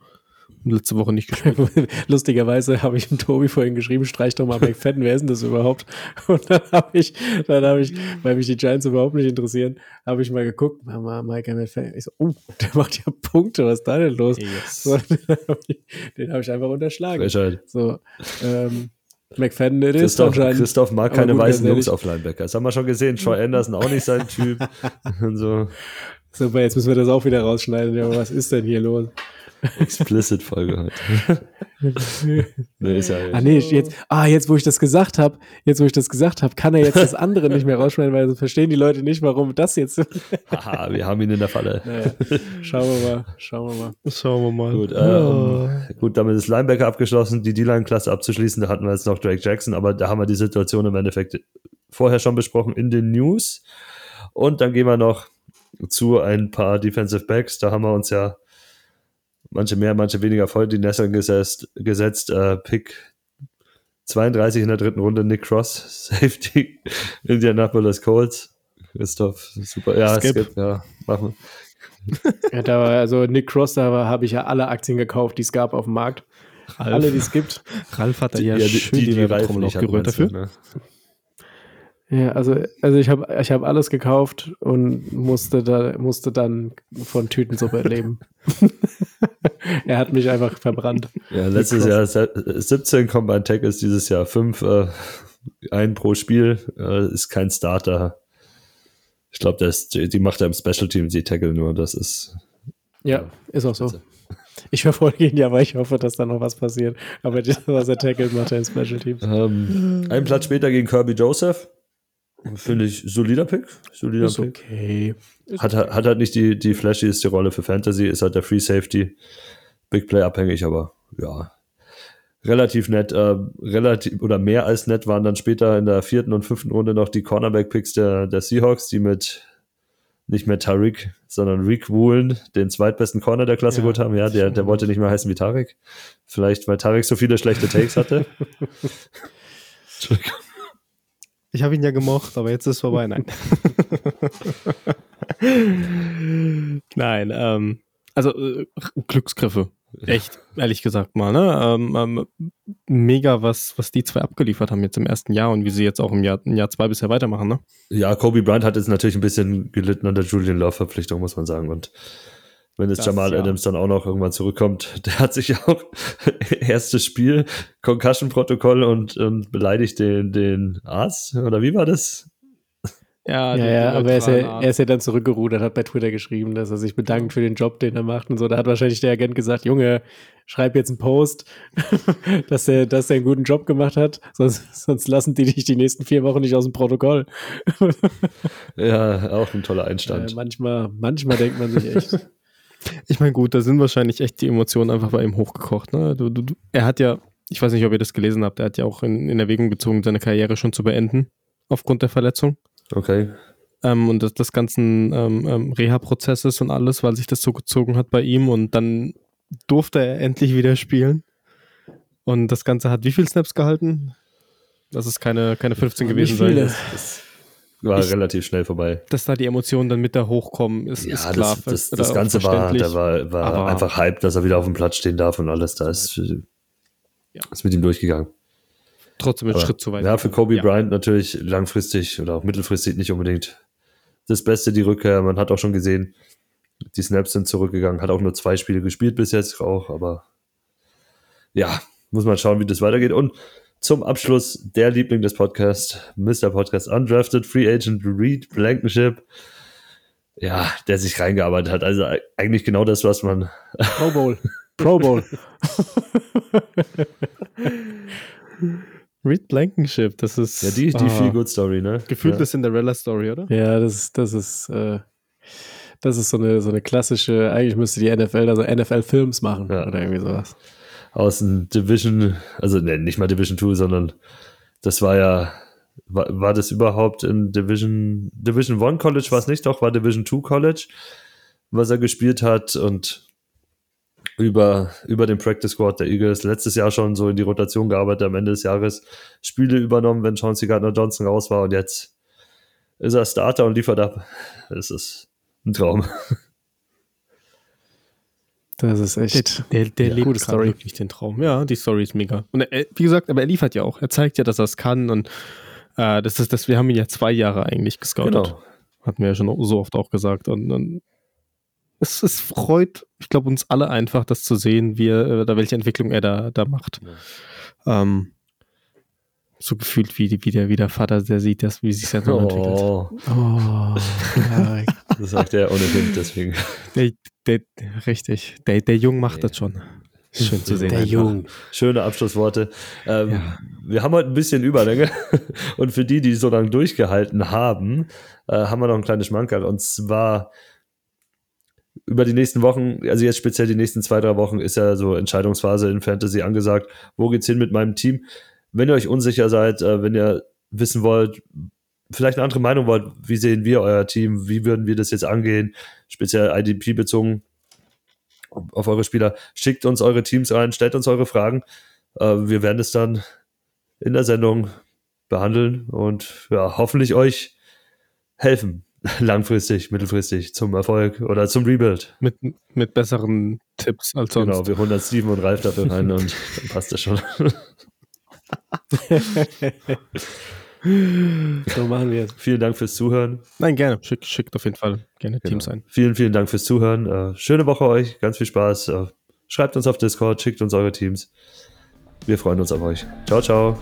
letzte Woche nicht gespielt. *laughs* Lustigerweise habe ich dem Tobi vorhin geschrieben, streich doch mal McFadden, wer ist denn das überhaupt? *laughs* Und dann habe ich, dann habe ich, weil mich die Giants überhaupt nicht interessieren, habe ich mal geguckt, Mama, Michael McFadden. Ich so, oh, der macht ja Punkte, was ist da denn los? So, *laughs* den habe ich, hab ich einfach unterschlagen. Frechheit. So, ähm, McFadden it is Christoph, anscheinend. Christoph mag keine gut, weißen Jungs auf Linebacker. Das haben wir schon gesehen. Troy Anderson auch nicht sein Typ. Und so Super, jetzt müssen wir das auch wieder rausschneiden. Ja, was ist denn hier los? Explicit Folge heute. *laughs* nee, ist ja Ah nee, jetzt, ah, jetzt wo ich das gesagt habe, jetzt wo ich das gesagt habe, kann er jetzt das andere nicht mehr rausschneiden, weil sonst verstehen die Leute nicht, warum das jetzt. Haha, *laughs* wir haben ihn in der Falle. naja, schauen wir mal, schauen wir mal. Schauen wir mal. Gut, ähm, gut, damit ist Linebacker abgeschlossen, die D-Line-Klasse abzuschließen. Da hatten wir jetzt noch Drake Jackson, aber da haben wir die Situation im Endeffekt vorher schon besprochen in den News. Und dann gehen wir noch zu ein paar Defensive Backs. Da haben wir uns ja manche mehr, manche weniger voll die Nesseln gesetzt. gesetzt. Äh, Pick 32 in der dritten Runde, Nick Cross, *laughs* Safety, Indianapolis Colts. Christoph, super. Ja, Skip. Skip, ja, machen wir. Ja, da war, also Nick Cross, da habe ich ja alle Aktien gekauft, die es gab auf dem Markt. Alle, die es gibt. Ralf hat da ja, Ja, schön die, die Reifen aufgerührt meinst du, dafür. ne? Ja, also, also ich habe ich hab alles gekauft und musste, da, musste dann von Tütensuppe *laughs* leben. *laughs* er hat mich einfach verbrannt. Ja, letztes Jahr se- 17 Combine Tackles, dieses Jahr 5, äh, ein pro Spiel, äh, ist kein Starter. Ich glaube, die, die macht er im Special Team, die Tackle nur, das ist. Ja, ist auch so. *laughs* Ich verfolge ihn ja, weil ich hoffe, dass da noch was passiert. Aber das, was er tackelt, macht er in Special Teams. Ähm, ein Platz später gegen Kirby Joseph. Finde ich solider Pick. Solider Ist Pick. okay. Hat, hat hat halt nicht die, die flashieste Rolle für Fantasy, ist halt der Free Safety. Big Play abhängig, aber ja. Relativ nett, äh, relativ oder mehr als nett waren dann später in der vierten und fünften Runde noch die Cornerback-Picks der, der Seahawks, die mit nicht mehr Tariq, sondern Rick Woolen, den zweitbesten Corner der Klasse Ja. geholt haben. Ja, der, der wollte nicht mehr heißen wie Tarek. Vielleicht, weil Tarek so viele schlechte Takes hatte. *laughs* Entschuldigung. Ich habe ihn ja gemocht, aber jetzt ist es vorbei. Nein. *laughs* Nein, ähm, also äh, Glücksgriffe. Echt, ehrlich gesagt mal. Ne? Ähm, ähm, mega, was, was die zwei abgeliefert haben jetzt im ersten Jahr und wie sie jetzt auch im Jahr, im Jahr zwei bisher weitermachen. Ne? Ja, Kobe Bryant hat jetzt natürlich ein bisschen gelitten an der Julian Love-Verpflichtung, muss man sagen. Und wenn jetzt Das, Jamal ja. Adams dann auch noch irgendwann zurückkommt, *laughs* der hat sich auch *laughs* erstes Spiel, Concussion-Protokoll und, und beleidigt den, den Arzt. Oder wie war das? Ja, den ja, aber er ist ja, er ist ja dann zurückgerudert, hat bei Twitter geschrieben, dass er sich bedankt für den Job, den er macht und so. Da hat wahrscheinlich der Agent gesagt, Junge, schreib jetzt einen Post, *laughs* dass er, dass er einen guten Job gemacht hat, sonst, sonst lassen die dich die nächsten vier Wochen nicht aus dem Protokoll. Ja, auch ein toller Äh, Einstand. manchmal, manchmal denkt man sich echt. Ich meine, gut, da sind wahrscheinlich echt die Emotionen einfach bei ihm hochgekocht. Ne? Du, du, du, er hat ja, ich weiß nicht, ob ihr das gelesen habt, er hat ja auch in, in Erwägung gezogen, seine Karriere schon zu beenden, aufgrund der Verletzung. Okay. ähm, und des, des ganzen ähm, ähm, Reha-Prozesses und alles, weil sich das so gezogen hat bei ihm und dann durfte er endlich wieder spielen. Und das Ganze hat wie viel Snaps gehalten? Das ist keine, keine 15 Nicht gewesen viele. sein. Das war Ich- relativ schnell vorbei. Dass da die Emotionen dann mit da hochkommen, ist, Ja, ist klar. das, das, das Ganze war, der war, war einfach Hype, dass er wieder auf dem Platz stehen darf und alles. Da ist, Ja. ist mit ihm durchgegangen. trotzdem Aber, Schritt zu weit. Ja, für Kobe Ja. Bryant natürlich langfristig oder auch mittelfristig nicht unbedingt das Beste, die Rückkehr. Man hat auch schon gesehen, die Snaps sind zurückgegangen, hat auch nur zwei Spiele gespielt bis jetzt auch, aber ja, muss man schauen, wie das weitergeht. Und zum Abschluss der Liebling des Podcasts, Mr. Podcast Undrafted, Free Agent Reed Blankenship. ja, der sich reingearbeitet hat. Also eigentlich genau das, was man. Pro Bowl. Pro Bowl. *laughs* Reed Blankenship, das ist. Ja, die, die ah, Feel Good Story, ne? Gefühlte ja. Cinderella-Story, oder? Ja, das ist, das ist, äh, das ist so eine, so eine klassische, eigentlich müsste die NFL da so NFL-Films machen Ja. oder irgendwie sowas. Aus dem Division, also ne, nicht mal Division 2, sondern das war ja, war, war das überhaupt in Division, Division 1 College war es nicht, doch, war Division 2 College, was er gespielt hat und über, über den Practice Squad der Eagles letztes Jahr schon so in die Rotation gearbeitet, am Ende des Jahres Spiele übernommen, wenn Chauncey Gardner-Johnson raus war und jetzt ist er Starter und liefert ab. Das ist ein Traum. *laughs* Das ist echt. Der, der Ja, lebt gute Story. wirklich den Traum. Ja, die Story ist mega. Und er, wie gesagt, aber er liefert ja auch. Er zeigt ja, dass er es kann und äh, das ist das, wir haben ihn ja zwei Jahre eigentlich gescoutet. Genau. Hatten wir ja schon so oft auch gesagt. Und, und es, es freut, ich glaube, uns alle einfach, das zu sehen, wie er, oder welche Entwicklung er da, da macht. Ähm, so gefühlt wie, wie, der, wie der Vater, der sieht, dass, wie sich sein Sohn entwickelt. Oh, Oh, ja, das sagt er ohne Kind, deswegen. Der, der, richtig. Der, der Jung macht das schon. Schön zu sehen. der einfach. Jung. Schöne Abschlussworte. Ähm, Ja. Wir haben heute ein bisschen Überlänge *laughs* und für die, die so lange durchgehalten haben, äh, haben wir noch ein kleines Schmankerl und zwar über die nächsten Wochen, also jetzt speziell die nächsten zwei, drei Wochen ist ja so Entscheidungsphase in Fantasy angesagt. Wo geht's hin mit meinem Team? Wenn ihr euch unsicher seid, äh, wenn ihr wissen wollt, vielleicht eine andere Meinung wollt, wie sehen wir euer Team? Wie würden wir das jetzt angehen? Speziell IDP bezogen auf eure Spieler. Schickt uns eure Teams rein, stellt uns eure Fragen. Äh, wir werden es dann in der Sendung behandeln und ja, hoffentlich euch helfen. *laughs* Langfristig, mittelfristig zum Erfolg oder zum Rebuild. Mit, mit besseren Tipps als sonst. Genau, wir holen dann Steven und Ralf dafür rein und *laughs* dann passt das schon. *laughs* So machen wir es. vielen Dank fürs Zuhören. Nein, gerne. Schickt, schickt auf jeden Fall gerne Genau. Teams ein. Vielen, vielen Dank fürs Zuhören. Äh, schöne Woche euch, ganz viel Spaß. Äh, schreibt uns auf Discord, schickt uns eure Teams. Wir freuen uns auf euch. Ciao, ciao.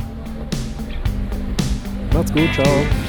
Macht's gut, ciao.